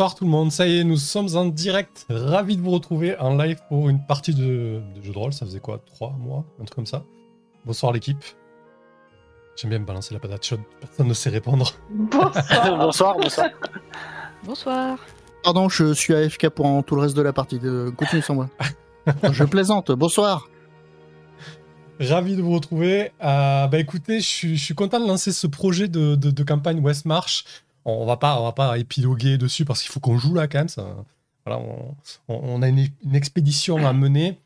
Bonsoir tout le monde, ça y est, nous sommes en direct. Ravi de vous retrouver en live pour une partie de, de jeu de rôle. Ça faisait quoi Trois mois Un truc comme ça. Bonsoir l'équipe. J'aime bien me balancer la patate chaude, personne ne sait répondre. Bonsoir. bonsoir, bonsoir. Bonsoir. Pardon, je suis AFK pour tout le reste de la partie. De... Continue sans moi. je plaisante. Bonsoir. Ravi de vous retrouver. Euh, bah écoutez, je suis, je suis, content de lancer ce projet de, de, de campagne Westmarch. On va pas, on va pas épiloguer dessus parce qu'il faut qu'on joue là quand même. Voilà, on, a une, expédition à mener.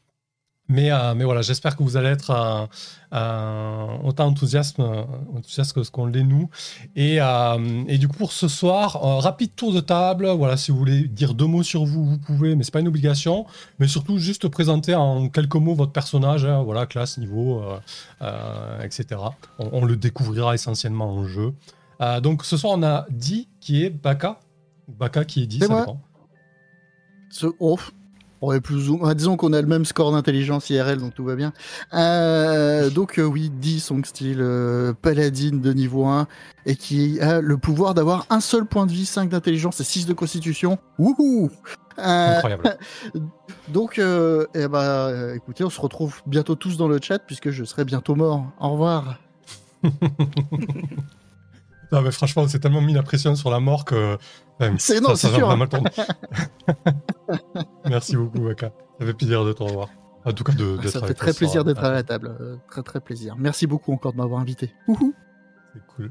Mais, euh, mais voilà, j'espère que vous allez être euh, euh, autant enthousiaste, enthousiaste que ce qu'on l'est nous. Et, et, du coup, pour ce soir, rapide tour de table. Voilà, si vous voulez dire deux mots sur vous, vous pouvez, mais c'est pas une obligation. Mais surtout, juste présenter en quelques mots votre personnage, hein, voilà, classe, niveau, etc. On, le découvrira essentiellement en jeu. Donc ce soir, on a Di qui est Baka. Baka qui est Di, ça moi. dépend. Ce off. Ouais, plus ou... disons qu'on a le même score d'intelligence IRL, donc tout va bien. Euh, donc euh, oui, 10 Song Style, euh, paladine de niveau 1, et qui a le pouvoir d'avoir un seul point de vie, 5 d'intelligence et 6 de constitution. Wouhou Incroyable. donc, eh ben, écoutez, on se retrouve bientôt tous dans le chat, puisque je serai bientôt mort. Au revoir. Non, mais franchement, c'est tellement mis la pression sur la mort que. c'est non, c'est sûr. Mal Merci beaucoup, Waka. Ça fait plaisir de te revoir. En tout cas, de, ça fait très plaisir d'être à la table. Euh, très, très plaisir. Merci beaucoup encore de m'avoir invité. C'est cool.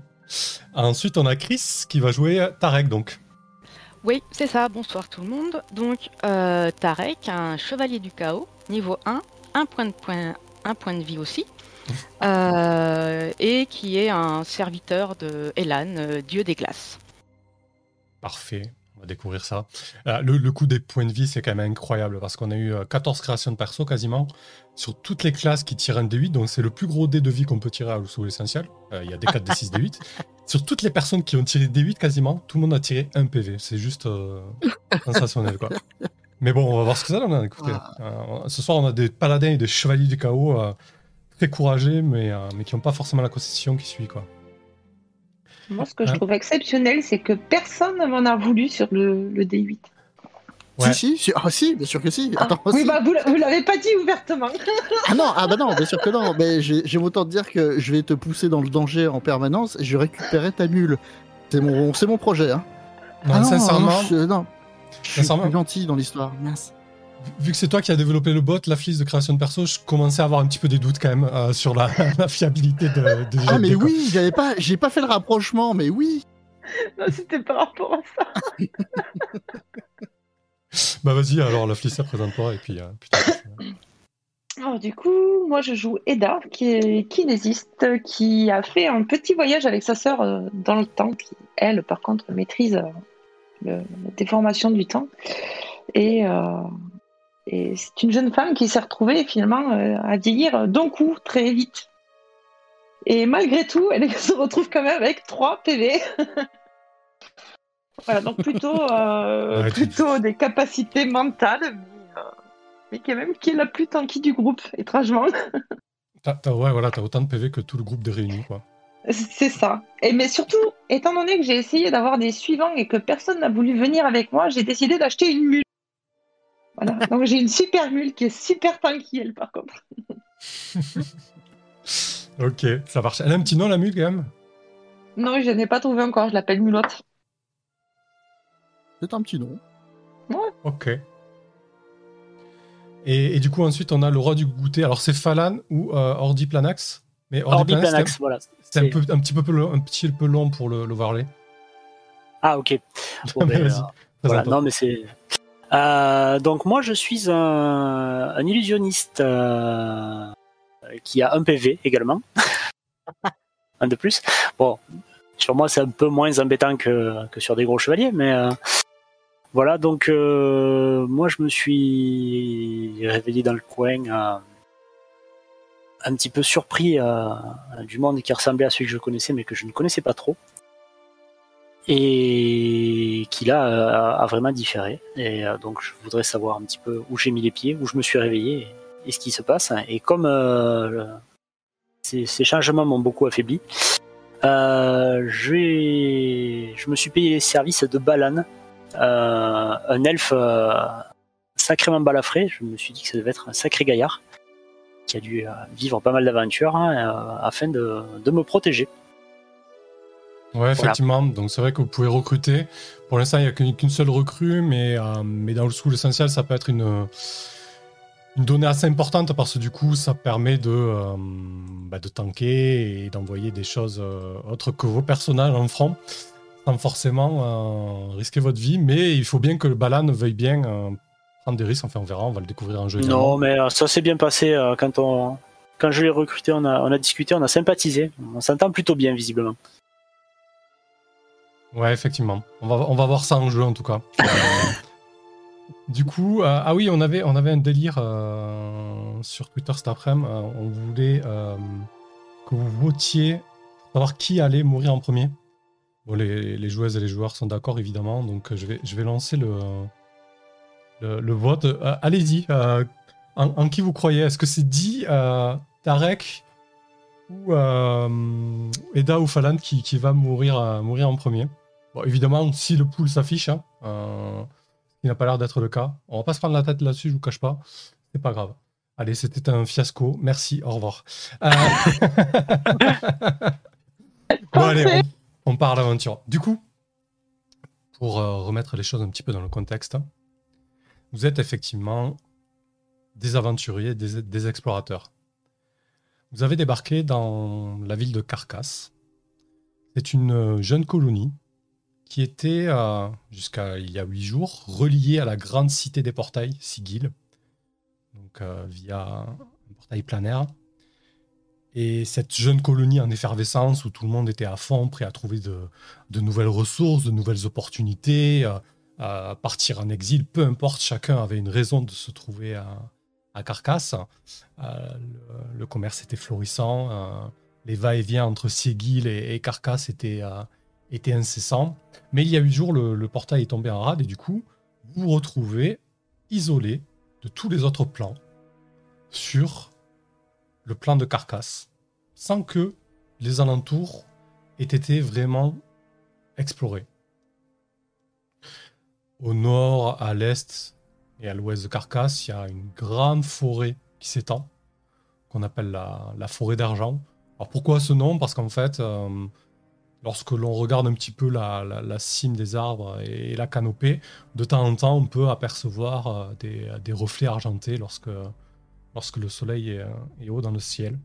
Ensuite, on a Chris qui va jouer Tarek, donc. Oui, c'est ça. Bonsoir tout le monde. Donc, euh, Tarek, un chevalier du chaos, niveau 1, un point de, point, un point de vie aussi. Euh, et qui est un serviteur de Elan, euh, dieu des glaces. Parfait, on va découvrir ça. Euh, le, le coût des points de vie, c'est quand même incroyable parce qu'on a eu 14 créations de perso quasiment sur toutes les classes qui tirent un D8, donc c'est le plus gros dé de vie qu'on peut tirer à sous l'essentiel. Il y a des 4, des 6, des 8. Sur toutes les personnes qui ont tiré des 8 quasiment, tout le monde a tiré un PV. C'est juste sensationnel quoi. Mais bon, on va voir ce que ça donne. Écoutez, ah. ce soir, on a des paladins et des chevaliers du chaos très courageux, mais, euh, mais qui n'ont pas forcément la constitution qui suit. Quoi. Moi, ce que je trouve exceptionnel, c'est que personne ne m'en a voulu sur le, le D8. Ouais. Si, si, ah si, bien sûr que si. Ah, Attends, oui, si. bah vous, l'avez pas dit ouvertement. ah non, ah bah non, bien sûr que non. Mais j'ai autant de dire que je vais te pousser dans le danger en permanence et je récupérer ta mule. C'est mon, c'est mon projet. Hein. Non, ah non, sincèrement, non, je, non. je suis Sincèrement. plus gentil dans l'histoire. Mince. Vu que c'est toi qui as développé le bot, la flisse de création de perso, je commençais à avoir un petit peu des doutes quand même euh, sur la, la fiabilité de, de Ah mais quoi. oui, j'avais pas, j'ai pas fait le rapprochement, mais oui. non, c'était par rapport à ça. Bah vas-y, alors la flisse, présente-toi et puis. euh, putain, Alors, du coup, moi je joue Eda, qui est kinésiste, qui a fait un petit voyage avec sa sœur euh, dans le temps, qui, elle, par contre, maîtrise le- la déformation du temps. Et, euh, et c'est une jeune femme qui s'est retrouvée finalement euh, à vieillir d'un coup, très vite. Et malgré tout, elle se retrouve quand même avec 3 PV. voilà, donc plutôt, euh, Ouais, plutôt des capacités mentales, mais, euh, mais quand même qui est la plus tanky du groupe, étrangement. t'as- t'as- ouais, voilà, t'as autant de PV que tout le groupe de réunis, quoi. C'est ça. Et mais surtout, étant donné que j'ai essayé d'avoir des suivants et que personne n'a voulu venir avec moi, j'ai décidé d'acheter une mule. Voilà. Donc j'ai une super mule qui est super tanky, elle, par contre. Ok, ça marche. Elle a un petit nom, la mule, quand même? Non, je n'ai pas trouvé encore, je l'appelle mulotte. C'est un petit nom. Ok. Et, et du coup, ensuite, on a le roi du goûter. Alors, c'est Falan ou euh, Ordiplanax Mais Ordiplanax, Ordiplanax, voilà. c'est un, C'est- peu, un, petit peu, un petit peu long pour le- l'overlay. Ah, ok. Bon, Mais ben, vas-y, euh, voilà, non, mais c'est. Euh, donc, moi, je suis un, un illusionniste euh, qui a un PV également. un de plus. Bon, sur moi, c'est un peu moins embêtant que, que sur des gros chevaliers, mais euh, voilà. Donc, moi, je me suis réveillé dans le coin, un petit peu surpris du monde qui ressemblait à celui que je connaissais, mais que je ne connaissais pas trop et qui là euh, a, vraiment différé. Et euh, donc je voudrais savoir un petit peu où j'ai mis les pieds, où je me suis réveillé et, ce qui se passe. Et comme euh, ces, changements m'ont beaucoup affaibli, je me suis payé les services de Balan, un elfe sacrément balafré. Je me suis dit que ça devait être un sacré gaillard qui a dû vivre pas mal d'aventures hein, afin de, de me protéger. Ouais, effectivement. Donc c'est vrai que vous pouvez recruter. Pour l'instant, il n'y a qu'une seule recrue, mais, euh, mais dans le school essentiel, ça peut être une, une donnée assez importante parce que du coup, ça permet de, euh, bah, de tanker et d'envoyer des choses euh, autres que vos personnages en front, sans forcément risquer votre vie. Mais il faut bien que le Balan veuille bien prendre des risques. Enfin, on verra, on va le découvrir en jeu. Non, également. mais ça s'est bien passé quand on quand je l'ai recruté. On a, on a discuté, on a sympathisé. On s'entend plutôt bien visiblement. Ouais, effectivement. On va, on va voir ça en jeu en tout cas. Du coup, euh, ah oui, on avait, on avait un délire euh, sur Twitter cet après-midi. Euh, on voulait que vous votiez pour savoir qui allait mourir en premier. Bon, les, les joueuses et les joueurs sont d'accord évidemment, donc je vais, je vais lancer le, le, le vote. Allez-y, en, en qui vous croyez? Est-ce que c'est Di, euh, Tarek ou Eda ou Falan qui, qui va mourir, mourir en premier? Bon, évidemment, si le pool s'affiche, hein, euh, qui n'a pas l'air d'être le cas, on va pas se prendre la tête là-dessus, je vous cache pas. C'est pas grave. Allez, c'était un fiasco. Merci, au revoir. Euh, bon, allez, on, on part à l'aventure. Du coup, pour euh, remettre les choses un petit peu dans le contexte, vous êtes effectivement des aventuriers, des, des explorateurs. Vous avez débarqué dans la ville de Carcasse. C'est une jeune colonie qui était, euh, jusqu'à il y a huit jours, reliée à la grande cité des portails, Sigil, donc euh, via un portail planaire. Et cette jeune colonie en effervescence où tout le monde était à fond, prêt à trouver de, nouvelles ressources, de nouvelles opportunités, euh, à partir en exil, peu importe, chacun avait une raison de se trouver à, à Carcasse. Le, commerce était florissant, les va-et-vient entre Sigil et, et Carcasse étaient, étaient incessants. Mais il y a huit jours, le, portail est tombé en rade et du coup, vous vous retrouvez isolé de tous les autres plans sur le plan de Carcasse, sans que les alentours aient été vraiment explorés. Au nord, à l'est et à l'ouest de Carcasse, il y a une grande forêt qui s'étend, qu'on appelle la, la forêt d'argent. Alors pourquoi ce nom? Parce qu'en fait, euh, lorsque l'on regarde un petit peu la, cime des arbres et, la canopée, de temps en temps, on peut apercevoir euh, des, reflets argentés lorsque, le soleil est, euh, est haut dans le ciel.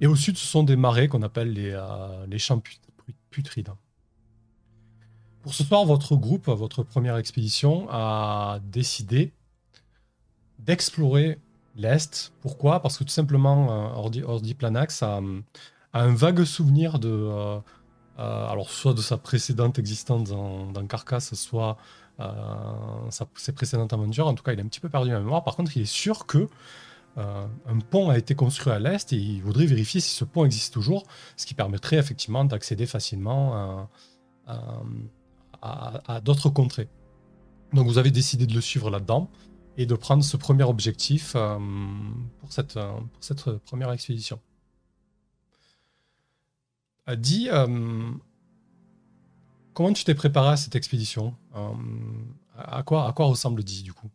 Et au sud, ce sont des marais qu'on appelle les, euh, champs put- putrides. Pour ce soir, votre groupe, votre première expédition, a décidé d'explorer l'Est. Pourquoi? Parce que tout simplement, Ordi, Planax a, un vague souvenir de... alors, soit de sa précédente existence dans, dans Carcasse, soit euh, ses précédentes aventures. En tout cas, il est un petit peu perdu la mémoire. Par contre, il est sûr que euh, un pont a été construit à l'Est et il voudrait vérifier si ce pont existe toujours, ce qui permettrait effectivement d'accéder facilement à, d'autres contrées. Donc vous avez décidé de le suivre là-dedans et de prendre ce premier objectif euh, euh, pour cette première expédition. Euh, Dis, euh, comment tu t'es préparé à cette expédition Euh, à, quoi, à quoi ressemble Di du coup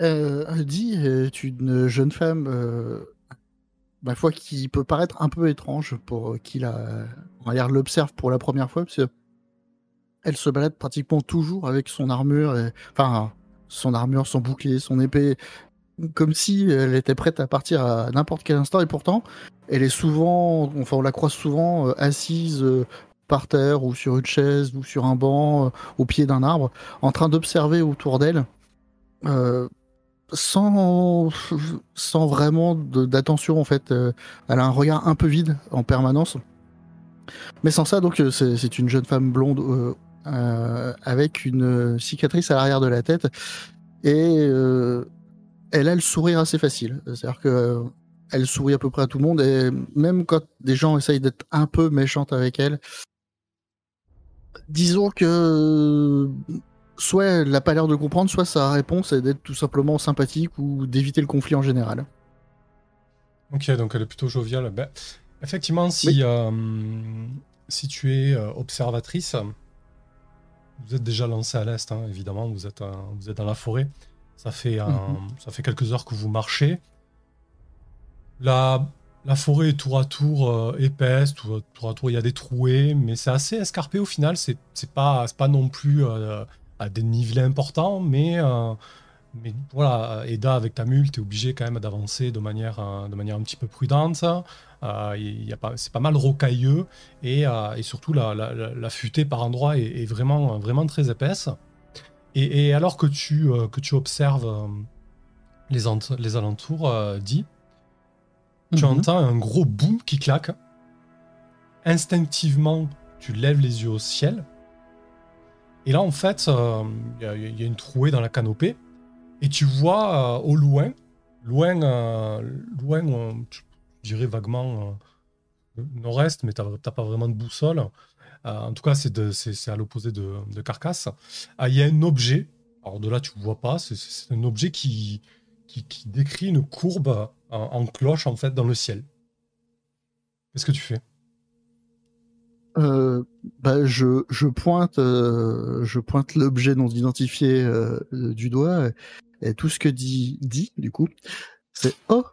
Euh, Di est une jeune femme, euh, ma foi, qui peut paraître un peu étrange pour euh, qui la, l'observe pour la première fois, parce que elle se balade pratiquement toujours avec son armure, enfin, son armure, son bouclier, son épée, comme si elle était prête à partir à n'importe quel instant, et pourtant, elle est souvent, enfin, on la croise souvent euh, assise euh, par terre, ou sur une chaise, ou sur un banc, euh, au pied d'un arbre, en train d'observer autour d'elle. Sans, sans vraiment d'attention en fait. Elle a un regard un peu vide en permanence. Mais sans ça, donc c'est une jeune femme blonde avec une cicatrice à l'arrière de la tête et elle a le sourire assez facile. C'est-à-dire que euh, elle sourit à peu près à tout le monde et même quand des gens essayent d'être un peu méchantes avec elle, disons que soit elle n'a pas l'air de comprendre, soit sa réponse est d'être tout simplement sympathique ou d'éviter le conflit en général. Ok, donc elle est plutôt joviale. Ben, effectivement, si, euh, si tu es euh, observatrice, vous êtes déjà lancé à l'est, hein, évidemment, vous êtes, vous êtes dans la forêt. Ça fait, euh, ça fait quelques heures que vous marchez. La, la forêt est tour à tour euh, épaisse, tour, tour à tour il y a des trouées, mais c'est assez escarpé au final. C'est c'est pas, c'est pas non plus euh, à des nivelés importants, mais, euh, mais voilà, Eda, avec ta mule, tu es obligé quand même d'avancer de manière, de manière un petit peu prudente. Y a pas, c'est pas mal rocailleux et, et surtout la, la, la- la futée par endroits est, est vraiment, vraiment très épaisse. Et, et alors que tu, euh, que tu observes euh, les, ent- les alentours, euh, dit, tu Mhm. entends un gros boom qui claque. Instinctivement, tu lèves les yeux au ciel. Et là, en fait, euh, il y, a- il y a une trouée dans la canopée. Et tu vois au loin, loin, loin, tu dirais vaguement nord-est, mais tu n'as pas vraiment de boussole. Euh, en tout cas, c'est à l'opposé de, de Carcasse. Ah, Il y a un objet. Alors de là, tu ne vois pas. c'est- un objet qui, qui, qui décrit une courbe en, en cloche, en fait, dans le ciel. Qu'est-ce que tu fais? Euh, bah, je, je pointe, euh, je pointe l'objet non identifié euh, euh, du doigt et tout ce que dit, dit du coup, c'est oh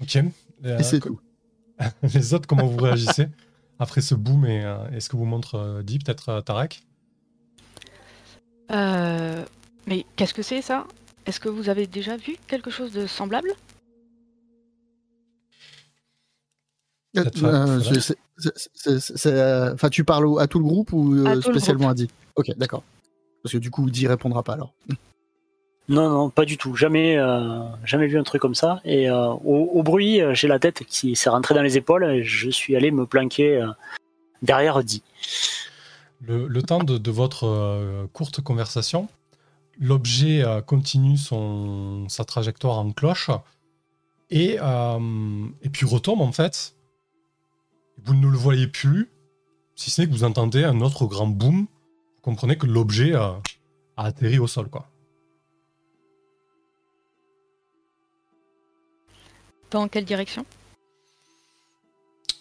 Ok. Euh, et c'est tout. Les autres, comment vous réagissez? Après ce boom et, euh, et ce que vous montre euh, Di, peut-être euh, Tarek Euh, mais qu'est-ce que c'est ça? Est-ce que vous avez déjà vu quelque chose de semblable? Enfin, tu parles à tout le groupe ou À spécialement à Di Ok, d'accord. Parce que du coup, Di répondra pas alors. Non, non, pas du tout. Jamais, euh, jamais vu un truc comme ça. Et euh, au, bruit, euh, j'ai la tête qui s'est rentrée dans les épaules et je suis allé me planquer derrière Di. le, temps de, votre courte conversation, l'objet continue son, sa trajectoire en cloche et, et puis retombe en fait. Vous ne le voyez plus, si ce n'est que vous entendez un autre grand boom. Vous comprenez que l'objet a atterri au sol. quoi. Dans quelle direction?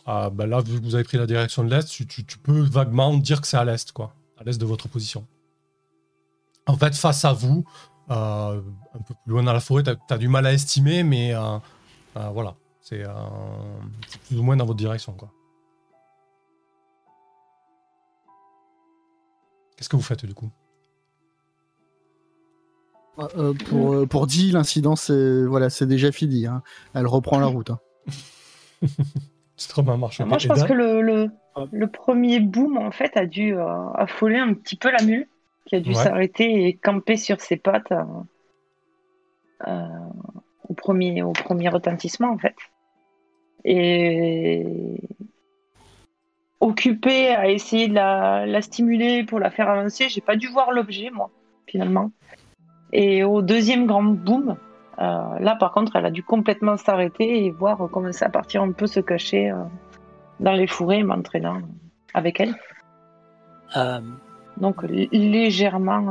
Ah, bah là, vu que vous avez pris la direction de l'Est, tu, peux vaguement dire que c'est à l'Est, quoi. À l'Est de votre position. En fait, face à vous, euh, un peu plus loin dans la forêt, tu as, du mal à estimer, mais euh, euh, voilà. C'est c'est plus ou moins dans votre direction, quoi. Qu'est-ce que vous faites, du coup? Euh, pour, euh, pour l'incident, c'est voilà, c'est déjà fini. hein. Elle reprend la route. hein. C'est trop bien marché. Moi, je pense que le, le, le premier boom, en fait, a dû euh, affoler un petit peu la mule, qui a dû Ouais. s'arrêter et camper sur ses pattes euh, euh, au, premier, au premier retentissement, en fait. Et occupé à essayer de la, la stimuler pour la faire avancer, j'ai pas dû voir l'objet, moi, finalement. Et au deuxième grand boom, euh, là, par contre, elle a dû complètement s'arrêter et voir commencer à partir un peu se cacher euh, dans les fourrés, m'entraînant avec elle. Euh, Donc légèrement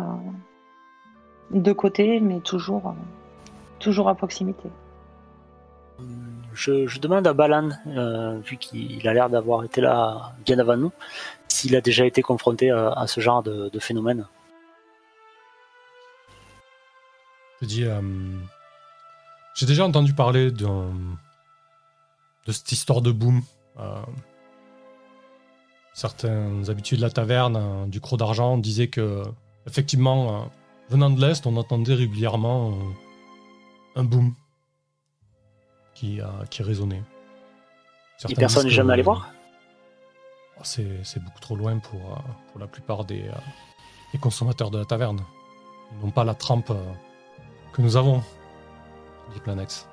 euh, de côté, mais toujours, euh, toujours à proximité. je, je demande à Balan, euh, vu qu'il a l'air d'avoir été là bien avant nous, s'il a déjà été confronté à, à ce genre de, de phénomène. Je dis, euh, j'ai déjà entendu parler d'un- de cette histoire de boom. Euh, certains habitués de la taverne euh, du Croc d'Argent disaient que, effectivement, venant de l'Est, on entendait régulièrement un boom qui, qui résonnait. Et Certains personne n'est jamais allé voir? Oh, C'est c'est beaucoup trop loin pour, pour la plupart des, des consommateurs de la taverne. Ils n'ont pas la trempe que nous avons, dit Planex.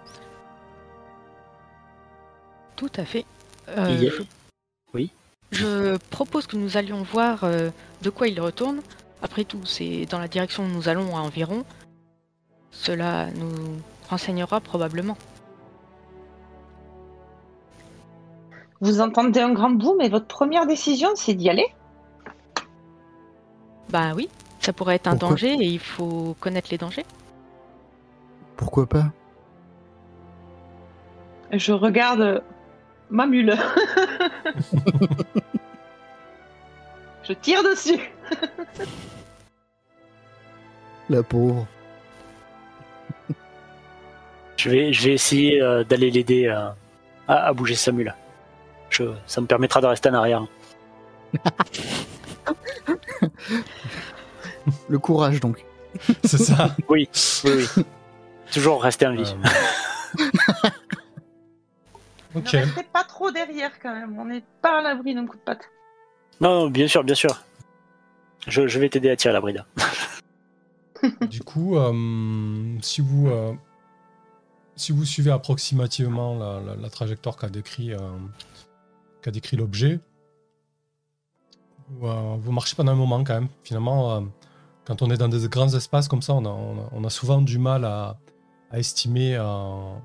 Tout à fait. Euh, Il y a- je- Oui. Je propose que nous allions voir euh, de quoi il retourne. Après tout, c'est dans la direction où nous allons à environ. Cela nous renseignera probablement. Vous entendez un grand boom et votre première décision, c'est d'y aller? Bah oui, ça pourrait être un Pourquoi danger et il faut connaître les dangers. Pourquoi pas? Je regarde ma mule. Je tire dessus. La pauvre. Je vais, je vais essayer euh, d'aller l'aider euh, à, à bouger sa mule. Je, ça me permettra de rester en arrière. Le courage, donc. C'est ça. Oui, oui, oui. Toujours rester en vie. Euh, ok. Ne restez pas trop derrière quand même. On n'est pas à l'abri d'un coup de patte. Non, non, bien sûr, bien sûr. Je, je vais t'aider à tirer la bride. Du coup, euh, si vous euh, si vous suivez approximativement la, la- la trajectoire qu'a décrit euh, qu'a décrit l'objet, vous, euh, vous marchez pendant un moment quand même. Finalement, euh, quand on est dans des grands espaces comme ça, on a, on a- on a souvent du mal à, à estimer euh,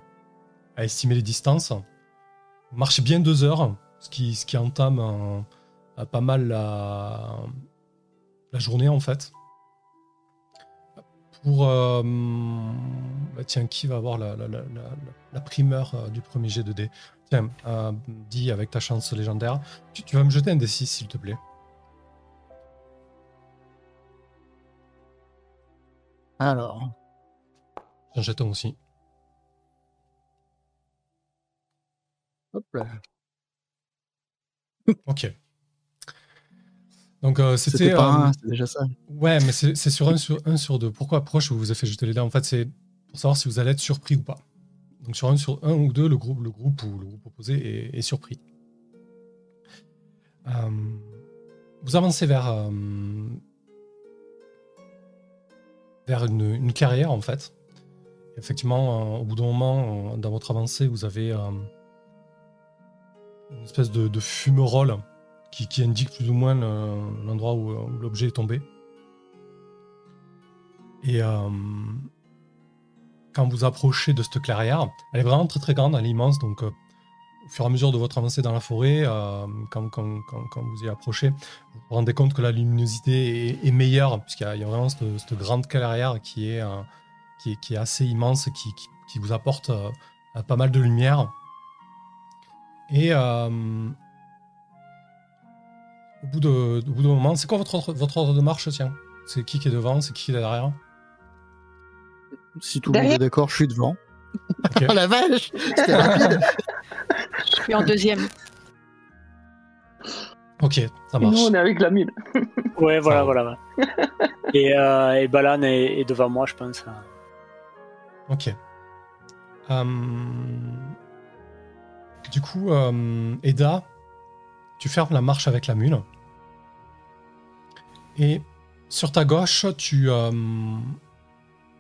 à estimer les distances. Vous marchez bien deux heures, ce qui, ce qui entame euh, pas mal la, journée en fait. Pour. euh, bah tiens, qui va avoir la, la- la- primeur du premier jet de dés? Tiens, euh, dis avec ta chance légendaire. Tu, tu vas me jeter un D6 s'il te plaît. Alors, J'en jette un aussi. hop là. Ok. Donc euh, C'était euh, un, déjà ça. Ouais, mais c'est sur un sur un sur deux. Pourquoi, pourquoi je vous ai fait jeter les dés En fait, c'est pour savoir si vous allez être surpris ou pas. Donc sur un sur un ou deux, le groupe, le groupe ou le groupe opposé est, est surpris. Euh, vous avancez vers euh, vers une, une carrière en fait. Effectivement, euh, au bout d'un moment, euh, dans votre avancée, vous avez euh, une espèce de, de fumerole qui, indique plus ou moins le- l'endroit où, l'objet est tombé. Et quand vous approchez de cette clairière, elle est vraiment très très grande, elle est immense, donc au fur et à mesure de votre avancée dans la forêt, quand, vous y approchez, vous vous rendez compte que la luminosité est, meilleure, puisqu'il y, a- vraiment cette, grande clairière qui est, qui est, qui est assez immense, qui, qui- qui vous apporte euh, pas mal de lumière. Et euh, au bout de, au bout d'un moment, c'est quoi votre ordre, votre ordre de marche, tiens? C'est qui qui est devant, c'est qui qui est derrière? Si tout le monde est d'accord, je suis devant. Ok. Oh la vache C'était rapide Je suis en deuxième. Ok, ça Et nous, marche. on est avec la mule. Ouais, voilà, voilà. et, euh, et Balan est, est devant moi, je pense. Ok. Euh, Du coup, euh, Eda, tu fermes la marche avec la mule. Et sur ta gauche, tu, euh,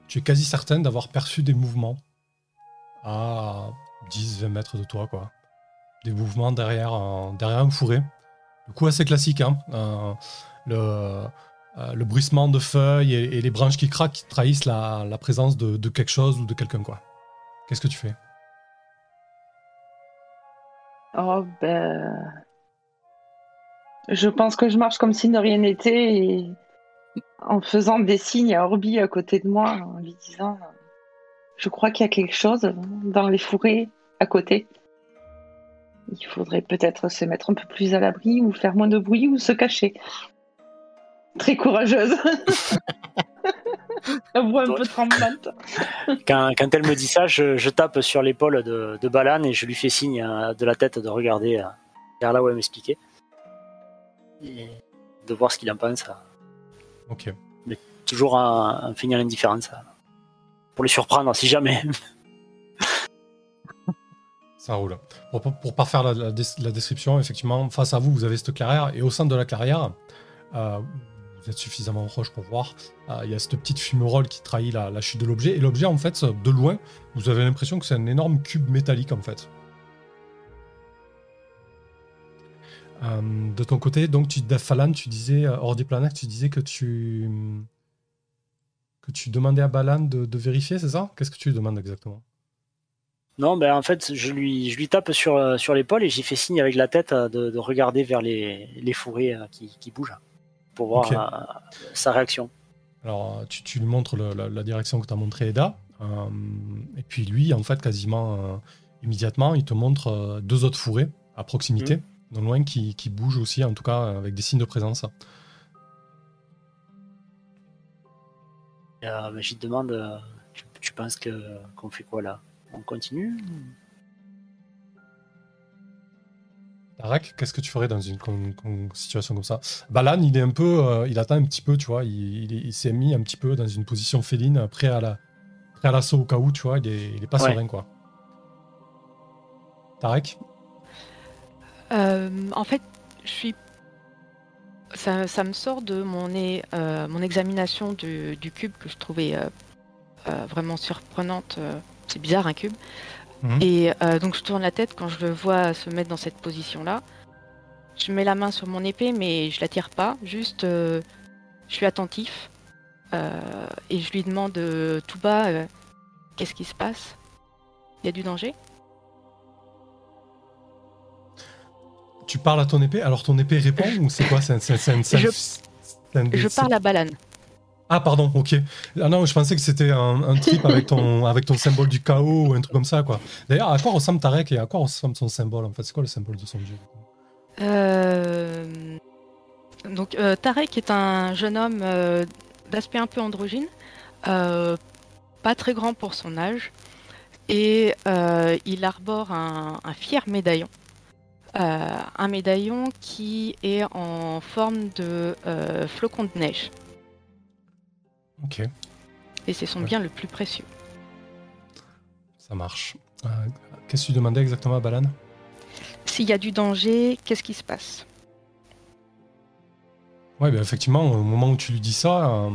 tu es quasi certaine d'avoir perçu des mouvements à 10-20 mètres de toi, quoi. Des mouvements derrière, derrière un fourré. Du coup, assez classique, hein. Le, euh, le bruissement de feuilles et, les branches qui craquent trahissent la, présence de, quelque chose ou de quelqu'un, quoi. Qu'est-ce que tu fais? Oh, ben. Je pense que je marche comme si de rien n'était en faisant des signes à Orbi à côté de moi, en lui disant Je crois qu'il y a quelque chose dans les fourrés à côté. Il faudrait peut-être se mettre un peu plus à l'abri ou faire moins de bruit ou se cacher. Très courageuse. La voix un peu tremblante. Quand, quand elle me dit ça, je, je tape sur l'épaule de, de Balan et je lui fais signe euh, de la tête de regarder euh, vers là où elle m'expliquait. Et de voir ce qu'il en pense. euh, Ok. Toujours un, un feigner l'indifférence. euh, Pour les surprendre, si jamais. Ça roule. Pour, pour, pour pas faire la, la des- la description, effectivement, face à vous, vous avez cette clairière, et au sein de la clairière, euh, vous êtes suffisamment proche pour voir, euh, il y a cette petite fumerole qui trahit la, chute de l'objet, et l'objet, en fait, de loin, vous avez l'impression que c'est un énorme cube métallique, en fait. Euh, de ton côté, donc, tu, Falan, tu disais, euh, hors des planètes, tu disais que tu, que tu demandais à Balan de, vérifier, c'est ça? Qu'est-ce que tu lui demandes exactement? Non, ben en fait, je lui, tape sur, l'épaule et j'y fais signe avec la tête de, de regarder vers les, fourrés qui bougent pour voir euh, sa réaction. Alors, euh, tu, tu lui montres le- la, la direction que t'as montré Eda. euh, et puis lui, en fait, quasiment euh, immédiatement, il te montre euh, deux autres fourrés à proximité. non loin qui, qui bouge aussi, en tout cas avec des signes de présence. Te demande tu, tu penses que qu'on fait quoi là? On continue Tarek, qu'est-ce que tu ferais dans une con- con- situation comme ça? Balan, il est un peu, euh, il attend un petit peu, tu vois, il, il est- il s'est mis un petit peu dans une position féline, prêt à la, prêt à l'assaut au cas où, tu vois, il est, il est pas Ouais. serein, quoi. Tarek Euh, en fait, je suis. Ça, ça me sort de mon, euh, mon examination du, du cube que je trouvais euh, euh, vraiment surprenante. C'est bizarre un cube. Mhm. Et euh, donc je tourne la tête quand je le vois se mettre dans cette position-là. Je mets la main sur mon épée, mais je la tire pas. Juste, euh, je suis attentif euh, et je lui demande euh, tout bas euh, qu'est-ce qui se passe? Il y a du danger? Tu parles à ton épée, alors ton épée répond ou c'est quoi? C'est un- c'est un- Je- Je parle à Balan. Ah pardon, ok. Ah non, je pensais que c'était un, un trip avec ton, avec ton symbole du chaos ou un truc comme ça, quoi. D'ailleurs, à quoi ressemble Tarek et à quoi ressemble son symbole, en fait? C'est quoi le symbole de son dieu Euh, Donc euh, Tarek est un jeune homme euh, d'aspect un peu androgyne, euh, pas très grand pour son âge, et euh, il arbore un, un fier médaillon. Euh, un médaillon qui est en forme de euh, flocon de neige, Ok, et c'est son Ouais. bien le plus précieux. ça marche. Euh, Qu'est-ce que tu demandais exactement à Balan? S'il y a du danger, qu'est-ce qui se passe? Ouais, ben effectivement, au moment où tu lui dis ça, euh,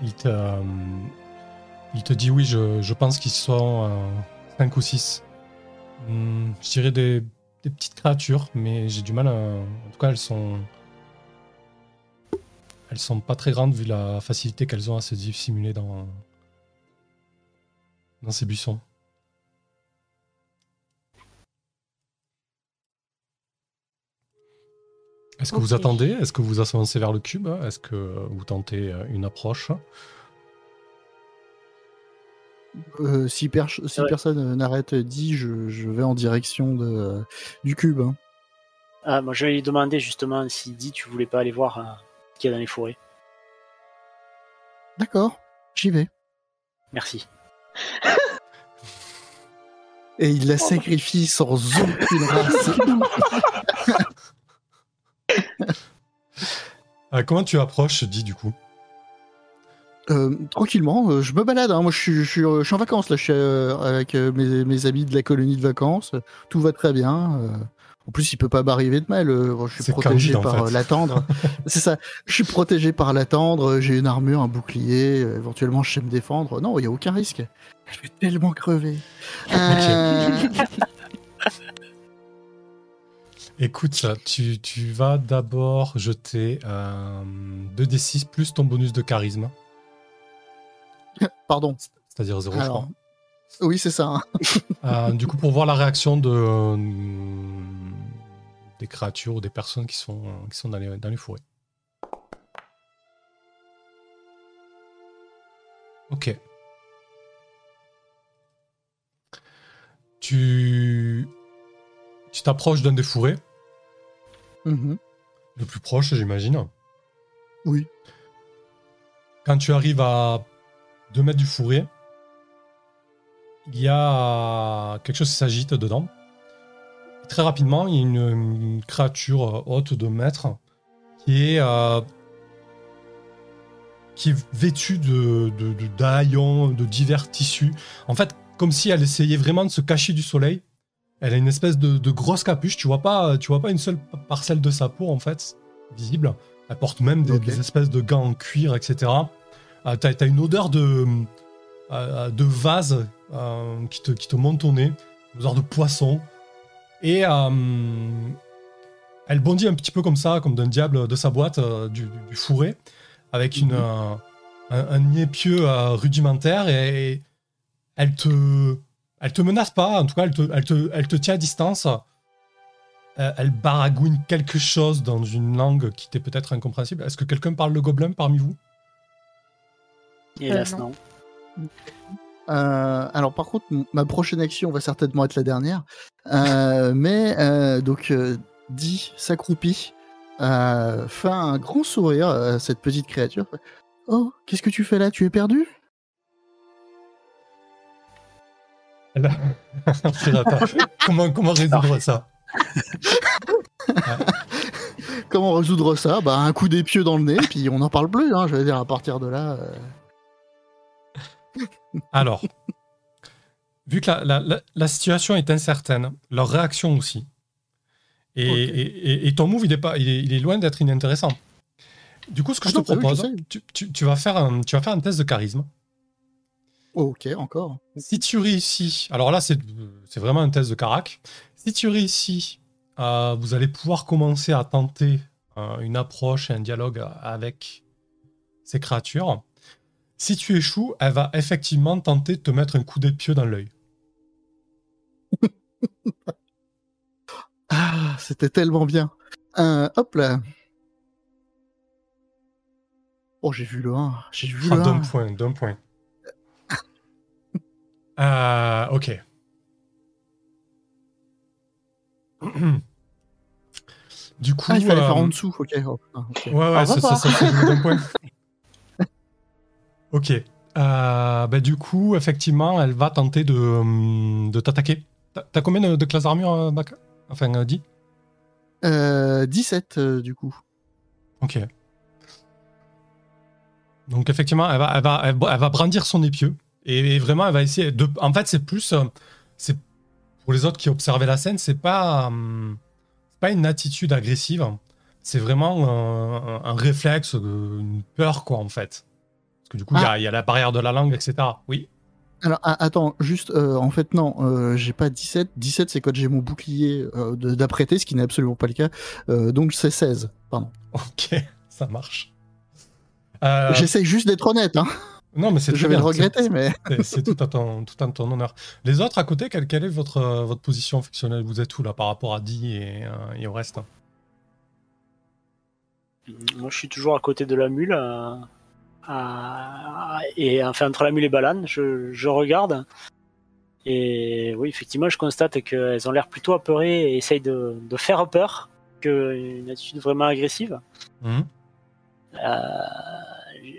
il, te, euh, il te dit oui, je, je pense qu'ils sont 5 ou 6. je dirais des, des petites créatures, mais j'ai du mal à... En tout cas, elles sont... Elles sont pas très grandes vu la facilité qu'elles ont à se dissimuler dans, dans ces buissons. Est-ce que vous attendez? Est-ce que vous avancez vers le cube? Est-ce que vous tentez euh, une approche? Euh, si per- si Ouais. personne n'arrête dit, je, je vais en direction de, euh, du cube. hein. Ah, moi je vais lui demander justement s'il dit tu voulais pas aller voir euh, qu'il y a dans les forêts. D'accord, j'y vais. Merci. Et il la sacrifie sans aucune race. Euh, Comment tu approches, dit du coup? Euh, tranquillement, euh, je me balade. hein. Moi, je suis, je, suis, je suis en vacances là. Je suis euh, avec euh, mes, mes amis de la colonie de vacances. Tout va très bien. Euh. En plus, il peut pas m'arriver de mal. euh, je suis protégé Candide, par euh, l'attendre. C'est ça. Je suis protégé par l'attendre. J'ai une armure, un bouclier. euh, éventuellement, je sais me défendre. Non, il y a aucun risque. Je vais tellement crever. Euh, Écoute, tu, tu vas d'abord jeter euh, 2d6 plus ton bonus de charisme, Pardon. c'est-à-dire 0, je Alors, crois. oui, c'est ça. hein. Euh, du coup, pour voir la réaction de, euh, des créatures ou des personnes qui sont, qui sont dans, les, dans les forêts. Ok. Tu tu t'approches d'un des fourrés, Mhm. le plus proche, j'imagine. Oui. Quand tu arrives à 2 mètres du fourré, il y a quelque chose qui s'agite dedans. Très rapidement, il y a une, une créature euh, haute de mètres qui est, euh, qui est vêtue de, de, de d'haillons, de divers tissus. En fait, comme si elle essayait vraiment de se cacher du soleil. Elle a une espèce de, de grosse capuche. Tu vois pas, tu vois pas une seule parcelle de sa peau en fait visible. Elle porte même des, espèces de gants en cuir, etc. Euh, t'as, t'as une odeur de, euh, de vase euh, qui, te, qui te monte au nez, une odeur de poisson. Et euh, elle bondit un petit peu comme ça, comme d'un diable de sa boîte, euh, du, fourré, avec une, Mhm. euh, un, un épieu euh, rudimentaire et elle te, elle te menace pas, en tout cas, elle te, elle te, elle te tient à distance. Euh, elle baragouine quelque chose dans une langue qui t'est peut-être incompréhensible. Est-ce que quelqu'un parle le gobelin parmi vous? Hélas, non. non. Euh, alors par contre, ma prochaine action va certainement être la dernière. Euh, mais euh, donc, dit s'accroupit, fait un grand sourire à cette petite créature. Oh, qu'est-ce que tu fais là? Tu es perdu? Comment résoudre ça? Comment résoudre ça? Bah un coup d'épieu dans le nez, puis on n'en parle plus. Hein, je veux dire, à partir de là. Alors, vu que la, la- la- la situation est incertaine, leur réaction aussi, et, Ok. et- et- et ton move, il est, pas, il est, il est loin d'être inintéressant. Du coup, ce que Ah je non, te bah oui, propose, tu, tu- tu vas faire un, tu vas faire un test de charisme. Ok, encore. Si tu réussis, alors là, c'est c'est vraiment un test de carac. Si tu réussis, euh, vous allez pouvoir commencer à tenter euh, une approche et un dialogue avec ces créatures. Si tu échoues, elle va effectivement tenter de te mettre un coup d'épieu dans l'œil. Ah, c'était tellement bien. Euh, hop là. Oh, j'ai vu le 1. J'ai vu Ah, le d'un 1. point, d'un point. Euh, ok. Du coup, Ah, il fallait faire euh, en dessous. Ok. oh, putain, ok. Ouais, ouais, ça, ça, ça d'un point. ok. Euh, bah, du coup, effectivement, elle va tenter de, hum, de t'attaquer. T'as combien de, de classes d'armure, euh, Baka Enfin, euh, 10 Euh, 17 euh, du coup. Ok. Donc, effectivement, elle va, elle va, elle, va- brandir son épieu. Et, et vraiment, elle va essayer de. En fait, c'est plus. euh, C'est pour les autres qui observaient la scène, c'est pas. hum, pas une attitude agressive. C'est vraiment un, un réflexe, euh, une peur, quoi, en fait. Que du coup, il y a- il y, a la barrière de la langue, etc. Oui. Alors attends, juste euh, en fait non, euh, j'ai pas 17. 17 c'est quand j'ai mon bouclier euh, d'apprêter, ce qui n'est absolument pas le cas. Euh, donc c'est 16. Pardon. Ok, ça marche. Euh, J'essaye juste d'être honnête. Hein. non, mais c'est Je vais le regretter, mais c'est- tout à ton, tout à ton honneur. Les autres à côté, quelle, quelle est votre, votre position fictionnelle? Vous êtes où là par rapport à Di et, euh, et au reste? Moi, je suis toujours à côté de la mule. euh, à- et enfin, entre la mule et Balan, je, je regarde. Et oui, effectivement, je constate qu'elles ont l'air plutôt apeurées et essayent de, de faire peur qu'une attitude vraiment agressive. Euh,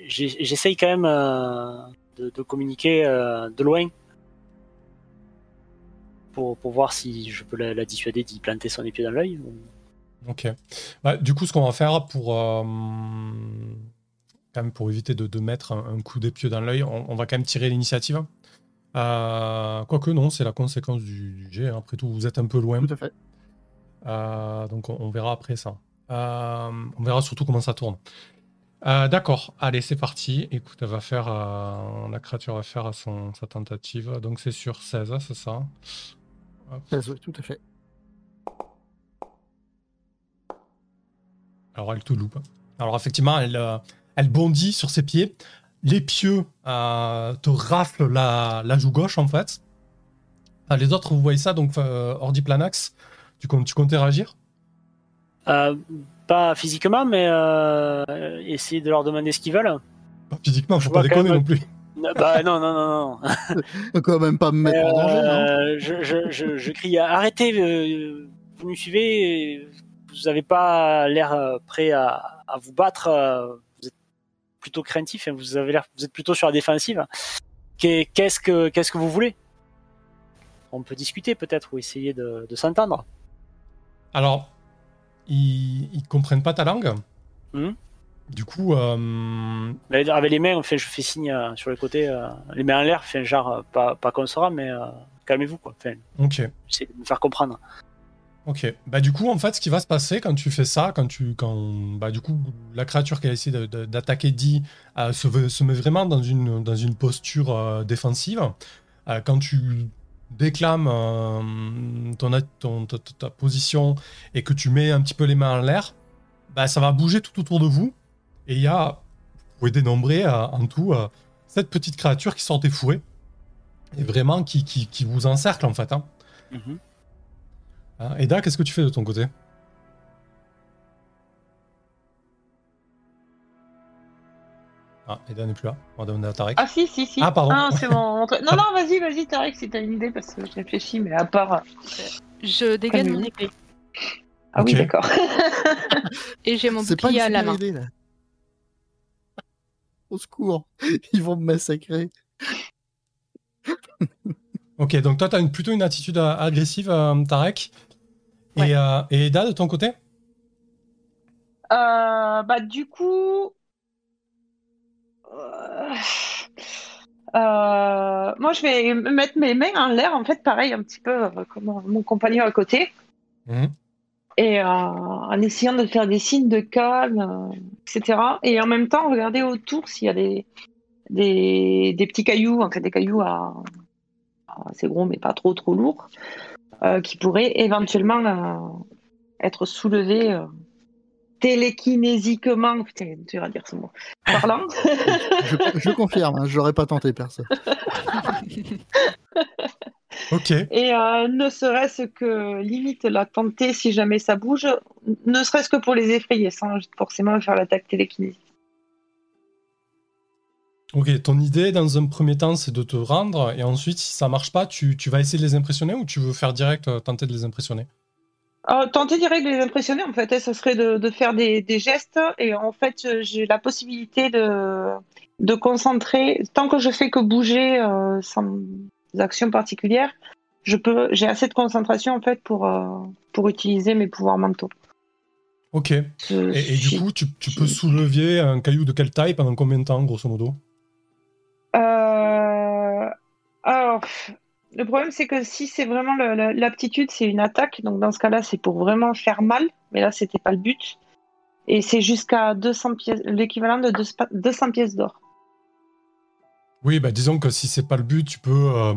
j'ai- J'essaye quand même euh, de, de communiquer euh, de loin pour, pour voir si je peux la, la dissuader d'y planter son épieu dans l'œil. ou- Ok. Bah, du coup, ce qu'on va faire pour, quand même pour éviter de, de mettre un, un coup d'épieu dans l'œil, on, on va quand même tirer l'initiative. Euh, quoique non, c'est la conséquence du, jet. hein. Après tout, vous êtes un peu loin. tout à fait. Euh, donc on, on verra après ça. Euh, on verra surtout comment ça tourne. D'accord, allez, c'est parti. Écoute, elle va faire, la créature va faire son, sa tentative. Donc c'est sur 16, hein, c'est ça? 16, oui, tout à fait. Alors elle te loupe. Alors effectivement, elle, elle bondit sur ses pieds. Les pieux euh, te raflent la, la joue gauche en fait. Ah, les autres, vous voyez ça, donc euh, Ordiplanax, tu, comptes- tu comptais réagir? Euh, pas physiquement, mais euh, essayer de leur demander ce qu'ils veulent. Pas Physiquement, Je faut pas vois quand déconner même- non plus. Bah non, non, non, non. Faut Quand même pas me mettre en danger. Euh, je, je, je, je crie arrêtez, euh, vous nous suivez, euh, vous n'avez pas l'air euh, prêt à, à vous battre, euh, plutôt craintif, hein, vous avez l'air, vous êtes plutôt sur la défensive. Qu'est- Qu'est-ce que, qu'est-ce que vous voulez? On peut discuter peut-être ou essayer de, de s'entendre. Alors, ils, ils comprennent pas ta langue. Mhm. Du coup, euh, Avec les mains, enfin, je fais signe euh, sur les côtés, euh, les mains en l'air, enfin, genre pas, pas qu'on saura, mais calmez-vous quoi. Enfin, ok. j'essaie de me faire comprendre. Ok. Bah du coup, en fait, ce qui va se passer quand tu fais ça, quand tu, quand, bah du coup, la créature qui a essayé d'attaquer Di euh, se, met vraiment dans une, dans une posture euh, défensive. Euh, quand tu déclames ton, ta, ta- position et que tu mets un petit peu les mains en l'air, bah ça va bouger tout autour de vous. Et il y a, vous pouvez dénombrer en tout cette petite créature qui sort des fourrés et vraiment qui, qui, vous encercle en fait. Hein. Mhm. Hein, Eda, qu'est-ce que tu fais de ton côté? Ah, Eda n'est plus là. On va demander à Tarek. Ah si, si, si. Ah, pardon. c'est mon... Non, non, vas-y, vas-y, Tarek, si t'as une idée, parce que je réfléchis, mais à part... Je dégaine mon épée. Ah oui, d'accord. Et j'ai mon bouclier à la main. idée, là. Au secours, ils vont me massacrer. Ok, donc toi, tu as une, plutôt une attitude euh, agressive, euh, Tarek? Et, euh, et Eda, de ton côté? Euh, bah, du coup. euh, euh, moi, je vais mettre mes mains en l'air, en fait, pareil, un petit peu comme mon compagnon à côté, Mhm. et euh, en essayant de faire des signes de calme, euh, etc. Et en même temps, regarder autour s'il y a des, des, des petits cailloux, en fait, des cailloux à, à assez gros, mais pas trop, trop lourds, qui pourraient éventuellement euh, être soulevés. euh, télékinésiquement, putain, tu vas dire ce mot, parlant. Je, je confirme, hein, j'aurais pas tenté personne. Ok. Et euh, ne serait-ce que limite la tenter si jamais ça bouge, ne serait-ce que pour les effrayer, sans forcément faire l'attaque télékinésique. Ok, ton idée, dans un premier temps, c'est de te rendre, et ensuite, si ça marche pas, tu, tu vas essayer de les impressionner ou tu veux faire direct, euh, tenter de les impressionner? Euh, tenter direct de les impressionner, en fait, hein, ça serait de, de faire des, des gestes, et en fait, euh, j'ai la possibilité de, de concentrer, tant que je fais que bouger euh, sans action particulière, je peux, j'ai assez de concentration en fait pour, pour utiliser mes pouvoirs mentaux. Ok. Et, du coup, tu, tu peux soulever un caillou de quelle taille pendant combien de temps, grosso modo? Euh, alors, le problème, c'est que si c'est vraiment l'aptitude, c'est une attaque. Donc, dans ce cas-là, c'est pour vraiment faire mal. Mais là, c'était pas le but. Et c'est jusqu'à 200 pièces, l'équivalent de deux- 200 pièces d'or. Oui, bah disons que si c'est pas le but, tu peux. euh,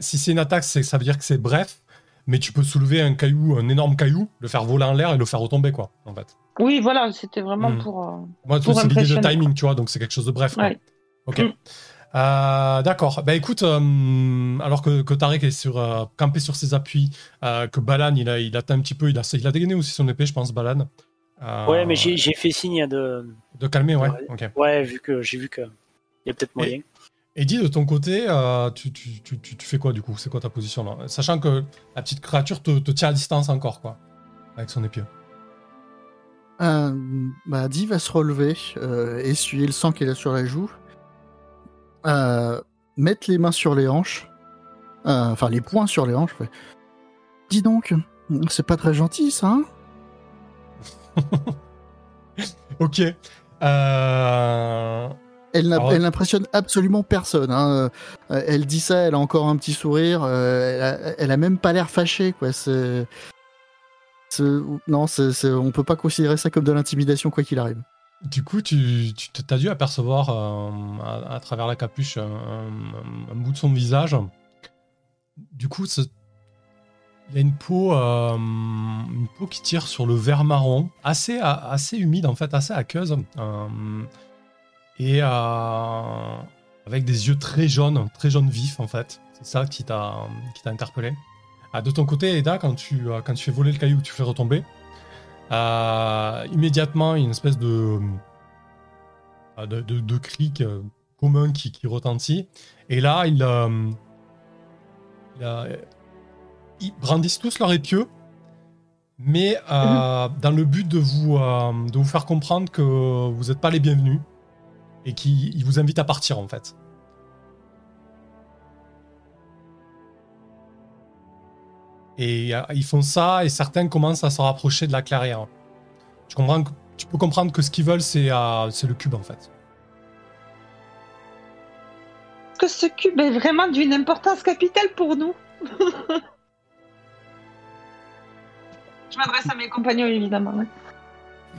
si c'est une attaque, ça veut dire que c'est bref, mais tu peux soulever un caillou, un énorme caillou, le faire voler en l'air et le faire retomber, quoi, en fait. Oui, voilà, c'était vraiment Hmm. pour. euh, Moi, c'est l'idée de timing, tu vois, donc c'est quelque chose de bref. quoi. Ouais. Ok. Mm. Euh, D'accord. Bah écoute, euh, alors que, que Tarek est sur, euh, campé sur ses appuis, euh, que Balan, il a, il atteint un petit peu, il a, il a dégainé aussi son épée, je pense, Balan. Euh, Ouais, mais j'ai fait signe de. De calmer, ouais. Ouais. Ok. Ouais, vu que j'ai vu que. Il y a peut-être moyen. Et dis de ton côté, euh, tu, tu, tu, tu- tu fais quoi du coup? C'est quoi ta position là? Sachant que la petite créature te, te tient à distance encore, quoi, avec son épée. Euh, bah, Di va se relever, euh, essuyer le sang qu'il a sur la joue, mettre les mains sur les hanches, euh, enfin les poings sur les hanches. ouais. Dis donc, c'est pas très gentil ça. hein Ok. Euh... elle n'impressionne absolument personne. hein. Euh, Elle dit ça, elle a encore un petit sourire. euh, elle, a, elle a même pas l'air fâchée, quoi. C'est, non, c'est- on peut pas considérer ça comme de l'intimidation, quoi qu'il arrive. Du coup, tu, tu as dû apercevoir euh, à, travers la capuche un, bout de son visage. Du coup, il a une peau, euh, une peau qui tire sur le vert marron, assez, humide en fait, assez aqueuse, euh, et avec des yeux très jaunes, très jaunes vifs en fait. C'est ça qui t'a interpellé. Ah, de ton côté, Eda, quand tu, quand tu fais voler le caillou, tu fais retomber. Euh, immédiatement, il y a une espèce de, euh, de, de, de cri commun qui, qui retentit. Et là, ils, euh, ils brandissent tous leur épieu, mais euh, dans le but de vous, de vous faire comprendre que vous n'êtes pas les bienvenus et qu'ils ils vous invitent à partir en fait. Et ils font ça et certains commencent à se rapprocher de la clairière. Tu, comprends que- tu peux comprendre que ce qu'ils veulent, c'est euh, c'est le cube en fait. Est-ce que ce cube est vraiment d'une importance capitale pour nous Je m'adresse à mes compagnons, évidemment. ouais.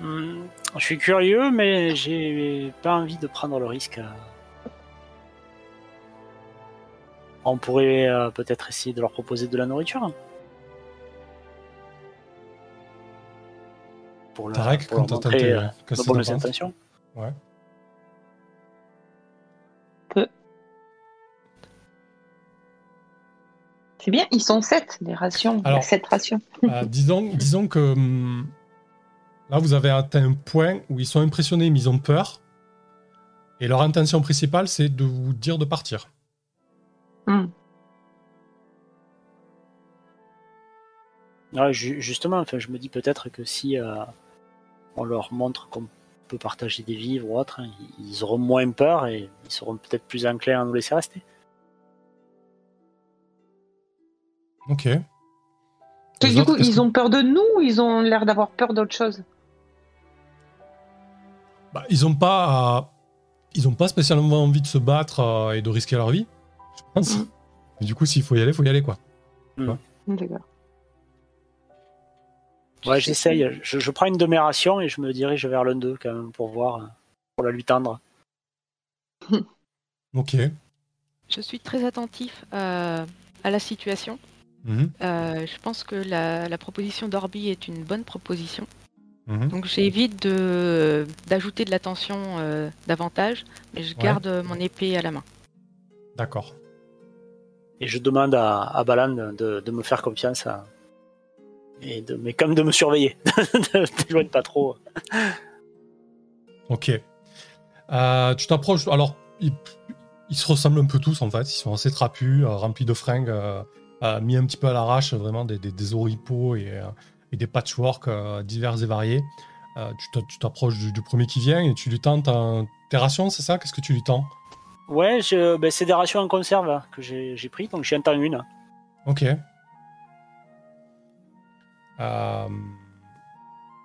Hmm, Je suis curieux, mais j'ai pas envie de prendre le risque. On pourrait euh, peut-être essayer de leur proposer de la nourriture. Pour, leur- Tarek, pour leur quand t'as montrer tenté, euh, qu'est-ce nos que bonnes t'en penses intentions. C'est bien, ils sont sept, les rations. Il y a Alors- sept rations. Euh, disons, disons que hum, là, vous avez atteint un point où ils sont impressionnés, mais ils ont peur. Et leur intention principale, c'est de vous dire de partir. Hmm. Ouais, ju- justement, enfin, je me dis peut-être que si euh, on leur montre qu'on peut partager des vivres ou autre, hein, ils- auront moins peur et ils seront peut-être plus enclins à nous laisser rester. Ok. Les du autres, coup, ils que- ont peur de nous ou ils ont l'air d'avoir peur d'autre chose? Bah, ils ont pas, ils ont pas spécialement envie de se battre euh, et de risquer leur vie, je pense. Mhm. Mais du coup, s'il faut y aller, faut y aller quoi. D'accord. Ouais, j'essaye. Je, je prends une de mes rations et je me dirige vers l'un d'eux quand même pour voir, euh, pour la lui tendre. Ok. Je suis très attentif à, à la situation. Mhm, Euh, je pense que la, la proposition d'Orbi est une bonne proposition. mhm. Donc j'évite de d'ajouter de la tension euh, davantage, mais je Ouais. garde mon épée à la main. D'accord. Et je demande à, à Balan de, de me faire confiance, à- et de, mais comme de me surveiller, de t'éloigner pas trop. Ok. Euh, tu t'approches. Alors, ils, ils se ressemblent un peu tous en fait. Ils sont assez trapus, euh, remplis de fringues, euh, mis un petit peu à l'arrache, vraiment des, des, des oripeaux et, et des patchwork euh, divers et variés. Euh, tu t'a- tu t'approches du, du premier qui vient et tu lui tends ta- tes rations, c'est ça? Qu'est-ce que tu lui tends? Ouais, je, ben, c'est des rations en conserve hein, que j'ai j'ai pris, donc j'y entends une. Ok. Euh,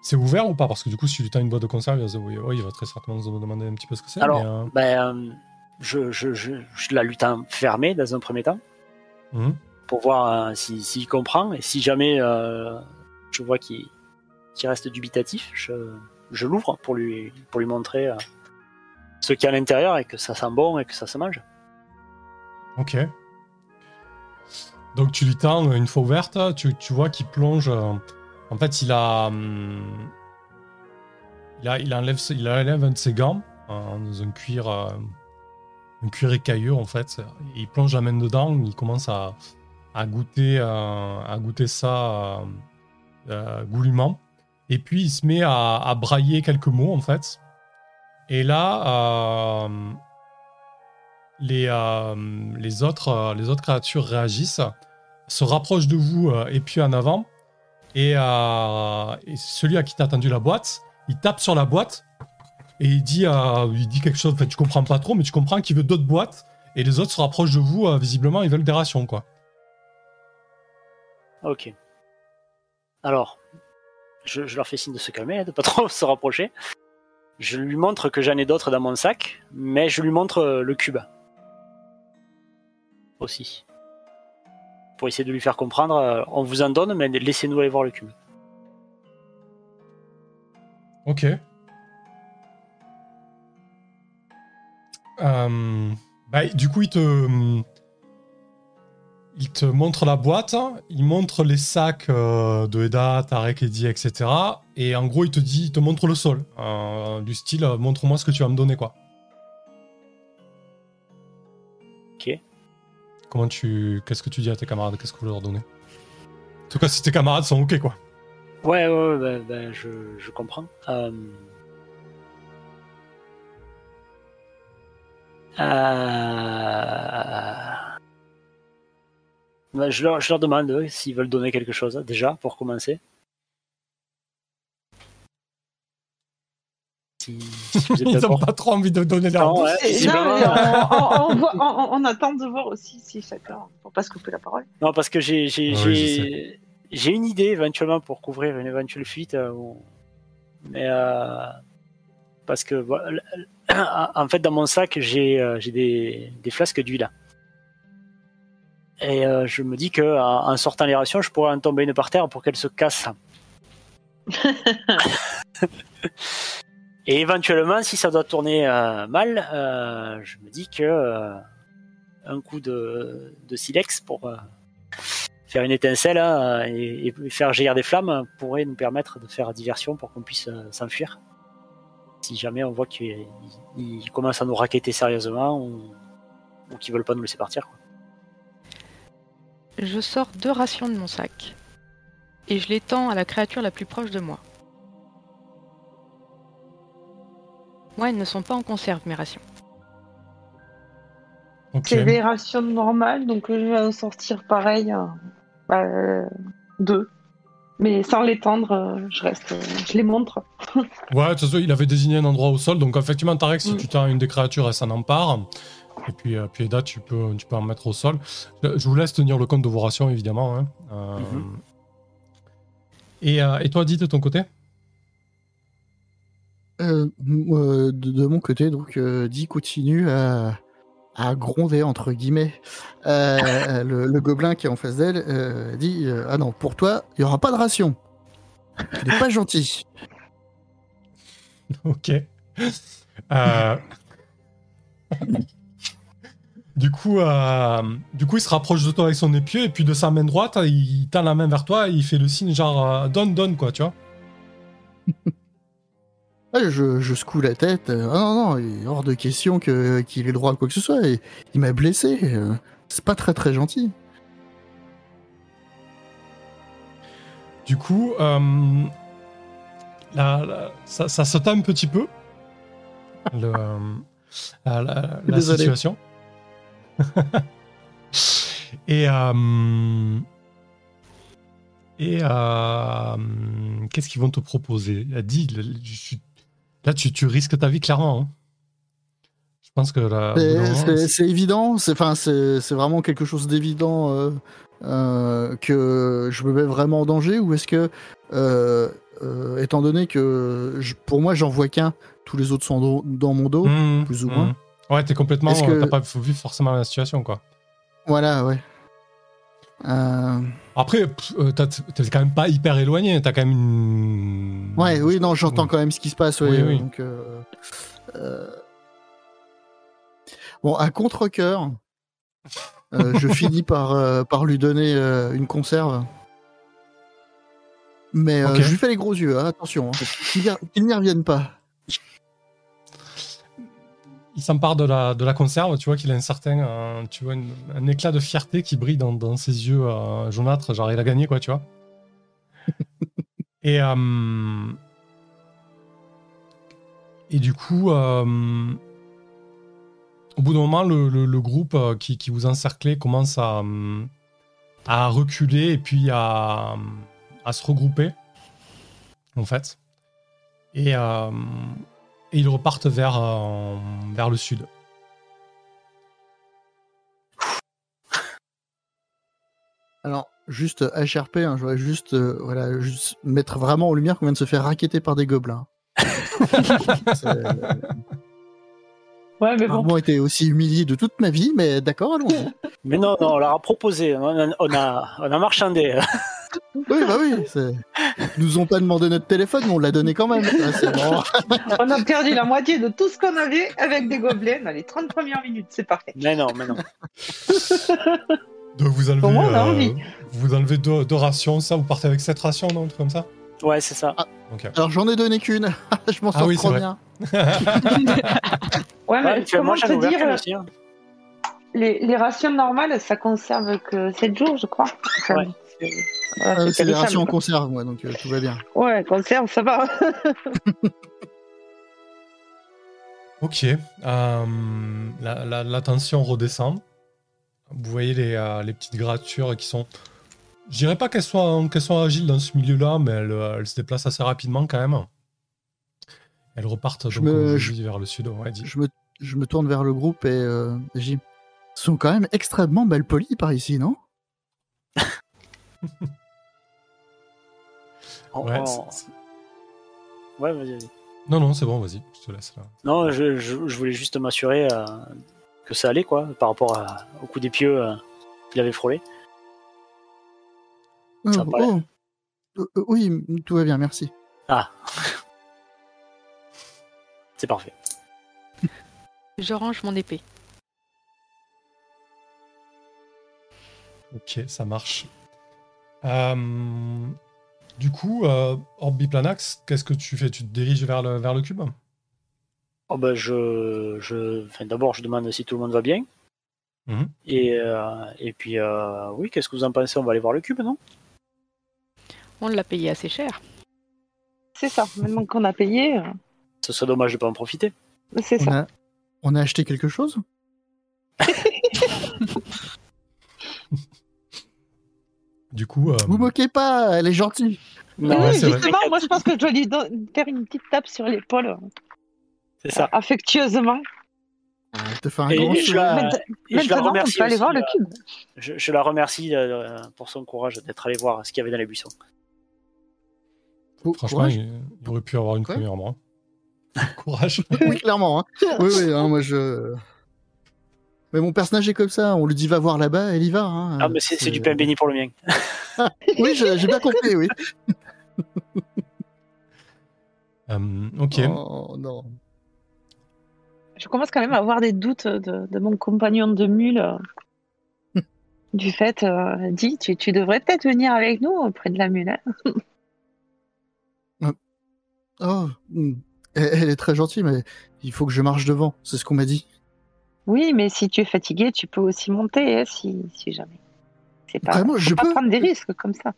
c'est ouvert ou pas? Parce que du coup, si tu lui tends une boîte de conserve, il oui, oui, il va très certainement se demander un petit peu ce que c'est. Alors, mais, euh, Ben, euh, je, je, je, je la lutte fermée dans un premier temps mhm. pour voir euh, si- s'il comprend et si jamais je vois qu'il reste dubitatif, je, l'ouvre pour lui, pour lui montrer ce qu'il y a à l'intérieur et que ça sent bon et que ça se mange. Ok. Donc tu lui tends une fois ouverte, tu, tu vois qu'il plonge. euh, en fait, il a, hum, il a, il enlève, il enlève un de ses gants euh, dans un cuir, euh, un cuir écailleux en fait. Il plonge la main dedans, il commence à, à goûter, à goûter ça goulûment. Et puis il se met à, à brailler quelques mots en fait. Et là, les, les, autres, les autres créatures réagissent, se rapprochent de vous euh, et puis en avant. Et, euh, celui à qui t'as tendu la boîte, il tape sur la boîte et il dit, euh, il dit quelque chose, enfin, tu comprends pas trop, mais tu comprends qu'il veut d'autres boîtes. Et les autres se rapprochent de vous, visiblement, ils veulent des rations, quoi. Ok. Alors, je, je leur fais signe de se calmer, de pas trop se rapprocher. Je lui montre que j'en ai d'autres dans mon sac, mais je lui montre le cube. Aussi. Pour essayer de lui faire comprendre, euh, on vous en donne, mais laissez-nous aller voir le cube. Ok. Euh, bah, du coup, il te, il te montre la boîte, il montre les sacs euh, de Eda, Tarek, Eddy, etc. Et en gros, il te dit, il te montre le sol, euh, du style, montre-moi ce que tu vas me donner, quoi. Ok. Comment tu, qu'est-ce que tu dis à tes camarades? Qu'est-ce que vous leur donnez? En tout cas, si tes camarades sont ok, quoi. Ouais, ouais, ouais, ben, ben, je, je comprends. Euh... Euh... ben, je, leur, je leur demande eux, s'ils veulent donner quelque chose, déjà, pour commencer. Si, si vous êtes Ils d'accord. ont pas trop envie de donner leur. Non, ouais, on, on- on voit- on- on attend de voir aussi si chacun, pour pas se couper la parole. Non, parce que j'ai Oui, une idée éventuellement pour couvrir une éventuelle fuite. euh, Mais euh, parce que voilà, en fait dans mon sac j'ai euh, des, des flasques d'huile. Et euh, je me dis que en sortant les rations, je pourrais en tomber une par terre pour qu'elle se casse. Et éventuellement, si ça doit tourner euh, mal, euh, je me dis que euh, un coup de, silex pour faire une étincelle hein, et, faire jaillir des flammes pourrait nous permettre de faire diversion pour qu'on puisse s'enfuir. Si jamais on voit qu'ils ils commencent à nous raqueter sérieusement ou, ou qu'ils veulent pas nous laisser partir. Je sors deux rations de mon sac et je les tends à la créature la plus proche de moi. Moi, elles ne sont pas en conserve, mes rations. C'est des rations normales, donc euh, je vais en sortir pareil. euh, bah, euh, deux. Mais sans l'étendre, euh, je reste. je les montre. Ouais, de toute façon, il avait désigné un endroit au sol, donc effectivement, Tarek, si Mm. tu tends une des créatures, elle s'en empare. Et puis, euh, puis Eda, tu peux, tu peux en mettre au sol. Je vous laisse tenir le compte de vos rations, évidemment. hein. Euh, Mhm. et, euh, et toi, dis de ton côté? Euh, euh, de, de mon côté, donc, euh, Di continue à, à gronder, entre guillemets. Le, le gobelin qui est en face d'elle dit Ah non, pour toi, il n'y aura pas de ration. Tu n'es pas gentil. Ok. Du coup, du coup, il se rapproche de toi avec son épieu et puis de sa main droite, il tend la main vers toi et il fait le signe genre donne, donne quoi, tu vois. Ah, je, je secoue la tête. euh, Ah non, non, il est hors de question que- qu'il ait le droit à quoi que ce soit. Et il m'a blessé. euh, C'est pas très très gentil. Du coup, euh, la- la- ça, ça se un petit peu. Le, euh, la, la- situation. et euh, et euh, qu'est-ce qu'ils vont te proposer? A dit, le- je suis- là tu, tu risques ta vie clairement. hein. Je pense que là, C'est- évident, c'est enfin, c'est c'est vraiment quelque chose d'évident euh, euh, que je me mets vraiment en danger ou est-ce que, euh, étant donné que je- pour moi j'en vois qu'un, tous les autres sont dans, mon dos, Mmh, plus ou mmh. moins. Ouais, t'es complètement. Est-ce que- T'as pas vu forcément la situation quoi. voilà, ouais. Euh, Après, euh, t'es quand même pas hyper éloigné. T'as quand même une. ouais, oui, non, j'entends Ouais. quand même ce qui se passe, ouais, Oui, oui. donc, euh, euh, Bon, à contre-coeur, euh, je finis par, euh, par lui donner euh, une conserve. Mais euh, je lui fais les gros yeux, hein, attention, hein, qu'il n'y revienne pas. Il s'empare de la, de la conserve. Tu vois qu'il a un certain. euh, tu vois une- un éclat de fierté qui brille dans, dans ses yeux euh, jaunâtres. Genre, il a gagné, quoi, tu vois. et. euh, et du coup. euh, au bout d'un moment, le, le- le groupe qui, qui vous encerclait commence à, à reculer et puis à, à se regrouper, en fait. Et, euh, et ils repartent vers, euh, vers le sud. Alors, juste HRP, hein, je voudrais juste, euh, voilà, juste mettre vraiment en lumière qu'on vient de se faire raqueter par des gobelins. Euh, Ouais, mais bon. rarement été aussi humilié de toute ma vie, mais d'accord, allons-y. Mais non, non, on leur a proposé. On a, on a, on a marchandé. Oui, bah oui. Ils nous ont pas demandé notre téléphone, mais on l'a donné quand même. Ah, bon. On a perdu la moitié de tout ce qu'on avait avec des gobelets dans les 30 premières minutes. C'est parfait. Mais non, mais non. Donc vous enlevez, Pour moi, on a euh, vous enlevez deux, deux rations, ça, vous partez avec sept rations, non, un truc comme ça? Ouais, c'est ça. Ok. Alors j'en ai donné qu'une. je m'en Ah sors oui, trop bien. Ouais, mais Ouais, comment te dire, hein. les, les rations normales, ça conserve que 7 jours, je crois. Enfin, Ouais. Voilà, Ah, c'est c'est des rations en conserve, moi, donc euh, tout va bien. Ouais, conserve, ça va. Ok. Euh, la, la- la tension redescend. Vous voyez les, euh, les petites créatures qui sont. Je dirais pas qu'elles soient, qu'elles soient agiles dans ce milieu-là, mais elles, euh, elles se déplacent assez rapidement quand même. Elles repartent Je donc, me- comme je je- dis, vers le sud. Ouais. Je me, je me tourne vers le groupe et euh, dis Ils sont quand même extrêmement mal polis par ici, non? Ouais, vas-y, vas-y. Non, non, c'est bon, vas-y, je te laisse là. Non, je, je, je voulais juste m'assurer euh, que ça allait, quoi, par rapport à- au coup des pieux euh, qu'il avait frôlé. Ça Euh, va pas oh. Euh, Oui, tout va bien, merci. Ah. c'est parfait. Je range mon épée. Ok, ça marche. Euh, du coup, euh, Orbiplanax, qu'est-ce que tu fais? Tu te diriges vers le, vers le cube? Oh, bah, je, je, enfin, d'abord, je demande si tout le monde va bien. Mhm. Et, euh, et puis, euh, oui, qu'est-ce que vous en pensez? On va aller voir le cube, non? On l'a payé assez cher. C'est ça. Maintenant qu'on a payé, Ce serait dommage de pas en profiter. c'est On ça. a, on a acheté quelque chose? Du coup, euh, Vous moquez pas, elle est gentille. Non, Ouais, oui, vrai. justement, moi je pense que je dois lui don- faire une petite tape sur l'épaule, euh, c'est ça. affectueusement. Elle te fait un Et- grand et je la- et je remercie peut aller aussi, voir le euh, cube. Je, je la remercie euh, pour son courage d'être allé voir ce qu'il y avait dans les buissons. Franchement, courage. il, aurait pu avoir une Quoi première main. Courage. Oui, clairement. hein. Oui, oui, hein, moi je. Mais mon personnage est comme ça, on lui dit va voir là-bas, elle y va. hein. Ah, mais c'est du pain béni pour le mien. Oui, j'ai bien compris, oui. Euh, ok. Oh non. Je commence quand même à avoir des doutes de, de mon compagnon de mule. euh, du fait, euh, dis, tu, tu devrais peut-être venir avec nous auprès de la mule. hein. Oh, elle est très gentille, mais il faut que je marche devant, c'est ce qu'on m'a dit. Oui, mais si tu es fatigué, tu peux aussi monter, hein, si, si jamais. C'est pas, Vraiment, je pas peux prendre des risques comme ça.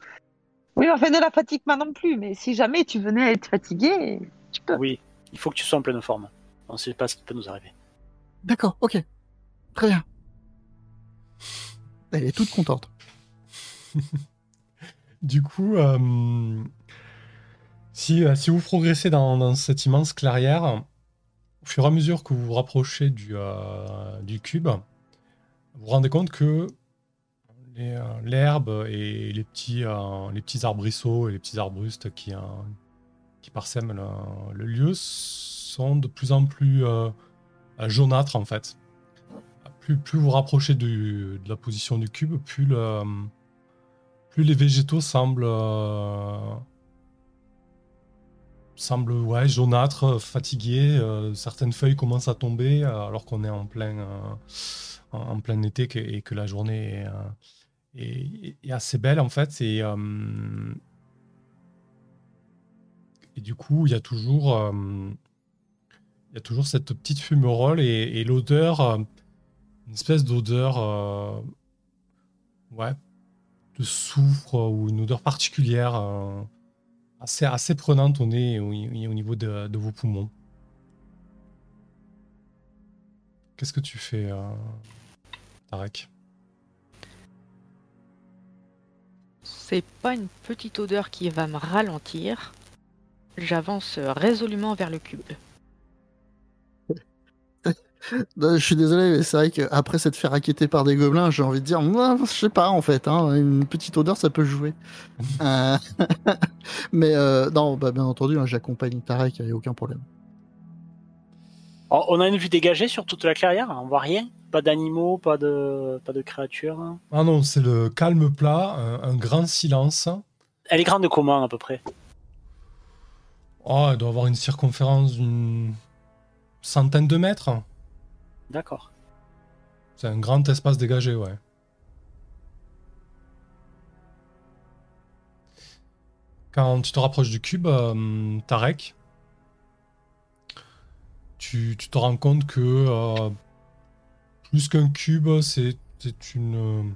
Oui, mais enfin, ne la fatigue pas non plus. Mais si jamais tu venais à être fatigué, tu peux. Oui, il faut que tu sois en pleine forme. On ne sait pas ce qui peut nous arriver. D'accord, ok. Très bien. Elle est toute contente. Du coup, euh, si, euh, si vous progressez dans, dans cette immense clairière, au fur et à mesure que vous vous rapprochez du, euh, du cube, vous vous rendez compte que euh, l'herbe et les petits, euh, les petits arbrisseaux et les petits arbustes qui, qui parsèment le, lieu sont de plus en plus jaunâtres en fait. Plus, plus vous rapprochez de la position du cube, plus les végétaux semblent euh, semblent ouais, jaunâtres, fatigués. euh, certaines feuilles commencent à tomber euh, alors qu'on est en plein euh, en, plein été et que la journée est, euh, assez belle en fait. Et, euh, du coup, il y a toujours euh, y a toujours cette petite fumerole et, et l'odeur, euh, une espèce d'odeur, euh, ouais, de soufre ou une odeur particulière euh, assez, assez prenante au nez au, niveau de, vos poumons. Qu'est-ce que tu fais, euh, Tarek? C'est pas une petite odeur qui va me ralentir. J'avance résolument vers le cube. Je suis désolé, mais c'est vrai qu'après s'être fait raqueter par des gobelins, j'ai envie de dire, je sais pas en fait, hein, une petite odeur ça peut jouer. Euh, mais euh, non, bah, bien entendu, hein, j'accompagne Tarek, il n'y a aucun problème. Oh, on a une vue dégagée sur toute la clairière, on voit rien. Pas d'animaux, pas de, pas de créatures. Ah non, c'est le calme plat, un, un grand silence. Elle est grande comment à peu près? Oh, elle doit avoir une circonférence d'une centaine de mètres. D'accord. C'est un grand espace dégagé, ouais. Quand tu te rapproches du cube, euh, Tarek, tu, te rends compte que euh, plus qu'un cube, c'est une,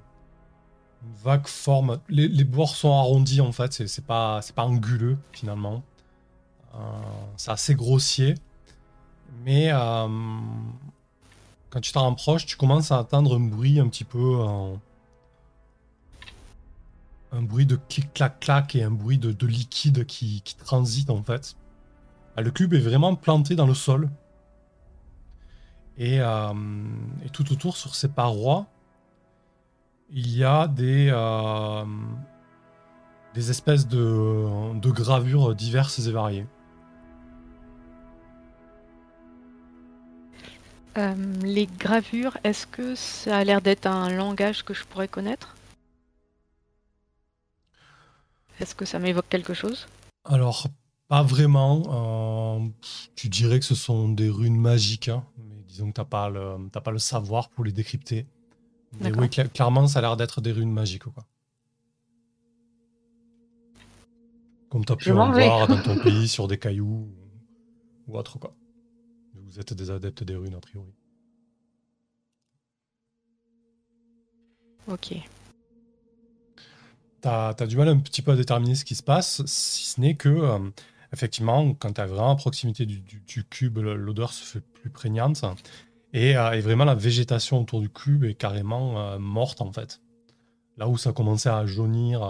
vague forme. Les, bords sont arrondis en fait, c'est pas, pas anguleux finalement. Euh, c'est assez grossier. Mais quand tu t'en rapproches, tu commences à entendre un bruit un petit peu. un bruit de clic-clac-clac et un bruit de, de liquide qui, qui transite en fait. Ah, Le cube est vraiment planté dans le sol. Et, euh, et tout autour, sur ces parois, il y a des, euh, des espèces de, de gravures diverses et variées. Euh, les gravures, est-ce que ça a l'air d'être un langage que je pourrais connaître? Est-ce que ça m'évoque quelque chose? Alors, pas vraiment. euh, tu dirais que ce sont des runes magiques, hein, mais disons que t'as pas le, t'as pas le savoir pour les décrypter. Mais oui, cla- clairement, ça a l'air d'être des runes magiques, quoi. Comme t'as pu Je en voir dans ton pays sur des cailloux ou, ou autre, quoi. Vous êtes des adeptes des runes, a priori. Ok. T'as as du mal un petit peu à déterminer ce qui se passe, si ce n'est que, euh, effectivement, quand t'es vraiment à proximité du, du- du cube, l'odeur se fait plus prégnante. Et, euh, et vraiment, la végétation autour du cube est carrément euh, morte, en fait. Là où ça commençait à jaunir,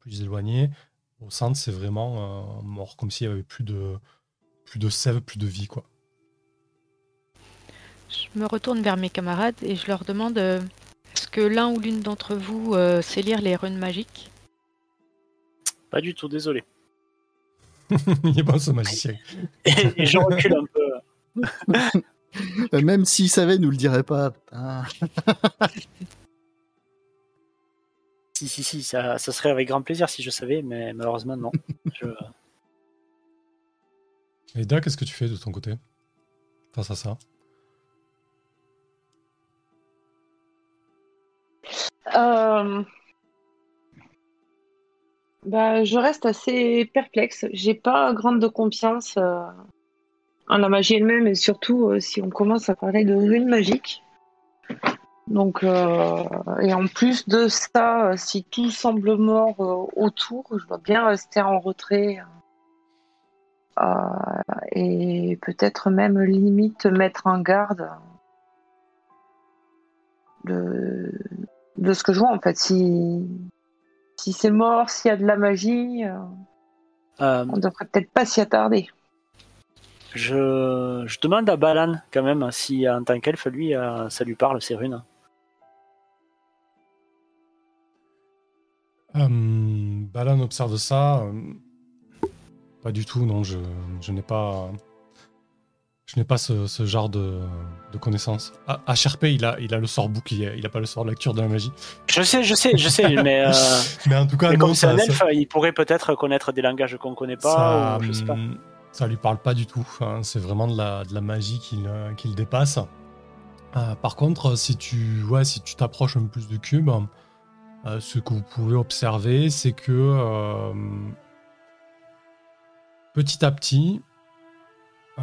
plus éloigné, au centre, c'est vraiment mort, comme s'il y avait plus de, plus de sève, plus de vie, quoi. Je me retourne vers mes camarades et je leur demande euh, est-ce que l'un ou l'une d'entre vous euh, sait lire les runes magiques? Pas du tout, désolé. Il est bon, ce magicien. Et, et je recule un peu. Euh, Même s'il savait, il nous le dirait pas. Si, si, si, ça, ça serait avec grand plaisir si je savais, mais malheureusement, non. Je- Et Da, qu'est-ce que tu fais de ton côté face à ça? Euh, Bah, je reste assez perplexe. J'ai pas grande de confiance euh, en la magie elle-même et surtout euh, si on commence à parler de runes magiques. Donc, et en plus de ça, si tout semble mort autour, je dois bien rester en retrait euh, et peut-être même limite mettre en garde de, de ce que je vois en fait. Si, si c'est mort, s'il y a de la magie, euh, Euh, on devrait peut-être pas s'y attarder. je, je demande à Balan, quand même, si en tant qu'elfe, lui, euh, ça lui parle, ces runes. Euh, Balan observe ça. Pas du tout, non, je, je n'ai pas. Je n'ai pas ce, ce genre de, de connaissances. Ah, HRP, il a, il a le sort book, il a, il a pas le sort lecture de la magie. Je sais, je sais, je sais, mais, euh, Mais en tout cas, mais non, comme c'est un ça- elfe, il pourrait peut-être connaître des langages qu'on connaît pas, ça, ou je sais pas. hum, ça lui parle pas du tout. hein, C'est vraiment de la, de la magie qui le, qui le dépasse. Euh, par contre, si tu ouais, si tu t'approches un peu plus du cube, euh, ce que vous pouvez observer, c'est que petit à petit, euh,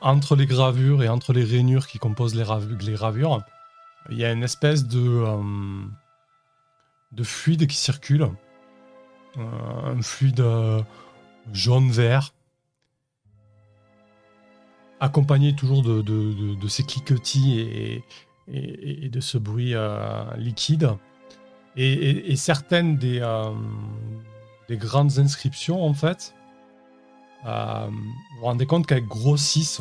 entre les gravures et entre les rainures qui composent les, ravu- les gravures, il y a une espèce de, euh, de fluide qui circule. Euh, un fluide jaune-vert, accompagné toujours de, ces cliquetis et, de ce bruit liquide. Et, certaines des, des grandes inscriptions, en fait, euh, vous vous rendez compte qu'elles grossissent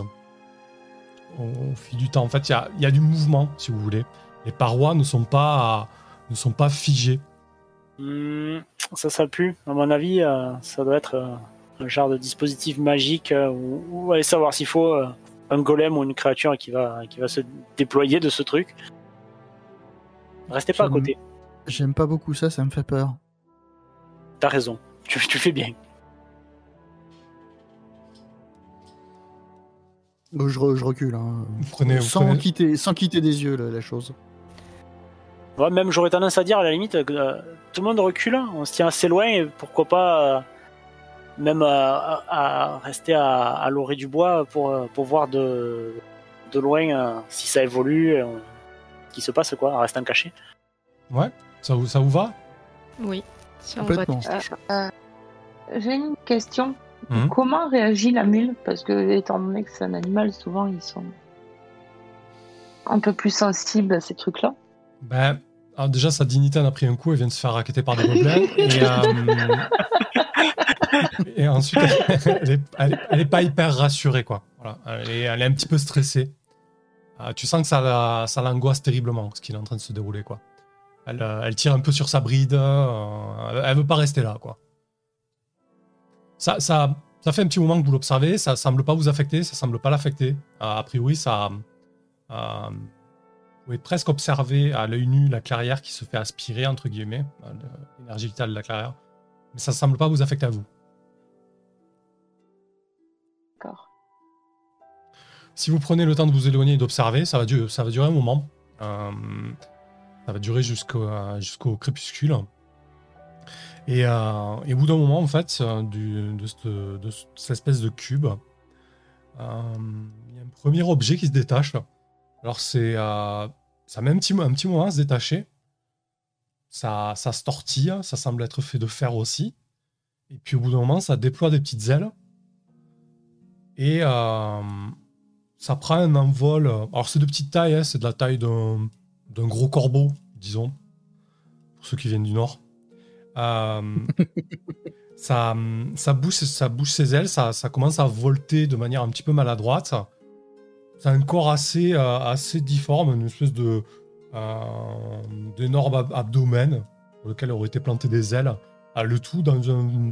au, au fil du temps. En fait, il y a, il y a du mouvement, si vous voulez. Les parois ne sont pas, ne sont pas figées. Hmm, ça, ça pue. À mon avis, euh, ça doit être euh, un genre de dispositif magique euh, où, où aller savoir s'il faut euh, un golem ou une créature qui va, qui va se déployer de ce truc. Restez pas à côté. J'aime pas beaucoup ça, ça me fait peur. T'as raison. Tu, tu fais bien. Je, re- je recule, hein. Vous prenez, vous sans, prenez- quitter, sans quitter des yeux la, la chose. Ouais, même j'aurais tendance à dire à la limite que euh, tout le monde recule, on se tient assez loin et pourquoi pas euh, même euh, à, à rester à, à l'orée du bois pour, euh, pour voir de, de loin euh, si ça évolue, euh, ce qui se passe quoi, en restant caché. Ouais, ça vous, ça vous va? Oui. Ça, on. Euh, J'ai une question. Mhm. Comment réagit la mule? Parce que, étant donné que c'est un animal, souvent ils sont un peu plus sensibles à ces trucs-là. Ben, alors déjà, sa dignité en a pris un coup, elle vient de se faire raqueter par des gobelins. et, euh, et ensuite, elle est, elle, est- elle est pas hyper rassurée, quoi. Voilà. Elle, est, elle est un petit peu stressée. Euh, tu sens que ça, la- ça l'angoisse terriblement, ce qui est en train de se dérouler, quoi. Elle, euh, elle tire un peu sur sa bride, euh, elle, elle veut pas rester là, quoi. Ça, ça, ça fait un petit moment que vous l'observez, ça semble pas vous affecter, ça semble pas l'affecter. Euh, a priori, ça... euh, vous pouvez presque observer à l'œil nu la clairière qui se fait aspirer, entre guillemets, euh, l'énergie vitale de la clairière. Mais ça ne semble pas vous affecter à vous. D'accord. Si vous prenez le temps de vous éloigner et d'observer, ça, va du- ça va durer un moment. Euh, ça va durer jusqu'au jusqu'au crépuscule. Et, euh, et au bout d'un moment, en fait, euh, de, cette, espèce de cube, euh, il y a un premier objet qui se détache. Alors, c'est, ça met un petit, moment à se détacher. Ça, ça se tortille, ça semble être fait de fer aussi. Et puis au bout d'un moment, ça déploie des petites ailes. Et, ça prend un envol. Alors, c'est de petite taille, hein, c'est de la taille d'un gros corbeau, disons, pour ceux qui viennent du Nord. Euh, ça, ça, bouge, ça bouge ses ailes, ça, commence à volter de manière un petit peu maladroite. C'est un corps assez, euh, assez difforme, une espèce de euh, d'énorme ab- abdomen sur lequel auraient été plantées des ailes. Ah, le tout dans un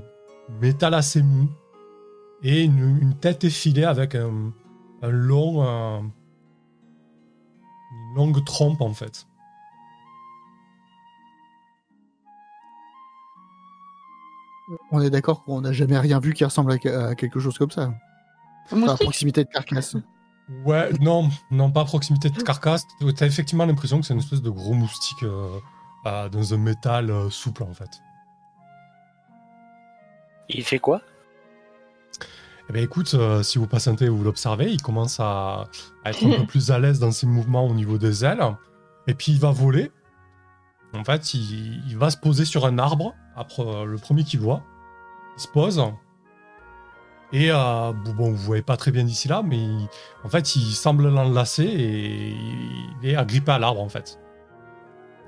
métal assez mou et une, tête effilée avec un, long, une longue trompe en fait. On est d'accord qu'on n'a jamais rien vu qui ressemble à, à quelque chose comme ça. Enfin, à proximité de carcasse. Ouais, non, non, pas à proximité de carcasse. T'as effectivement l'impression que c'est une espèce de gros moustique euh, euh, dans un métal euh, souple en fait. Il fait quoi? Eh bien, écoute, euh, si vous patientez vous l'observez, il commence à, à être un peu plus à l'aise dans ses mouvements au niveau des ailes. Et puis, il va voler. En fait, il, il va se poser sur un arbre, après euh, le premier qu'il voit. Il se pose. Et euh, bon, vous voyez pas très bien d'ici là, mais il- en fait, il semble l'enlacer et il est agrippé à l'arbre, en fait.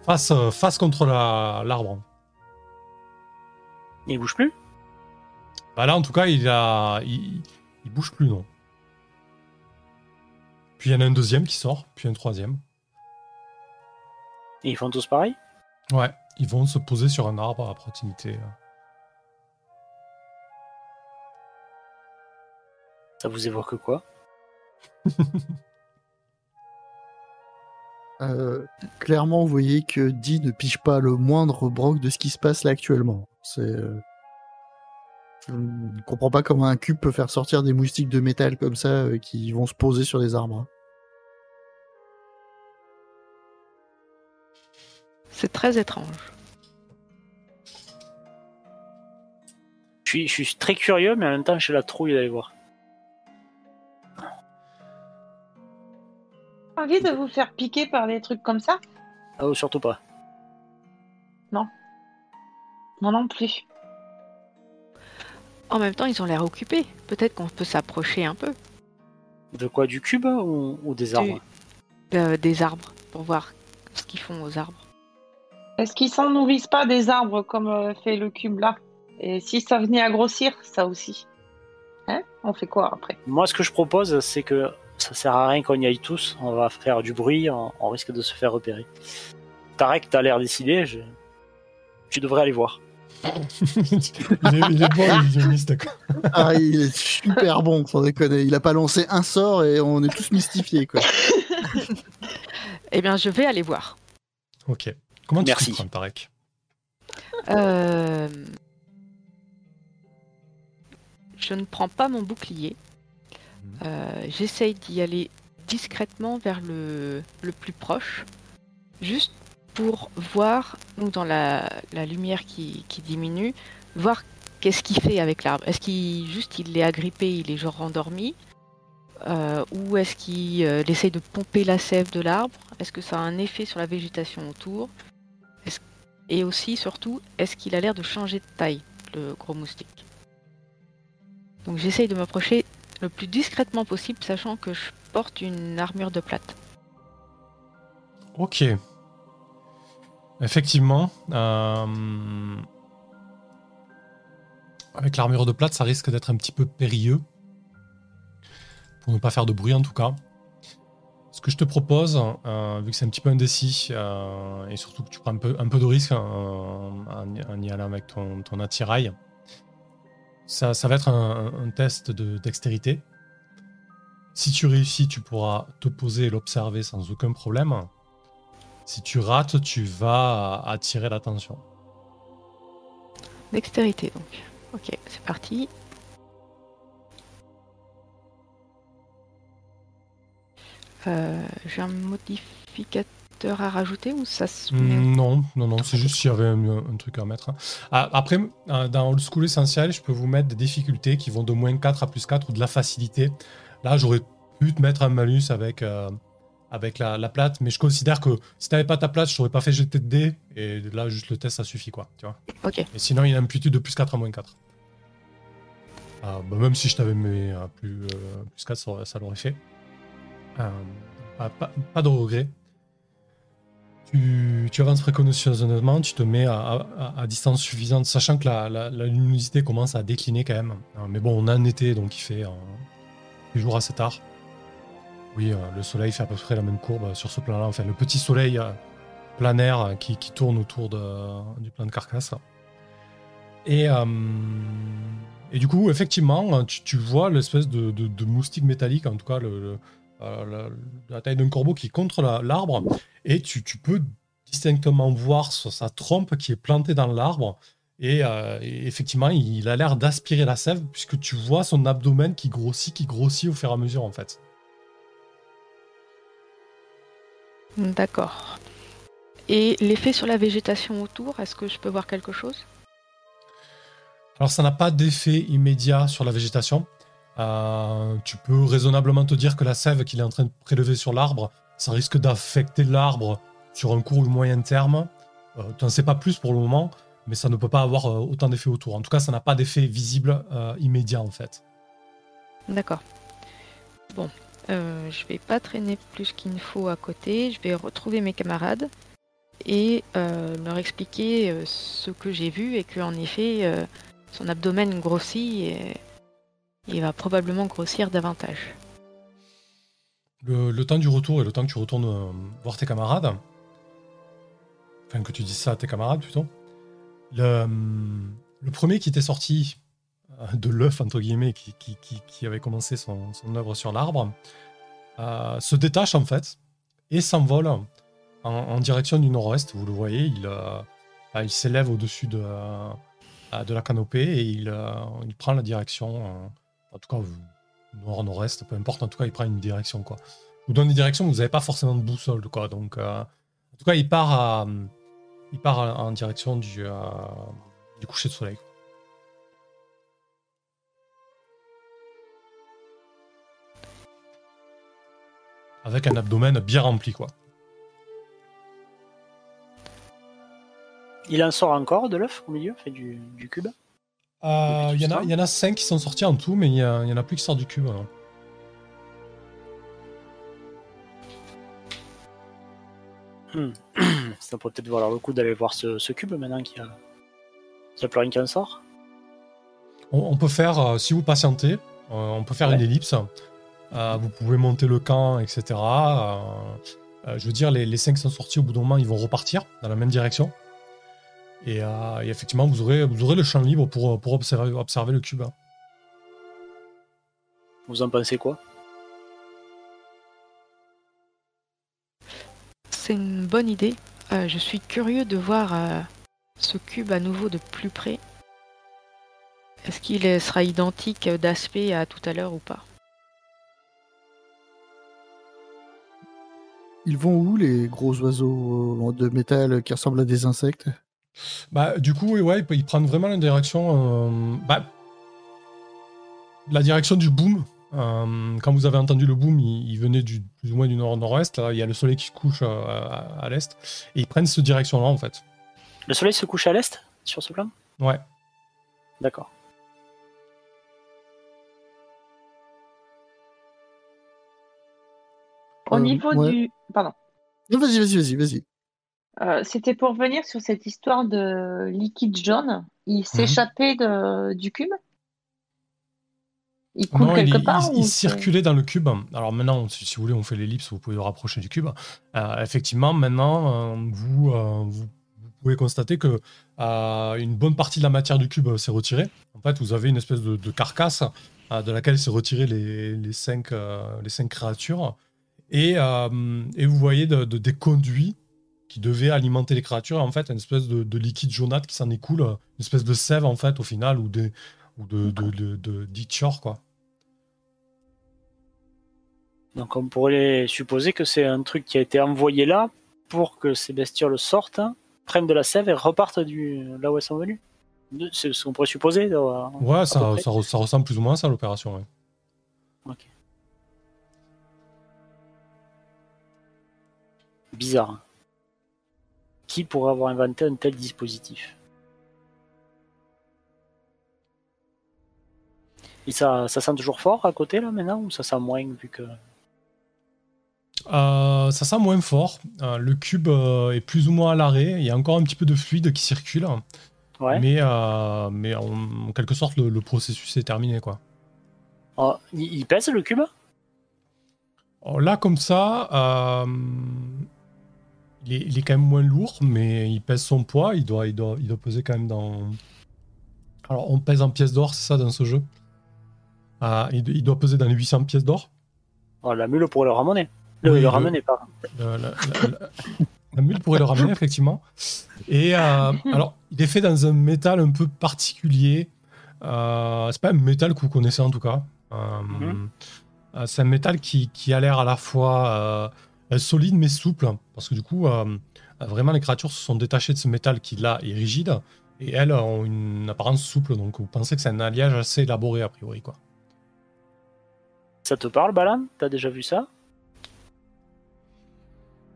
Face, euh, face contre la- l'arbre. Il bouge plus? Bah là, en tout cas, il a, il, il bouge plus, non. Puis il y en a un deuxième qui sort, puis un troisième. Et ils font tous pareil? Ouais, ils vont se poser sur un arbre à proximité. Ça vous évoque quoi? Euh, clairement, vous voyez que Dee ne pige pas le moindre broc de ce qui se passe là actuellement. C'est. euh, Je ne comprends pas comment un cube peut faire sortir des moustiques de métal comme ça euh, qui vont se poser sur les arbres. C'est très étrange. je suis, je suis très curieux, mais en même temps, j'ai la trouille d'aller voir. envie de vous faire piquer par des trucs comme ça? Ah, oh, surtout pas. Moi non plus. En même temps, ils ont l'air occupés. Peut-être qu'on peut s'approcher un peu De quoi? Du cube ou, ou des arbres? Euh, des arbres pour voir ce qu'ils font aux arbres. Est-ce qu'ils s'en nourrissent pas des arbres comme euh, fait le cube là? Et si ça venait à grossir, ça aussi. Hein? On fait quoi après? Moi, ce que je propose, c'est que ça sert à rien qu'on y aille tous. On va faire du bruit, on, on risque de se faire repérer. Tarek, t'as l'air décidé. je- Tu devrais aller voir. il, est, il est bon, d'accord. Ah, il est super bon, sans déconner. Il a pas lancé un sort et on est tous mystifiés, quoi. Eh bien, je vais aller voir. Ok. Comment tu Merci. t'y prends, Tarek? Euh, Je ne prends pas mon bouclier. Euh, J'essaye d'y aller discrètement vers le, le plus proche, juste pour voir, donc dans la, la lumière qui, qui diminue, voir qu'est-ce qu'il fait avec l'arbre. Est-ce qu'il juste il l'est agrippé, il est genre endormi Euh, Ou est-ce qu'il euh, essaye de pomper la sève de l'arbre? Est-ce que ça a un effet sur la végétation autour? Et aussi, surtout, est-ce qu'il a l'air de changer de taille, le gros moustique? Donc j'essaye de m'approcher le plus discrètement possible, sachant que je porte une armure de plate. Ok. Effectivement. euh, Avec l'armure de plate, ça risque d'être un petit peu périlleux. Pour ne pas faire de bruit en tout cas. Ce que je te propose, euh, vu que c'est un petit peu indécis, euh, et surtout que tu prends un peu, de risque euh, en, y- allant avec ton, attirail, ça, ça va être un, un test de dextérité. Si tu réussis, tu pourras te poser et l'observer sans aucun problème. Si tu rates, tu vas attirer l'attention. Dextérité, donc. Ok, c'est parti. Euh, J'ai un modificateur à rajouter ou ça se met Mm, Non, non, non, c'est juste s'il y avait un, un truc à mettre. Ah, Après, euh, dans Old School Essentiel, je peux vous mettre des difficultés qui vont de moins 4 à plus 4 ou de la facilité. Là, j'aurais pu te mettre un malus avec, euh, avec la, la plate, mais je considère que si t'avais pas ta plate, je t'aurais pas fait jeter de dés, et là, juste le test, ça suffit, quoi, tu vois. Ok, Et sinon, il y a une amplitude de plus 4 à moins 4. Ah, bah, même si je t'avais mis plus, euh, plus 4, ça, aurait- ça l'aurait fait. Euh, pas, de regret. Tu, avances précautionneusement, tu te mets à, distance suffisante, sachant que la, luminosité commence à décliner quand même. Euh, mais bon, on est en été, donc il fait euh, les jours assez tard. Oui, euh, le soleil fait à peu près la même courbe sur ce plan-là. Enfin, le petit soleil planaire qui, tourne autour du plan de carcasse. Et, du coup, effectivement, tu, vois l'espèce de, moustique métallique, en tout cas le, la, la taille d'un corbeau qui est contre la- l'arbre, et tu, tu peux distinctement voir sa trompe qui est plantée dans l'arbre. Et, euh, et effectivement, il a l'air d'aspirer la sève, puisque tu vois son abdomen qui grossit, qui grossit au fur et à mesure, en fait. D'accord. Et l'effet sur la végétation autour, est-ce que je peux voir quelque chose? Alors, ça n'a pas d'effet immédiat sur la végétation. Euh, tu peux raisonnablement te dire que la sève qu'il est en train de prélever sur l'arbre, ça risque d'affecter l'arbre sur un court ou moyen terme. Euh, tu n'en sais pas plus pour le moment, mais ça ne peut pas avoir euh, autant d'effet autour. En tout cas, ça n'a pas d'effet visible immédiat, en fait. D'accord. Bon, je vais pas traîner plus qu'il ne faut à côté. Je vais retrouver mes camarades et leur expliquer ce que j'ai vu et qu'en effet, euh, son abdomen grossit et il va probablement grossir davantage. Le, temps du retour et le temps que tu retournes euh, voir tes camarades, enfin que tu dises ça à tes camarades plutôt, le, euh, premier qui était sorti euh, de l'œuf, entre guillemets, qui, qui, qui- avait commencé son, son œuvre sur l'arbre, se détache en fait et s'envole en, direction du nord-ouest. Vous le voyez, il, euh, ah, il s'élève au-dessus de, de la canopée et il, il prend la direction, en tout cas nord-nord-est, peu importe, en tout cas il prend une direction quoi. Vous donne une direction, vous n'avez pas forcément de boussole quoi, donc euh, en tout cas il part, à- il part en direction du, euh, du coucher de soleil. Avec un abdomen bien rempli quoi. Il en sort encore de l'œuf au milieu, fait du cube? Euh, Il y, en a- ça il y en a 5 qui sont sortis en tout, mais il y, a- il y en a plus qui sortent du cube. hein. Ça pourrait peut-être valoir le coup d'aller voir ce, ce cube maintenant qu'il y a, qu'il y a plus rien qui en sort. On, on peut faire, euh, si vous patientez, euh, on peut faire Ouais. une ellipse. Euh, vous pouvez monter le camp, etc. Euh, euh, je veux dire, les, les 5 qui sont sortis au bout d'un moment, ils vont repartir dans la même direction. Et, euh, et effectivement, vous aurez, vous aurez le champ libre pour, pour observer, observer le cube. Vous en pensez quoi? C'est une bonne idée. Euh, je suis curieux de voir euh, ce cube à nouveau de plus près. Est-ce qu'il sera identique d'aspect à tout à l'heure ou pas? Ils vont où les gros oiseaux de métal qui ressemblent à des insectes? Bah, du coup, ouais, ils prennent vraiment la direction. euh, bah, la direction du boom. Euh, quand vous avez entendu le boom, il, il venait du, plus ou moins du nord-nord-ouest. Là, Il y a le soleil qui se couche euh, à, à l'est. Et ils prennent cette direction-là, en fait. Le soleil se couche à l'est sur ce plan? Ouais. D'accord. Au Euh, niveau ouais. du. Pardon. Vas-y, vas-y, vas-y, vas-y. Euh, C'était pour revenir sur cette histoire de liquide jaune. Il s'échappait de- du cube Il coule Non, quelque il, part il- ou circulait dans le cube. Alors maintenant, si, si vous voulez, on fait l'ellipse, vous pouvez le rapprocher du cube. Euh, effectivement, maintenant, euh, vous, vous, vous pouvez constater que une bonne partie de la matière du cube s'est retirée. En fait, vous avez une espèce de, de carcasse de laquelle s'est retiré les, les, cinq, les cinq créatures. Et, euh, et vous voyez de- de- des conduits qui devaient alimenter les créatures. En fait, une espèce de, de liquide jaunâtre qui s'en écoule, une espèce de sève en fait au final, ou, des, ou de, de, de, de, quoi. Donc on pourrait supposer que c'est un truc qui a été envoyé là pour que ces bestioles sortent, prennent de la sève et repartent du là où elles sont venues. C'est ce qu'on pourrait supposer. euh, Ouais, à ça, ça ressemble plus ou moins à ça l'opération. ouais. Ok. Bizarre. Qui pourrait avoir inventé un tel dispositif Et ça, ça sent toujours fort à côté là maintenant ou ça sent moins vu que Euh, ça sent moins fort. Euh, le cube euh, est plus ou moins à l'arrêt. Il y a encore un petit peu de fluide qui circule. Ouais. Mais, mais en, en quelque sorte, le, le processus est terminé. Quoi. Oh, il, il pèse le cube? Alors là, comme ça, il, est, il est quand même moins lourd, mais il pèse son poids. Il doit, il doit, il doit peser quand même dans. Alors, on pèse en pièces d'or, c'est ça, dans ce jeu? Ah, il, il doit peser dans les 800 pièces d'or. oh, La mule pourrait le ramener. Le, Oui, le le- ramener, pas. La, la- la- la mule pourrait le ramener, effectivement. Et euh, alors, il est fait dans un métal un peu particulier. Euh, c'est pas un métal que vous connaissez en tout cas. Euh, Mhm. euh, c'est un métal qui, qui a l'air à la fois solide mais souple. Parce que du coup, euh, vraiment, les créatures se sont détachées de ce métal qui là est rigide. Et elles ont une apparence souple. Donc, vous pensez que c'est un alliage assez élaboré a priori. Quoi. Ça te parle, Balan? T'as déjà vu ça?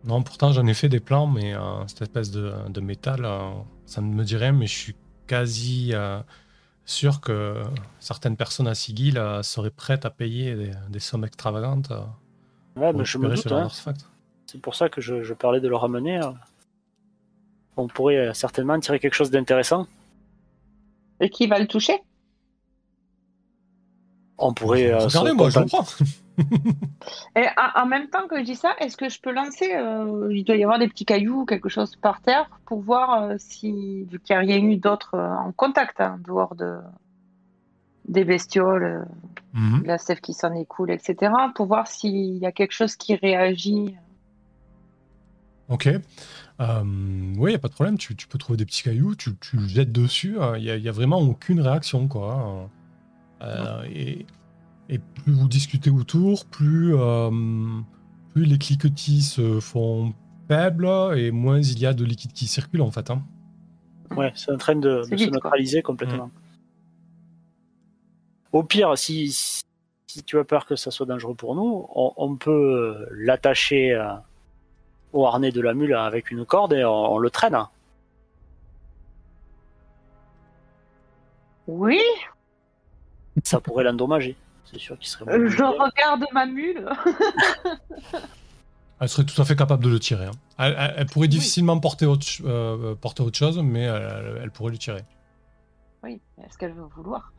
Non, pourtant j'en ai fait des plans, mais euh, cette espèce de, de métal, euh, ça ne me dit rien, mais je suis quasi euh, sûr que certaines personnes à Sigil euh, seraient prêtes à payer des, des sommes extravagantes. Ouais, mais je me doute. hein. C'est pour ça que je, je parlais de le ramener. euh. On pourrait euh, certainement tirer quelque chose d'intéressant. Et qui va le toucher? On pourrait. euh, Regardez, moi je le prends. Et en en même temps que je dis ça, est-ce que je peux lancer euh, Il doit y avoir des petits cailloux ou quelque chose par terre pour voir euh, si, vu qu'il n'y a rien eu d'autre euh, en contact, hein, dehors de, des bestioles, euh, Mhm. de la sève qui s'en écoule, etc., pour voir s'il y a quelque chose qui réagit. Ok. Euh, oui, y a pas de problème, tu, tu peux trouver des petits cailloux, tu, tu le jettes dessus, il n'y a, y a vraiment aucune réaction. quoi. Euh, et, et plus vous discutez autour, plus, euh, plus les cliquetis se font faibles et moins il y a de liquide qui circule en fait. hein. Ouais, c'est en train de, se quoi. neutraliser complètement. Au pire, si, si tu as peur que ça soit dangereux pour nous, on, on peut euh, l'attacher euh, au harnais de la mule avec une corde et on, on le traîne. Oui, Ça pourrait l'endommager. C'est sûr qu'il serait. euh, moins je bien. regarde ma mule. Elle serait tout à fait capable de le tirer. hein. Elle, elle- elle pourrait difficilement porter, autre, ch- euh, porter autre chose, mais elle, elle pourrait le tirer. Oui, est-ce qu'elle veut vouloir?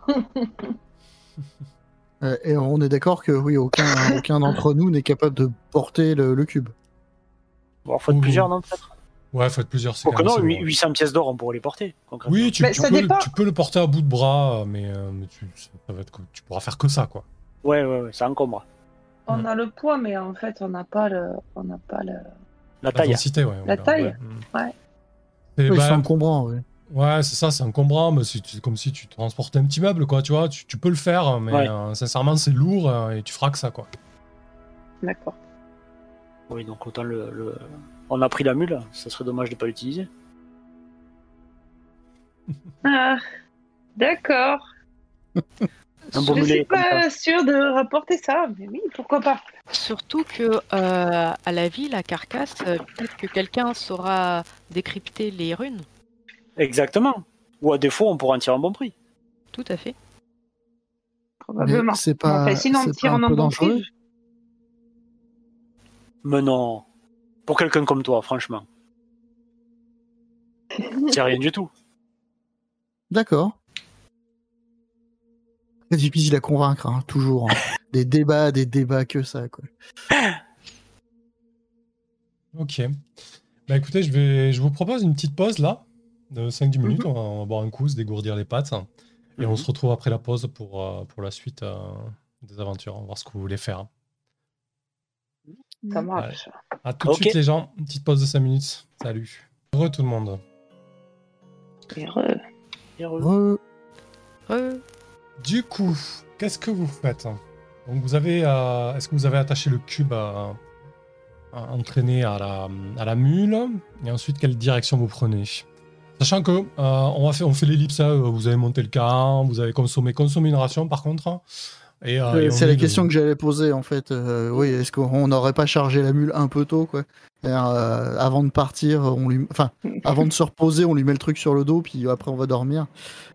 Et on est d'accord que oui, aucun, aucun d'entre nous n'est capable de porter le, le cube. Bon, faut être Ouh. plusieurs, non peut-être Ouais, faites plusieurs. c'est non, assez huit- lourd. 800 pièces d'or, on pourrait les porter. Oui, tu, Mais tu ça peux, le- dépend. tu peux le porter à bout de bras, mais, euh, mais tu, ça va être que- tu pourras faire que ça, quoi. Ouais, ouais, ouais, ça encombre. On a le poids, mais en fait, on n'a pas le, on n'a pas le. La taille. densité, ouais. La ouais, taille, ouais. ouais. Et Oui, bah, c'est encombrant, oui. Ouais, c'est ça, c'est encombrant, mais c'est c'est comme si tu transportais un petit meuble, quoi, tu vois. Tu, tu peux le faire, mais Ouais. euh, sincèrement, c'est lourd euh, et tu feras que ça, quoi. D'accord. Oui, donc autant le, le- On a pris la mule, ça serait dommage de pas l'utiliser. Ah, d'accord. Je mulet, suis pas sûre de rapporter ça, mais oui, pourquoi pas. Surtout que euh, à la ville, à Carcasse, peut-être que quelqu'un saura décrypter les runes. Exactement. Ou à défaut, on pourra en tirer un bon prix. Tout à fait. Probablement. Mais c'est pas- Enfin, sinon, on tire un peu bon dangereux prix. Mais non. Pour quelqu'un comme toi, franchement. C'est rien du tout. D'accord. C'est difficile à convaincre, hein, toujours. hein. Des débats, des débats que ça, quoi. Ok. Bah écoutez, je, vais, je vous propose une petite pause là, de 5-10 Mhm. minutes. on, va, on va boire un coup, se dégourdir les pattes. Et on Mhm. se retrouve après la pause pour, euh, pour la suite euh, des aventures. On va voir ce que vous voulez faire. Ça marche. À tout de suite, les gens. Une petite pause de 5 minutes. Salut. Heureux tout le monde. Heureux. Re- Re- Du coup, qu'est-ce que vous faites? Donc vous avez, euh, est-ce que vous avez attaché le cube à, à entraîner à la, à la mule? Et ensuite, quelle direction vous prenez? Sachant que euh, on va faire, on fait l'ellipse. hein, vous avez monté le camp, vous avez consommé, consommé une ration par contre. Et, euh, et c'est est la de- question que j'allais poser en fait. Euh, oui, est-ce qu'on n'aurait pas chargé la mule un peu tôt, quoi? Euh, Avant de partir, on lui, enfin, avant de se reposer, on lui met le truc sur le dos, puis après on va dormir.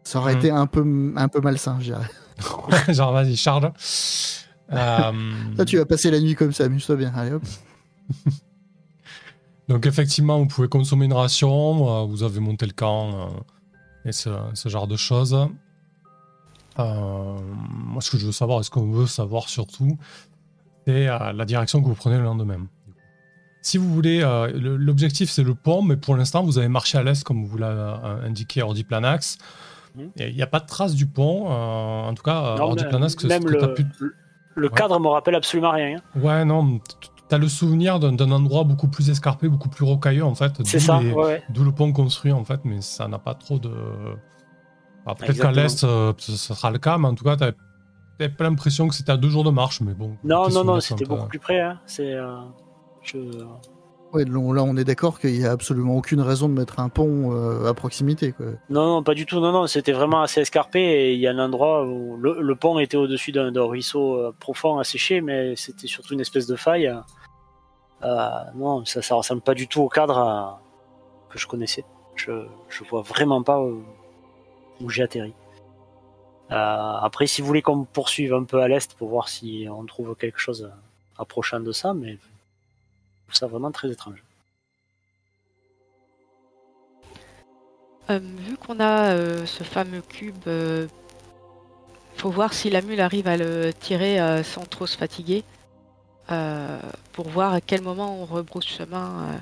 Ça aurait Mhm. été un peu, un peu malsain, je dirais. Genre vas-y, charge. Euh, Là, tu vas passer la nuit comme ça, amuse-toi bien. Allez hop. Donc effectivement, vous pouvez consommer une ration, euh, vous avez monté le camp euh, et ce, ce genre de choses. Euh, moi, ce que je veux savoir, et ce qu'on veut savoir surtout, c'est euh, la direction que vous prenez le lendemain. Si vous voulez, euh, le- l'objectif c'est le pont, mais pour l'instant vous avez marché à l'est comme vous l'a indiqué Ordiplanax. Mhm. Il n'y a pas de trace du pont, en tout cas Ordiplanax, même que le, le Ouais. cadre me rappelle absolument rien. hein. Ouais, non, t'as le souvenir d'un endroit beaucoup plus escarpé, beaucoup plus rocailleux en fait. C'est d'où ça, les- ouais, ouais. D'où le pont construit en fait, mais ça n'a pas trop de. Bah, Peut-être qu'à l'est, euh, ce sera le cas, mais en tout cas, t'avais t'avais pas l'impression que c'était à deux jours de marche, mais bon. Non, non, non, c'était beaucoup plus près. Hein. C'est, euh, je... Ouais, là, on est d'accord qu'il n'y a absolument aucune raison de mettre un pont euh, à proximité. Quoi. Non, non, pas du tout. Non, non, c'était vraiment assez escarpé et il y a un endroit où le, le pont était au-dessus d'un, d'un ruisseau euh, profond asséché, mais c'était surtout une espèce de faille. Euh, non, ça, ça ressemble pas du tout au cadre euh, que je connaissais. Je, vois vraiment pas où, j'ai atterri. Euh, après, si vous voulez qu'on poursuive un peu à l'est pour voir si on trouve quelque chose approchant de ça, mais je trouve ça vraiment très étrange. Vu qu'on a ce fameux cube, faut voir si la mule arrive à le tirer sans trop se fatiguer. Euh, pour voir à quel moment on rebrousse chemin. euh.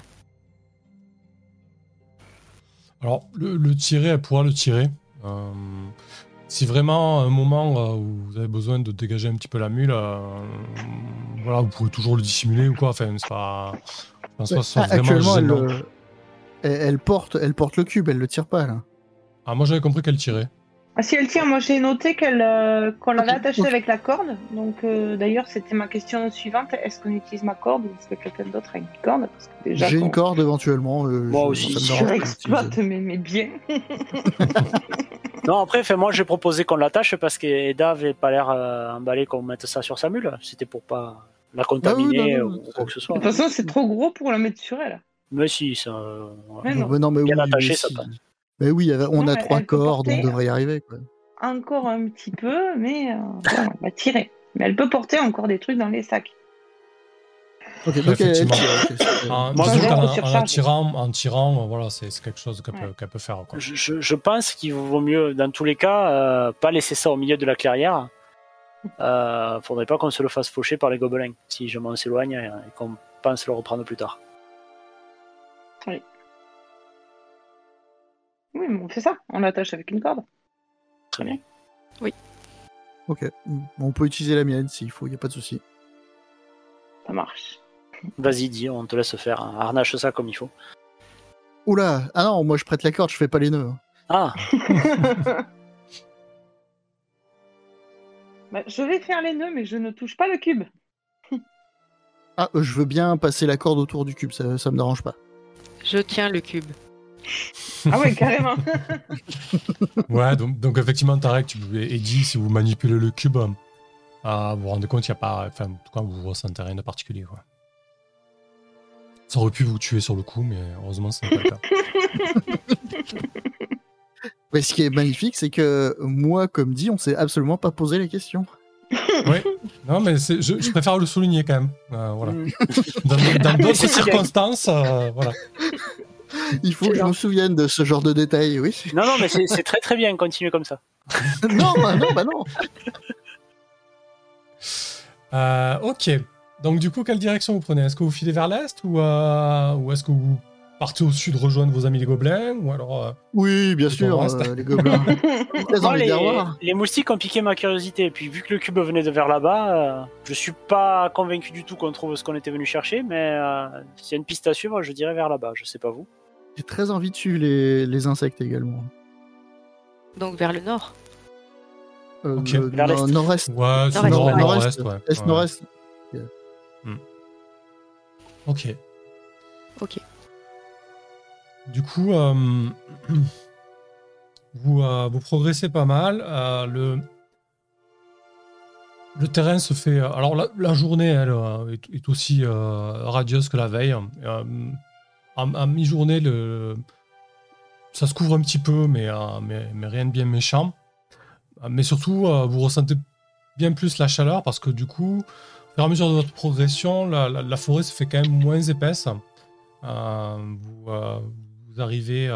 Alors, le, le tirer, elle pourra le tirer. Euh, si vraiment, à un moment euh, où vous avez besoin de dégager un petit peu la mule, euh, voilà, vous pouvez toujours le dissimuler ou quoi. Enfin, c'est pas. je pense pas que ce soit Ah, vraiment actuellement, elle, gênant. elle, elle porte, elle porte le cube, elle le tire pas là. Ah, moi j'avais compris qu'elle tirait. Ah, si elle tient, moi j'ai noté qu'elle, euh, qu'on l'avait attachée avec la corde. Donc euh, d'ailleurs, c'était ma question suivante est-ce qu'on utilise ma corde ou est-ce que quelqu'un d'autre a une corde? Parce que déjà, J'ai une corde éventuellement. euh, Moi je- aussi, ça me Je d'utiliser. mes, mes biens. Non, après, fait, moi j'ai proposé qu'on l'attache parce qu'Eda avait pas l'air euh, emballé qu'on mette ça sur sa mule. C'était pour pas la contaminer Ah non, non, ou quoi que ce soit. De toute façon, c'est trop gros pour la mettre sur elle. Mais si, ça. Mais non. Mais non, mais Bien oui, attaché, mais ça si. passe. Mais oui, on Non, a trois elle peut cordes, on devrait y arriver. Quoi. Encore un petit peu, mais euh, voilà, on va tirer. Mais elle peut porter encore des trucs dans les sacs. Donc elle, tire, En, Moi, je- tirant, en tirant, voilà, c'est quelque chose qu'elle peut, faire. Quoi. Je, je- je pense qu'il vaut mieux, dans tous les cas, euh, pas laisser ça au milieu de la clairière. Euh, faudrait pas qu'on se le fasse faucher par les gobelins si je m'en s'éloigne et qu'on pense le reprendre plus tard. Oui, mais on fait ça. On l'attache avec une corde. Très bien. Ok, on peut utiliser la mienne s'il faut, il n'y a pas de souci. Ça marche. Vas-y, dis, on te laisse faire. hein. Harnache ça comme il faut. Oula, ah non, moi je prête la corde, je fais pas les nœuds. hein. Ah, Bah, je vais faire les nœuds, mais je ne touche pas le cube. Ah, euh, je veux bien passer la corde autour du cube, ça, ça me dérange pas. Je tiens le cube. Ah ouais, carrément. Ouais, donc, donc effectivement, Tarek, tu pouvais, Eddie, si vous manipulez le cube, euh, vous vous rendez compte, il n'y a pas. Enfin, en tout cas, vous ressentez rien de particulier. Quoi. Ça aurait pu vous tuer sur le coup, mais heureusement, ce n'est pas le cas. Mais ce qui est magnifique, c'est que moi, comme dit, on s'est absolument pas posé les questions. Oui, non, mais c'est- je, je préfère le souligner quand même. Euh, voilà. mm. Dans d'autres C'est circonstances, euh, voilà. Il faut que je me souvienne de ce genre de détails, oui. non, non, mais c'est très très bien. Continuez comme ça. non, bah non, bah non. Euh, ok. Donc, du coup, quelle direction vous prenez? Est-ce que vous filez vers l'est ou, euh, ou est-ce que vous partez au sud rejoindre vos amis les gobelins Ou alors. euh, Oui, bien sûr, euh, les gobelins. Moi, les, les moustiques ont piqué ma curiosité. Et puis, vu que le cube venait de vers là-bas, euh, je suis pas convaincu du tout qu'on trouve ce qu'on était venu chercher. Mais euh, s'il y a une piste à suivre, je dirais vers là-bas. Je sais pas vous. J'ai très envie de suivre les, les insectes également. Donc vers le nord. Euh, Ok. le Vers l'est. nord- Nord-est. Ouais, Nord-est, nord, ouais. nord-est, ouais. Est, Ouais. nord-est? Ok. Ok. Du coup, euh, vous, euh, vous progressez pas mal. Euh, le, le terrain se fait. Alors, la, la journée, elle, euh, est, est aussi euh, radieuse que la veille. En mi-journée, le, ça se couvre un petit peu, mais, euh, mais, rien de bien méchant. Euh, Mais surtout, euh, vous ressentez bien plus la chaleur parce que du coup, fur et à mesure de votre progression, la, forêt se fait quand même moins épaisse. Vous, vous arrivez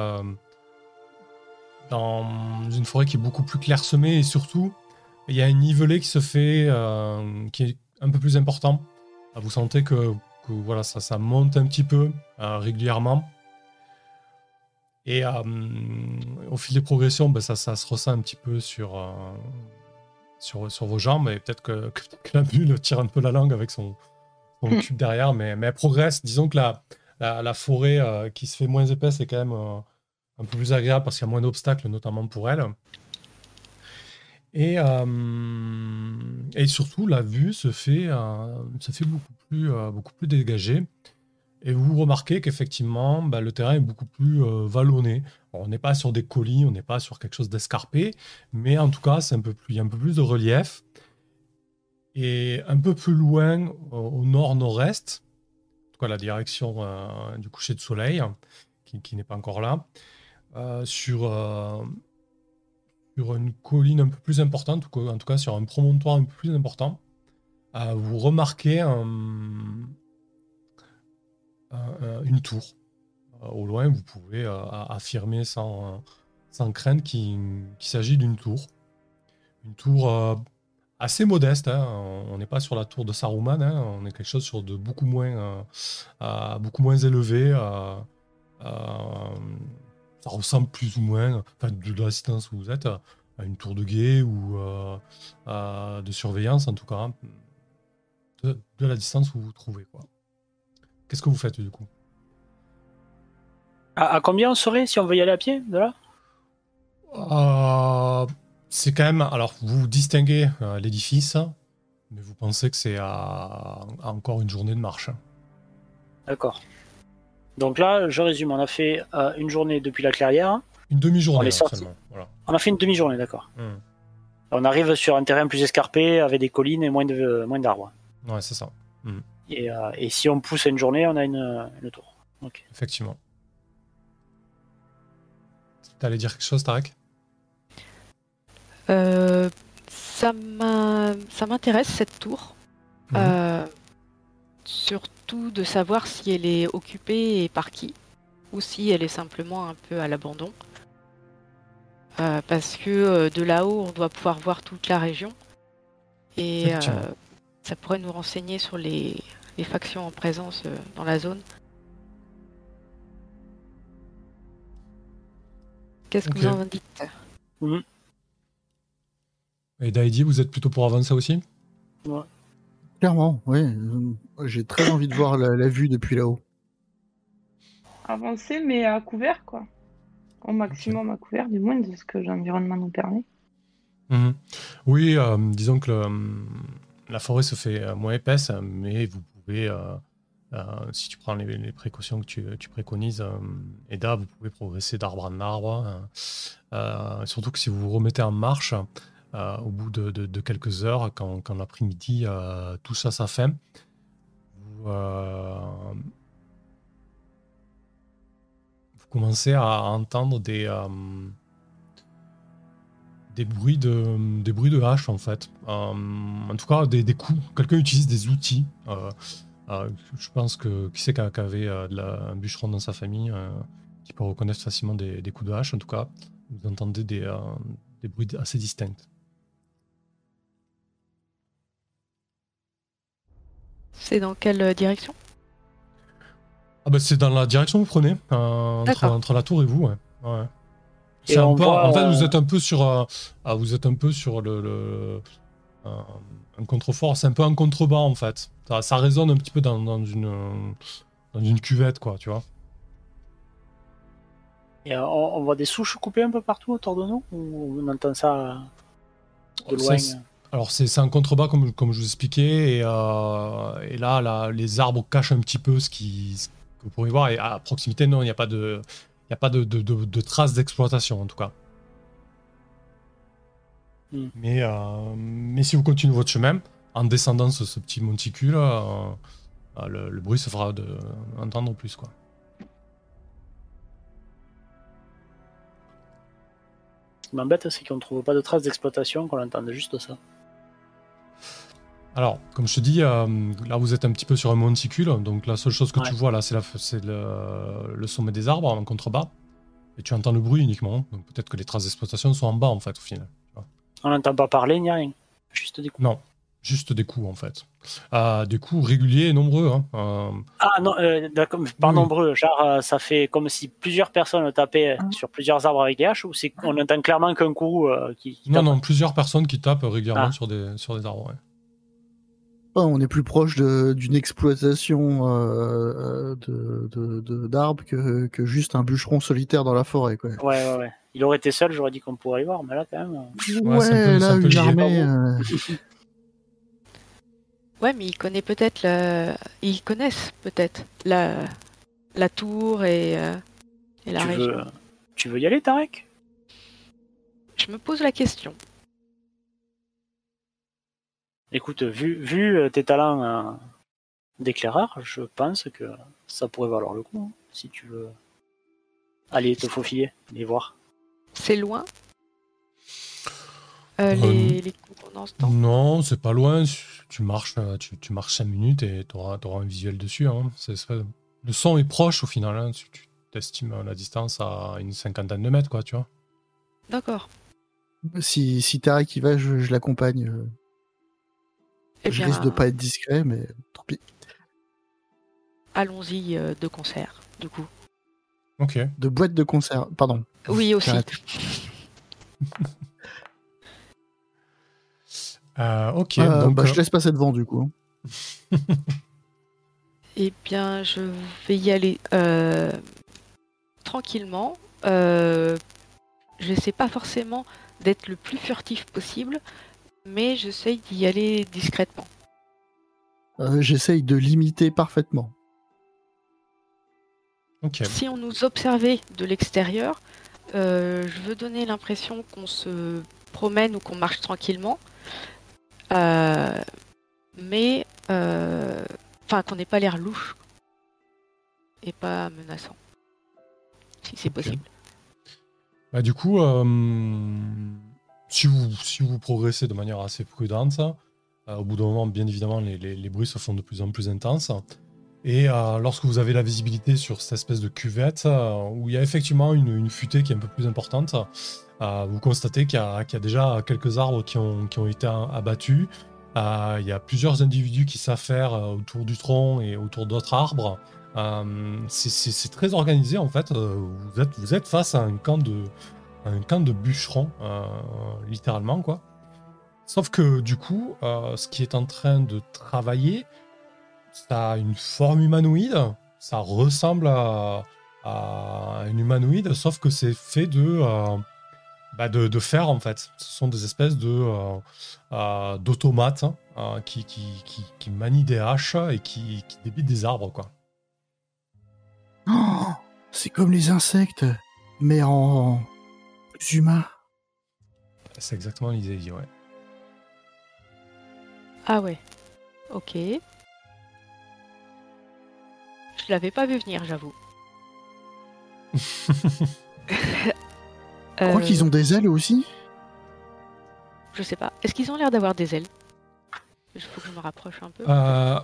dans une forêt qui est beaucoup plus clairsemée et surtout, il y a un nivelé qui se fait, qui est un peu plus important. Vous sentez que, voilà, ça, ça monte un petit peu euh, régulièrement. Et euh, au fil des progressions, ben, ça, ça se ressent un petit peu sur, euh, sur, sur vos jambes. Et peut-être que, que, que la bulle tire un peu la langue avec son, son Hmm. cube derrière, mais, mais elle progresse. Disons que la, la, la forêt euh, qui se fait moins épaisse est quand même un peu plus agréable parce qu'il y a moins d'obstacles, notamment pour elle. Et, et surtout, la vue se fait, se fait beaucoup, euh, beaucoup plus dégagée. Et vous remarquez qu'effectivement, bah, le terrain est beaucoup plus euh, vallonné. On n'est pas sur des collines, on n'est pas sur quelque chose d'escarpé, mais en tout cas, c'est un peu plus, il y a un peu plus de relief. Et un peu plus loin, au- nord-nord-est, en tout la direction euh, du coucher de soleil, qui, n'est pas encore là, sur, sur une colline un peu plus importante, en tout cas sur un promontoire un peu plus important, vous remarquez un- un- un- une tour. Euh, au loin, vous pouvez euh, affirmer sans, crainte qu'il s'agit d'une tour. Une tour euh, assez modeste. hein. On n'est pas sur la tour de Saruman. hein. On est quelque chose sur de beaucoup moins, beaucoup moins élevé. ça ressemble plus ou moins, de la distance où vous êtes, à une tour de guet ou de surveillance, en tout cas, hein. De, de la distance où vous vous trouvez. quoi. Qu'est-ce que vous faites du coup? À, à combien on serait si on veut y aller à pied de là? Euh, C'est quand même. Alors, vous distinguez euh, l'édifice, mais vous pensez que c'est à, à encore une journée de marche. D'accord. Donc là, je résume, on a fait euh, une journée depuis la clairière. Une On demi-journée. Voilà. On a fait une demi-journée, d'accord. Hmm. On arrive sur un terrain plus escarpé avec des collines et moins de moins d'arbres. Ouais, c'est ça, Et, euh, et si on pousse une journée, on a une, une tour. Effectivement. T'allais dire quelque chose, Tarek? Euh, ça m'intéresse cette tour. Mhm. Euh, surtout de savoir si elle est occupée et par qui, ou si elle est simplement un peu à l'abandon. Euh, parce que euh, de là-haut, on doit pouvoir voir toute la région. Et euh, ça pourrait nous renseigner sur les, les factions en présence euh, dans la zone. Qu'est-ce que vous en dites? Et Daidi, vous êtes plutôt pour avancer aussi? Clairement, oui. Euh, J'ai très envie de voir la, la vue depuis là-haut. Avancer, mais à couvert, quoi. Au maximum à couvert, du moins de ce que l'environnement nous permet. Mhm. Oui, euh, disons que le- la forêt se fait euh, moins épaisse, mais vous pouvez, euh, euh, si tu prends les, précautions que tu, préconises, Eda, vous pouvez progresser d'arbre en arbre. hein. Surtout que si vous vous remettez en marche, au bout de, quelques heures, quand, l'après-midi touche à sa fin, vous, commencez à entendre des, des bruits de des bruits de hache en fait. Euh, en tout cas, des, des coups. Quelqu'un utilise des outils. Euh, euh, je pense que qui c'est qui avait un bûcheron dans sa famille qui peut reconnaître facilement des, des coups de hache. En tout cas, vous entendez des, des bruits assez distincts. C'est dans quelle direction? Ah bah c'est dans la direction que vous prenez, entre, la tour et vous. Ouais. Ouais. Et C'est un on peu- voit, en fait, vous euh, êtes un peu sur, euh, ah, vous êtes un peu sur le, le- euh, un contrefort. C'est un peu un contrebas en fait. Ça, ça résonne un petit peu dans, dans une dans une cuvette quoi, tu vois. Et euh, on, on voit des souches coupées un peu partout autour de nous Ou on entend ça de loin? Alors c'est c'est un contrebas comme, comme je vous expliquais et, euh, et là, là, les arbres cachent un petit peu ce, qui, ce que vous pourriez voir et à proximité non il n'y a pas de il y a pas de, de- de- de traces d'exploitation en tout cas. Hmm. Mais, euh, mais si vous continuez votre chemin en descendant ce, ce petit monticule, euh, euh, le, le bruit se fera de, entendre plus quoi. Ce qui m'embête, c'est qu'on trouve pas de traces d'exploitation, qu'on entende juste ça. Alors, comme je te dis, euh, là vous êtes un petit peu sur un monticule, donc la seule chose que tu vois là, c'est la- c'est le, le sommet des arbres en contrebas, et tu entends le bruit uniquement. Donc peut-être que les traces d'exploitation sont en bas en fait au final. On n'entend pas parler ni rien. Juste des coups. Non, juste des coups en fait. Euh, des coups réguliers et nombreux. Hein. Euh, Ah non, euh, d'accord, pas Oui. nombreux. Genre, euh, ça fait comme si plusieurs personnes tapaient Ah. sur plusieurs arbres avec des haches, ou c'est qu'on entend clairement qu'un coup euh, qui, qui non, tape. non, plusieurs personnes qui tapent régulièrement Ah. sur, des, sur des arbres. ouais. On est plus proche d'une exploitation euh, de- de- de- d'arbres que, que juste un bûcheron solitaire dans la forêt. Quoi. Ouais, ouais, ouais. Il aurait été seul, j'aurais dit qu'on pourrait y voir, mais là, quand même. euh, Ouais, c'est un peu- c'est là, un peu une lié. armée. euh, Ouais, mais ils connaissent peut-être le... Ils connaissent peut-être la... la tour et, euh, et la tu, région. veux, tu veux y aller, Tarek? Je me pose la question. Écoute, vu, vu euh, tes talents euh, d'éclaireur, je pense que ça pourrait valoir le coup, hein, si tu veux aller te faufiler et voir. C'est loin? Euh, Euh, les, les cours dans ce temps? Non, c'est pas loin. Tu marches, tu, tu marches 5 minutes et tu auras, un visuel dessus. hein. Le son est proche au final. hein. Tu, tu t'estimes la distance à une cinquantaine de mètres, quoi, tu vois. D'accord. Si, si Tarek y va, je, je l'accompagne. Eh je bien, risque de pas être discret, mais tant pis. allons-y euh, de concert, du coup. Ok. De boîte de concert. Pardon. Oui, aussi. Euh, ok. Euh, donc, bah, euh, je laisse passer devant du coup. Eh bien, je vais y aller euh, tranquillement. Euh, je sais pas forcément d'être le plus furtif possible, mais j'essaye d'y aller discrètement. Euh, J'essaye de l'imiter parfaitement. Si on nous observait de l'extérieur, euh, je veux donner l'impression qu'on se promène ou qu'on marche tranquillement, Euh, mais euh, enfin qu'on n'ait pas l'air louche et pas menaçant, si c'est possible. Bah, du coup, euh, si, vous, si vous progressez de manière assez prudente, euh, au bout d'un moment, bien évidemment, les, les- bruits se font de plus en plus intenses. Et euh, lorsque vous avez la visibilité sur cette espèce de cuvette, euh, où il y a effectivement une, une futée qui est un peu plus importante, vous constatez qu'il y, y a déjà quelques arbres qui ont, qui ont été abattus. Il y a plusieurs individus qui s'affairent autour du tronc et autour d'autres arbres. C'est- très organisé en fait. Vous, êtes, vous êtes face à un camp de, un camp de bûcherons, euh, littéralement quoi. Sauf que du coup, euh, ce qui est en train de travailler, ça a une forme humanoïde, ça ressemble à, un humanoïde, sauf que c'est fait de, euh, bah, de, fer en fait. Ce sont des espèces de d'automates hein, qui, qui, manient des haches et qui, qui débitent des arbres quoi. Oh, c'est comme les insectes, mais en plus humain. C'est exactement l'idée, ouais. Ah ouais, ok. Je l'avais pas vu venir, j'avoue. Je crois Euh, qu'ils ont des ailes aussi? Je sais pas. Est-ce qu'ils ont l'air d'avoir des ailes? Il faut que je me rapproche un peu. Euh,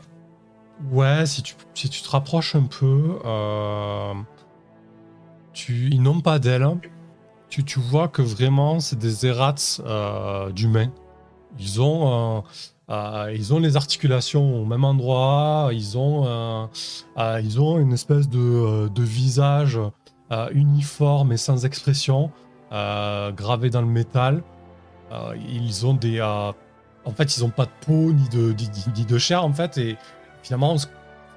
ouais, si tu, si tu te rapproches un peu, euh, tu, ils n'ont pas d'ailes. Tu, tu vois que vraiment, c'est des errats euh, d'humains. Ils ont, euh, euh, ils ont les articulations au même endroit. Ils ont, euh, ils ont une espèce de, de visage uniforme et sans expression, gravé dans le métal. Ils ont des, en fait, ils n'ont pas de peau ni de, ni, de chair, en fait, et finalement,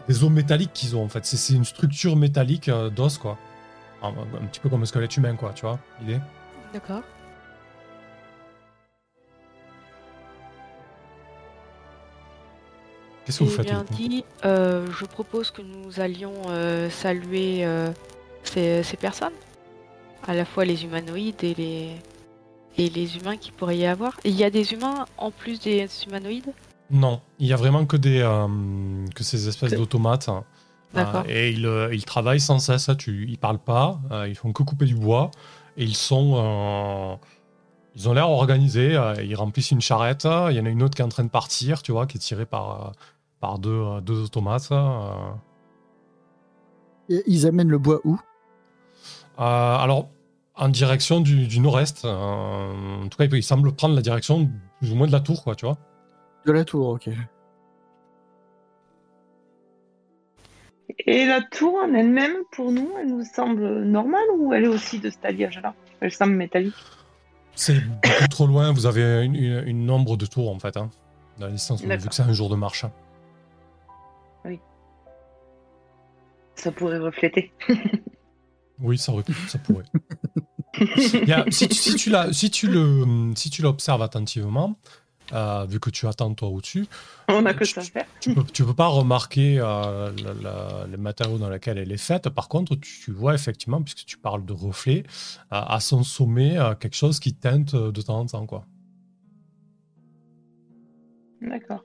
des os métalliques qu'ils ont, en fait. C'est- une structure métallique d'os, quoi. Un, un petit peu comme un squelette humain, quoi, tu vois, l'idée D'accord. Qu'est-ce que vous Eh faites bien dit, euh, je propose que nous allions euh, saluer euh, ces, ces personnes, à la fois les humanoïdes et les et les humains qui pourrait y avoir. Il y a des humains en plus des humanoïdes? Non, il y a vraiment que, des, euh, que ces espèces d'automates. Hein. D'accord. Euh, et ils, euh, ils travaillent sans cesse, tu, ils parlent pas, euh, ils font que couper du bois, et ils sont, euh, Ils ont l'air organisés, euh, ils remplissent une charrette, il y en a une autre qui est en train de partir, tu vois, qui est tirée par, par deux, euh, deux automates. euh. Et ils amènent le bois où? Euh, alors, en direction du, du nord-est. euh, en tout cas, ils semblent prendre la direction plus ou moins de la tour, quoi, tu vois. De la tour, ok. Et la tour en elle-même, pour nous, elle nous semble normale ou elle est aussi de cet alliage-là Elle semble métallique. C'est beaucoup trop loin, vous avez une, une- une nombre de tours, en fait, hein, dans la distance, vu que c'est un jour de marche. hein. Ça pourrait refléter. Oui, ça, aurait pu- ça pourrait. Il y a- si, si tu l'as- si tu le, si tu l'observes attentivement, euh, vu que tu attends toi au-dessus, On n'a que Tu- ça à faire. tu peux, tu peux pas remarquer euh, la- la- les matériaux dans lesquels elle est faite. Par contre, tu, tu vois effectivement, puisque tu parles de reflets, euh, à son sommet, euh, quelque chose qui teinte euh, de temps en temps. Quoi. D'accord.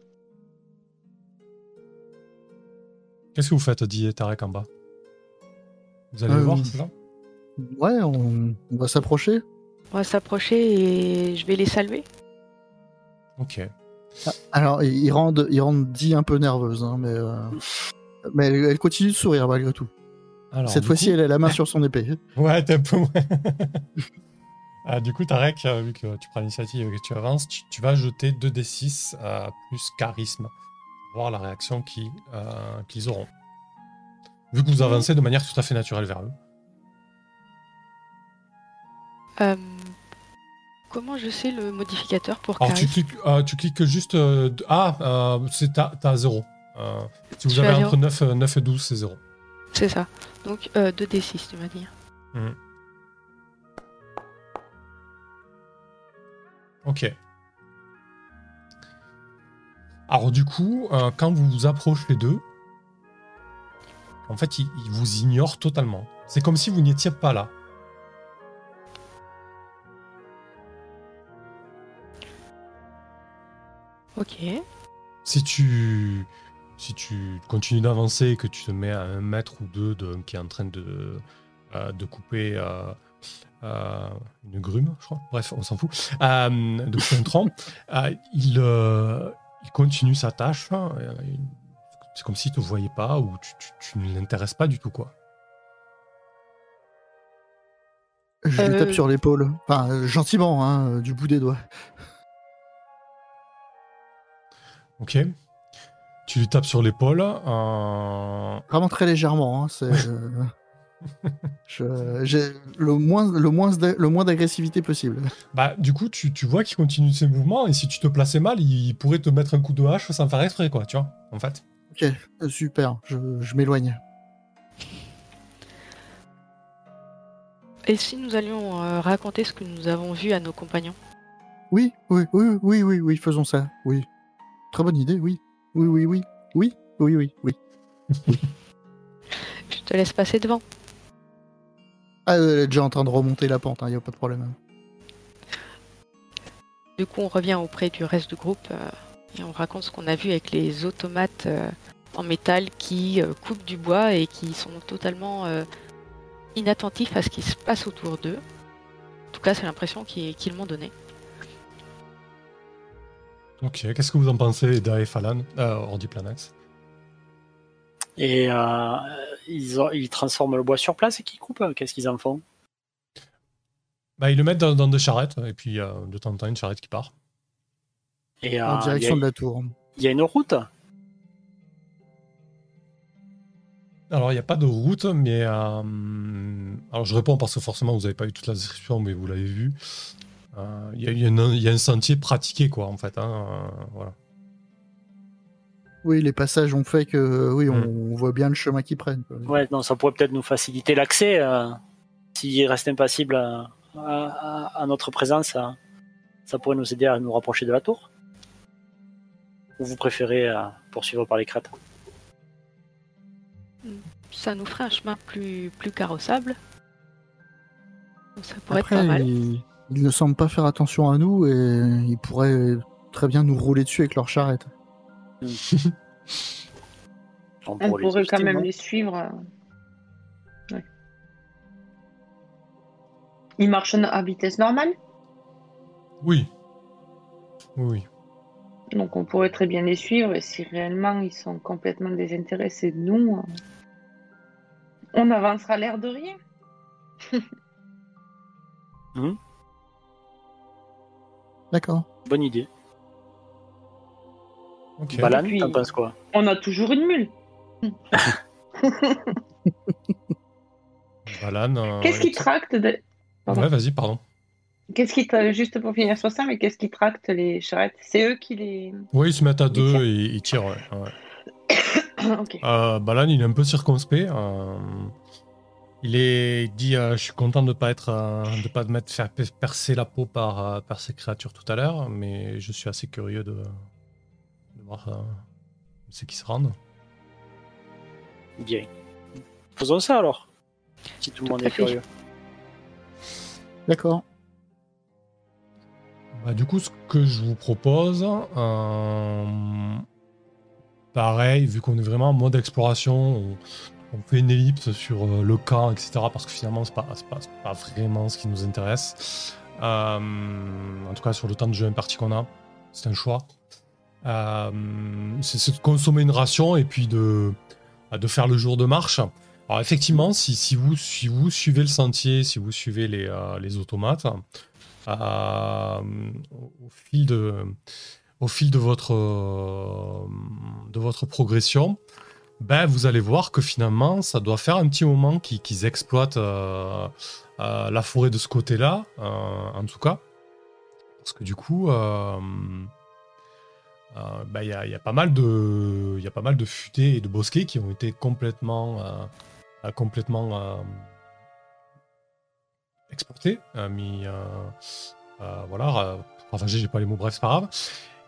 Qu'est-ce que vous faites, dit Tarek en bas? Vous allez Euh, le voir, c'est ça? Ouais, on, on va s'approcher. On va s'approcher et je vais les saluer. Ok. Alors, ils rendent, ils rendent dit un peu nerveuse, hein, mais, euh, mais elle, elle continue de sourire malgré tout. Alors, Cette fois-ci, coup- elle a la main sur son épée. Ouais, t'es un peu. Ah, du coup, Tarek, euh, vu que tu prends l'initiative et que tu avances, tu, tu vas jeter 2d6 euh, plus charisme. Voir la réaction qui, euh, qu'ils auront. Vu que vous avancez de manière tout à fait naturelle vers eux. Comment je sais le modificateur pour Alors, tu cliques, euh, tu cliques juste. euh, ah, euh, c'est t'as t'as 0. Euh, si vous avez entre 9, euh, 9 et 12, c'est 0. C'est ça. Donc euh, 2d6, tu m'as dit. Ok. Alors du coup, quand vous vous approchez les deux, en fait, ils, ils vous ignorent totalement. C'est comme si vous n'étiez pas là. Ok. Si tu, si tu continues d'avancer et que tu te mets à un mètre ou deux de, qui est en train de, euh, de couper euh, euh, une grume, je crois. Bref, on s'en fout. Euh, de couper un tronc, euh, il, euh, il continue sa tâche. hein, C'est comme s'il te voyait pas ou tu, tu- tu ne l'intéresses pas du tout, quoi. Je lui Euh. tape sur l'épaule. Enfin, gentiment, hein, du bout des doigts. Ok. Tu lui tapes sur l'épaule. euh, Vraiment très légèrement. hein, c'est, euh, je- j'ai le moins, le moins, le moins d'agressivité possible. Bah, du coup, tu, tu vois qu'il continue ses mouvements et si tu te plaçais mal, il pourrait te mettre un coup de hache sans faire exprès, quoi, tu vois, en fait. Ok, euh, super. Je, je m'éloigne. Et si nous allions euh, raconter ce que nous avons vu à nos compagnons? Oui, oui, oui, oui, oui, oui, faisons ça. Oui. Très bonne idée, oui. Oui, oui, oui. Oui, oui, oui, oui. Je te laisse passer devant. Ah, elle est déjà en train de remonter la pente, il n'y a pas de problème. Du coup, on revient auprès du reste du groupe euh, et on raconte ce qu'on a vu avec les automates euh, en métal qui euh, coupent du bois et qui sont totalement inattentifs à ce qui se passe autour d'eux. En tout cas, c'est l'impression qu'ils qu'ils m'ont donnée. Ok, qu'est-ce que vous en pensez, Eda et Falan euh, Ordiplanax Et euh, ils, ont- ils transforment le bois sur place et qu'ils coupent. Qu'est-ce qu'ils en font? Bah, ils le mettent dans, dans des charrettes et puis euh, de temps en temps, une charrette qui part. Et euh, En il y, direction a- de la tour. il y a une route? Alors, il n'y a pas de route, mais. euh, alors, je réponds parce que forcément, vous n'avez pas eu toute la description, mais vous l'avez vu. Euh, Il y, a- il y a un sentier pratiqué, quoi, en fait. hein, euh, voilà. Oui, les passages ont fait que, oui, on, Hmm. on voit bien le chemin qu'ils prennent. quoi. Ouais, non, ça pourrait peut-être nous faciliter l'accès. euh, S'ils restent impassibles à, à- à notre présence, ça, ça pourrait nous aider à nous rapprocher de la tour. Ou vous préférez euh, poursuivre par les crêtes Ça nous ferait un chemin plus, plus carrossable. Donc ça pourrait Après, être pas mal. Ils ne semblent pas faire attention à nous et ils pourraient très bien nous rouler dessus avec leur charrette. On, On pourrait quand même hein. les suivre. Ouais. Ils marchent à vitesse normale? Oui. Oui. Donc on pourrait très bien les suivre et si réellement ils sont complètement désintéressés de nous, on avancera l'air de rien. D'accord. Bonne idée. Ok. Balan, t'en penses quoi On a toujours une mule. Balan, euh, Qu'est-ce qui tracte de... Ouais, vas-y, pardon. Qu'est-ce qui tra- juste pour finir sur ça, mais qu'est-ce qui tracte les charrettes? C'est eux qui les. Oui, ils se mettent à deux tirent. et ils tirent, ouais. ouais. ok. Euh, Balan, il est un peu circonspect. euh, il est, il dit, euh, je suis content de pas être, euh, de pas mettre faire pe- percer la peau par, euh, par ces créatures tout à l'heure, mais je suis assez curieux de, de voir euh, ce qui se rendent. Bien. Faisons ça alors. Si tout le monde est fait. curieux. D'accord. Bah, du coup, ce que je vous propose, euh, pareil, vu qu'on est vraiment en mode exploration, on, on fait une ellipse sur euh, le camp, etc. Parce que finalement, c'est pas, pas, vraiment ce qui nous intéresse. Euh, en tout cas, sur le temps de jeu imparti qu'on a, c'est un choix. Euh, c'est de consommer une ration et puis de, de faire le jour de marche. Alors effectivement, si, vous, suivez le sentier, si vous suivez les, automates, au, fil de, au fil de votre, de votre progression, ben, vous allez voir que finalement, ça doit faire un petit moment qu'ils exploitent euh, euh, la forêt de ce côté-là, euh, en tout cas. Parce que du coup, ben, il y, a, il y a pas mal de, il y a pas mal de futaies et de bosquets qui ont été complètement, complètement exportés, euh, mis, voilà, enfin j'ai pas les mots, bref, c'est pas grave.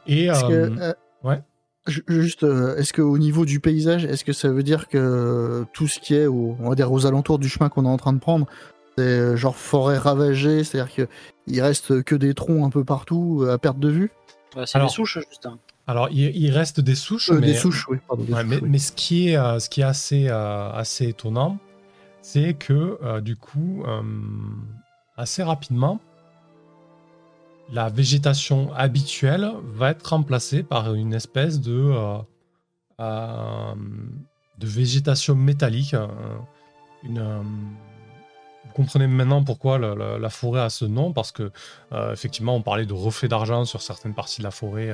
Et que, ouais. Ju- Juste, euh, est-ce qu'au niveau du paysage, est-ce que ça veut dire que tout ce qui est au- on va dire aux alentours du chemin qu'on est en train de prendre, c'est euh, genre forêt ravagée, c'est-à-dire que il reste que des troncs un peu partout euh, à perte de vue? Ouais, c'est Alors- des souches, Justin. alors il, il reste des souches, Euh, mais, Des souches, oui. Pardon, des Ouais, souches, mais, oui. mais ce qui est, euh, ce qui est assez, euh, assez étonnant, c'est que euh, du coup, euh, assez rapidement, la végétation habituelle va être remplacée par une espèce de, euh, euh, de végétation métallique. euh, vous comprenez maintenant pourquoi la, forêt a ce nom, parce que effectivement, on parlait de reflets d'argent sur certaines parties de la forêt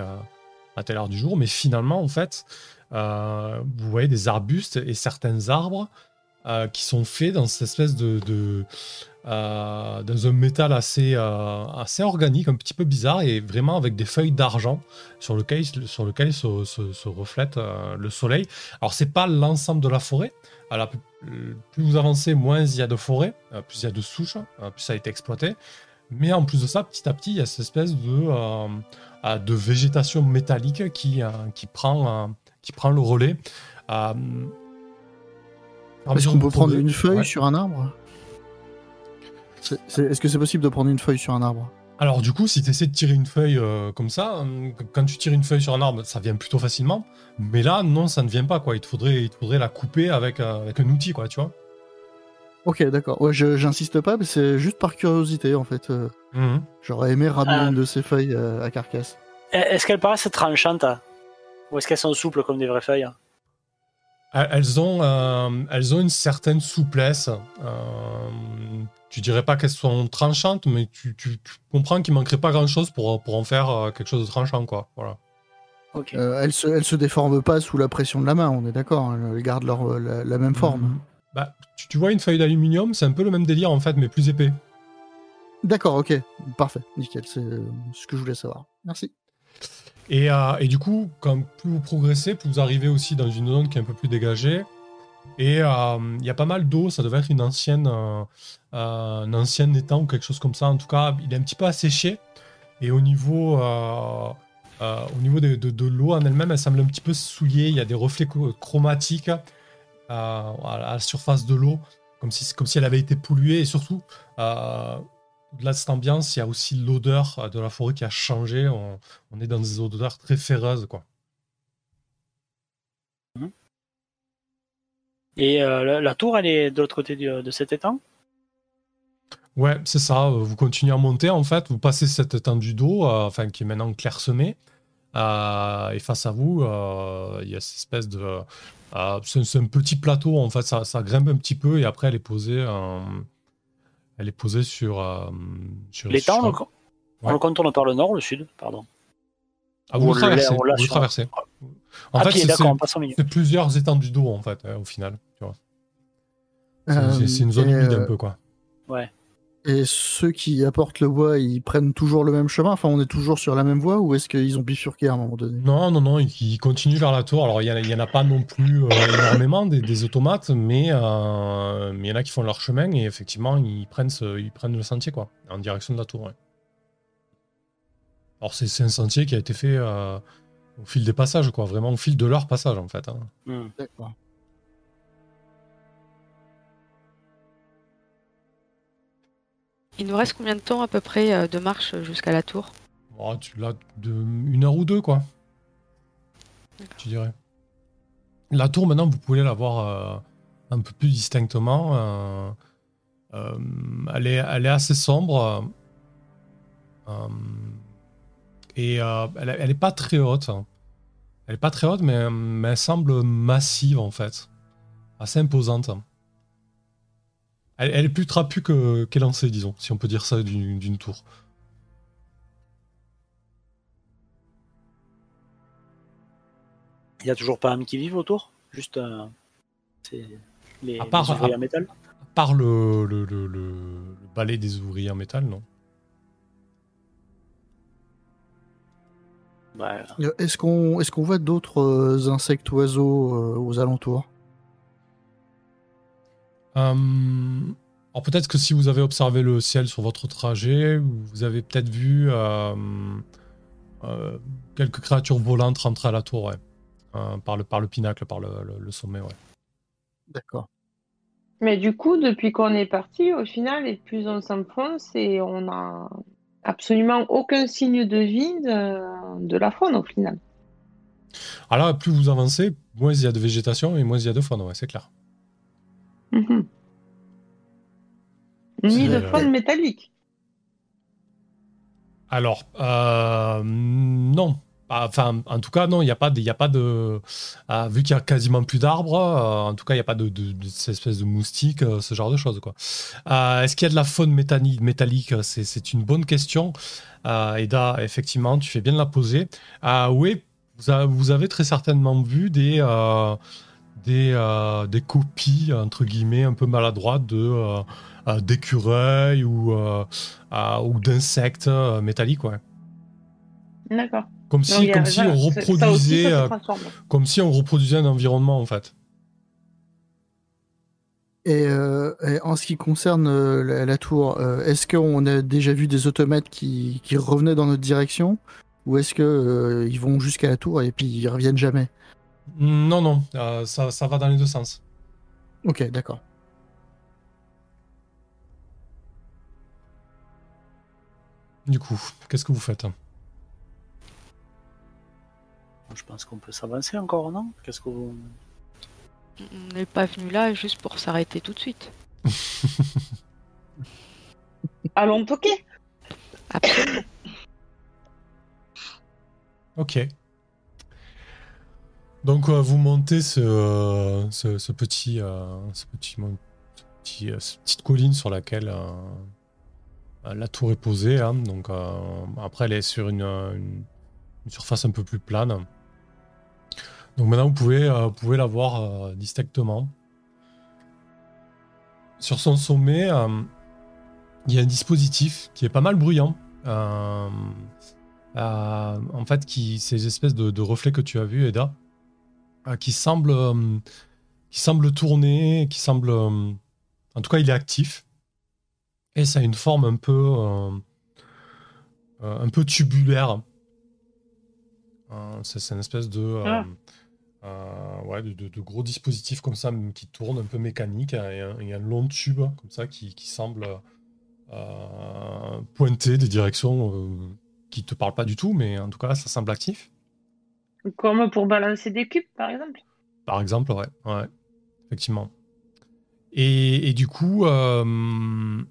à telle heure du jour, mais finalement, en fait, vous voyez des arbustes et certains arbres qui sont faits dans cette espèce de euh, dans un métal assez euh, assez organique, un petit peu bizarre et vraiment avec des feuilles d'argent sur lequel sur lequel se, se- se reflète euh, le soleil. Alors c'est pas l'ensemble de la forêt. Alors plus vous avancez, moins il y a de forêt, plus il y a de souches, plus ça a été exploité. Mais en plus de ça, petit à petit, il y a cette espèce de de végétation métallique qui, qui, prend, qui prend le relais. Est-ce qu'on peut prendre une feuille Ouais. sur un arbre? Est-ce que c'est possible de prendre une feuille sur un arbre? Alors du coup, si tu essaies de tirer une feuille euh, comme ça, euh, quand tu tires une feuille sur un arbre, ça vient plutôt facilement. Mais là, non, ça ne vient pas. quoi. Il te faudrait, il te faudrait la couper avec, euh, avec un outil, quoi, tu vois. Ok, d'accord. Ouais, je- j'insiste pas, mais c'est juste par curiosité en fait. euh, Mhm. J'aurais aimé ramener Ah. une de ces feuilles euh, à carcasse. Est-ce qu'elles paraissent tranchantes hein? Ou est-ce qu'elles sont souples comme des vraies feuilles Elles elles ont, euh, elles ont une certaine souplesse. Euh, tu dirais pas qu'elles sont tranchantes, mais tu, tu- tu comprends qu'il manquerait pas grand-chose pour, pour en faire euh, quelque chose de tranchant, quoi. Voilà. Ok. Euh, elles, se, elles se déforment pas sous la pression de la main, on est d'accord. hein, elles gardent leur, la, la même forme. Bah, tu, tu vois une feuille d'aluminium, c'est un peu le même délire en fait, mais plus épais. D'accord, ok. Parfait, nickel. C'est ce que je voulais savoir. Merci. Et, euh, et du coup, quand plus vous progressez, plus vous arrivez aussi dans une zone qui est un peu plus dégagée. Et euh, il y a pas mal d'eau, ça devait être une ancienne, euh, euh, un ancien étang ou quelque chose comme ça. En tout cas, il est un petit peu asséché. Et au niveau, au niveau de, de- l'eau en elle-même, elle semble un petit peu souillée. Il y a des reflets chromatiques à la surface de l'eau, comme si, comme si elle avait été polluée. Et surtout, au-delà de cette ambiance, il y a aussi l'odeur euh, de la forêt qui a changé. On, on est dans des odeurs très ferreuses, quoi. Et euh, la, la tour, elle est de l'autre côté du- de cet étang? Ouais, c'est ça. euh, Vous continuez à monter, en fait. Vous passez cette étendue d'eau, euh, enfin, qui est maintenant clairsemée. Euh, et face à vous, euh, il y a cette espèce de. euh, c'est un petit plateau, en fait. Ça, ça grimpe un petit peu et après, elle est posée. euh, elle est posée sur. euh, sur L'étang, on, le- on le contourne par le nord ou le sud Pardon. Ah, vous on le traversez. vous le sur- traversez. En ah, fait, pied, c'est- plusieurs étendues d'eau, en fait, euh, au final. tu vois. C'est Euh, c'est- c'est une zone et, humide un euh, peu, quoi. Et ceux qui apportent le bois, ils prennent toujours le même chemin? Enfin, on est toujours sur la même voie ou est-ce qu'ils ont bifurqué à un moment donné? Non, non, non, ils ils continuent vers la tour. Alors, il n'y en, a pas non plus euh, énormément des, des automates, mais euh, mais il y en a qui font leur chemin et effectivement, ils prennent, ce- ils prennent le sentier, quoi, en direction de la tour. ouais. Alors, c'est un sentier qui a été fait euh, au fil des passages, quoi, vraiment au fil de leur passage, en fait. hein. Hmm. D'accord. Il nous reste combien de temps à peu près euh, de marche jusqu'à la tour? Bon, tu l'as de une heure ou deux, quoi. Tu dirais. La tour, maintenant, vous pouvez la voir euh, un peu plus distinctement. euh, euh, elle, est, elle est assez sombre. euh, et euh, elle, elle est pas très haute. Elle est pas très haute, mais, mais elle semble massive, en fait. Assez imposante. Elle, elle est plus trapue que- qu'élancée, disons, si on peut dire ça d'une d'une tour. Il n'y a toujours pas un qui vivent autour? Juste euh, c'est les, À part- les ouvriers à- en métal? Par le, le, le, le- le balai des ouvriers en métal, non Ouais. Euh, Est-ce qu'on est qu'on voit d'autres euh, insectes oiseaux euh, aux alentours? Alors peut-être que si vous avez observé le ciel sur votre trajet, vous avez peut-être vu euh, euh, quelques créatures volantes rentrer à la tour, ouais. Euh, par, le, par le pinacle, par le, le- le sommet, ouais. D'accord. Mais du coup, depuis qu'on est parti, au final, et plus on s'enfonce, et on a absolument aucun signe de vie de, de la faune au final. Alors là, plus vous avancez, moins il y a de végétation et moins il y a de faune, ouais, c'est clair. Mhm. Ni de faune métallique. Alors, euh, non. Enfin, en tout cas, non, il n'y a pas de. Y a pas de ah, vu qu'il y a quasiment plus d'arbres, euh, en tout cas, il n'y a pas de, de, de cette espèce de moustique, euh, ce genre de choses. quoi. Euh, Est-ce qu'il y a de la faune métallique, C'est une bonne question. Euh, Eda, effectivement, tu fais bien de la poser. Euh, oui, vous, a- vous avez très certainement vu des, euh, des, euh, des copies, entre guillemets, un peu maladroites de. euh, euh, d'écureuils ou, euh, euh, ou d'insectes euh, métalliques, ouais. D'accord. Comme si, comme si voilà, on ça- ça aussi, reproduisait, ça comme si on reproduisait un environnement en fait. Et, euh, et en ce qui concerne euh, la, la tour, euh, est-ce qu'on a déjà vu des automates qui, qui revenaient dans notre direction? Ou est-ce que euh, ils vont jusqu'à la tour et puis ils reviennent jamais? Non, non, euh, ça, ça va dans les deux sens. Ok, d'accord. Du coup, qu'est-ce que vous faites? Je pense qu'on peut s'avancer encore, non? Qu'est-ce que vous. On n'est pas venu là juste pour s'arrêter tout de suite. Allons toquer. Absolument. Ok. Donc euh, vous montez ce, petit, euh, ce petit, euh, cette petite colline sur laquelle la tour est posée. hein. Donc après elle est sur une, surface un peu plus plane. Donc maintenant vous pouvez, la voir distinctement. Sur son sommet, il y a un dispositif qui est pas mal bruyant. En fait, qui, ces espèces de, de reflets que tu as vus, Eda, qui semblent, euh, qui semblent tourner, qui semblent, euh, en tout cas, il est actif, et ça a une forme un peu, euh, euh, un peu tubulaire. Euh, c'est une espèce de, euh, Ah. euh, ouais, de, de- de gros dispositif comme ça qui tourne, un peu mécanique, et un, et un long tube comme ça qui, qui semble euh, pointer des directions. euh, qui te parle pas du tout, mais en tout cas, ça semble actif. Comme pour balancer des cubes, par exemple. Par exemple, ouais, ouais, effectivement. Et, et du coup, euh,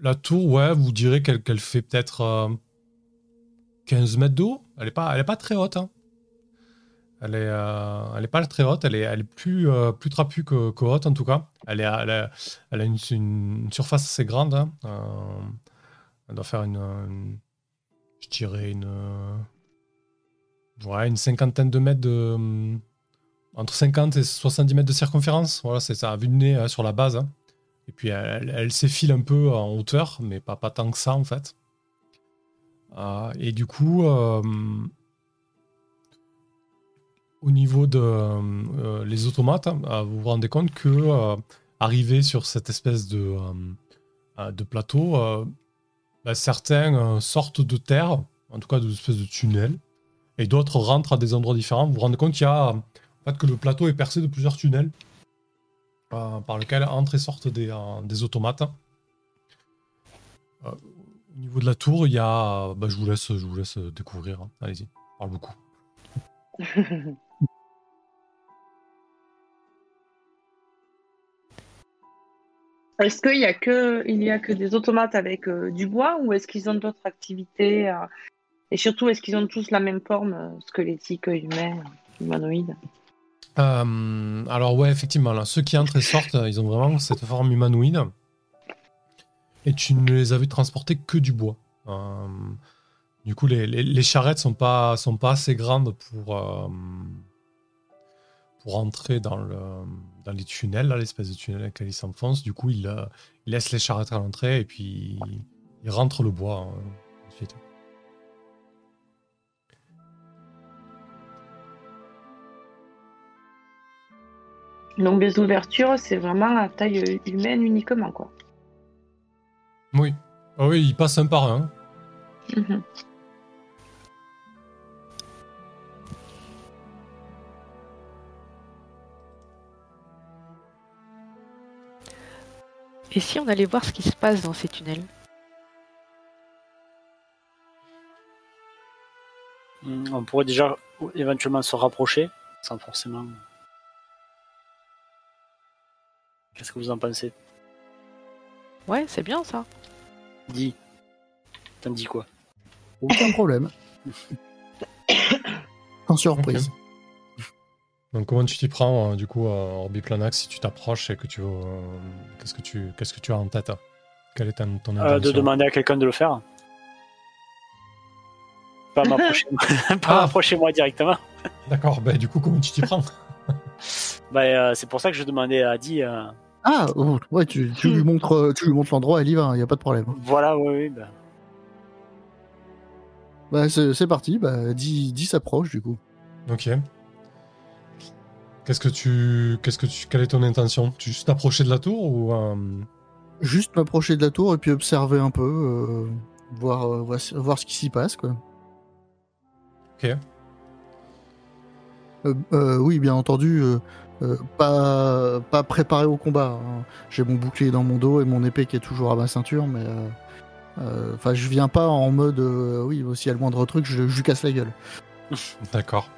la tour, ouais, vous direz qu'elle fait peut-être euh, 15 mètres d'eau. Elle n'est pas, elle est pas très haute. hein. Elle est, euh, elle est pas très haute. Elle est, elle est plus, euh, plus trapue que, haute en tout cas. Elle, est, elle a, elle a une, une surface assez grande. hein. Euh, elle doit faire une, je dirais une, euh, ouais, une cinquantaine de mètres de, hum, entre 50 et 70 mètres de circonférence. Voilà, c'est ça, à vue de nez euh, sur la base. hein. Et puis elle, s'effile un peu en hauteur, mais pas, pas tant que ça en fait. Euh, et du coup, euh, au niveau de euh, les automates, euh, vous vous rendez compte que euh, arrivé sur cette espèce de, euh, euh, plateau, euh, bah, certains euh, sortent de terre, en tout cas de espèces de tunnels, et d'autres rentrent à des endroits différents. Vous vous rendez compte qu'il y a en fait, que le plateau est percé de plusieurs tunnels euh, par lesquels entrent et sortent des, euh, des automates. Euh, au niveau de la tour, il y a. bah, je, vous laisse, je vous laisse découvrir. hein. Allez-y, parle beaucoup. Est-ce qu'il y a que a que des automates avec du bois ou est-ce qu'ils ont d'autres activités et surtout est-ce qu'ils ont tous la même forme euh, squelettique humain humanoïde? Euh, alors ouais, effectivement, ceux qui entrent et sortent, euh, ils ont vraiment cette forme humanoïde. Et tu ne les as vu transporter que du bois. Du coup, les, charrettes sont pas, sont pas assez grandes pour, pour entrer dans, le, dans les tunnels, l'espèce de tunnel dans lequel ils s'enfoncent. Du coup, ils, laissent les charrettes à l'entrée et puis ils rentrent le bois euh, Donc les ouvertures c'est vraiment à taille humaine uniquement quoi. Oui. Ah oui, ils passent un par un. Mhm. Et si on allait voir ce qui se passe dans ces tunnels? Hmm, On pourrait déjà éventuellement se rapprocher, sans forcément. Qu'est-ce que vous en pensez? Ouais, c'est bien ça. Dis. T'en dis quoi? Aucun problème. Sans surprise. Donc comment tu t'y prends euh, du coup euh, Orbiplanax si tu t'approches et que tu veux, euh, qu'est-ce que tu qu'est-ce que tu as en tête? Quelle est ta- ton Euh, intention? De demander à quelqu'un de le faire Pas m'approcher pas Ah. m'approcher moi directement. D'accord, bah du coup comment tu t'y prends? Bah, euh, c'est pour ça que je demandais à Adi. euh, Ah, oh, ouais, tu, tu lui montres, euh, tu lui montres l'endroit, elle y va, il y a pas de problème. Voilà, oui, oui. bah. Bah, c'est c'est parti, bah, 10, 10 s'approche du coup. Ok. Qu'est-ce que tu qu'est-ce que tu quelle est ton intention? Tu juste t'approcher de la tour ou euh, Juste m'approcher de la tour et puis observer un peu, euh, voir, euh, voir, voir ce qui s'y passe, quoi. Ok. Euh, euh, oui, bien entendu, euh, pas, pas préparé au combat. hein. J'ai mon bouclier dans mon dos et mon épée qui est toujours à ma ceinture, mais enfin, je viens pas en mode, oui, s'il y a le moindre truc, je, je lui casse la gueule. D'accord.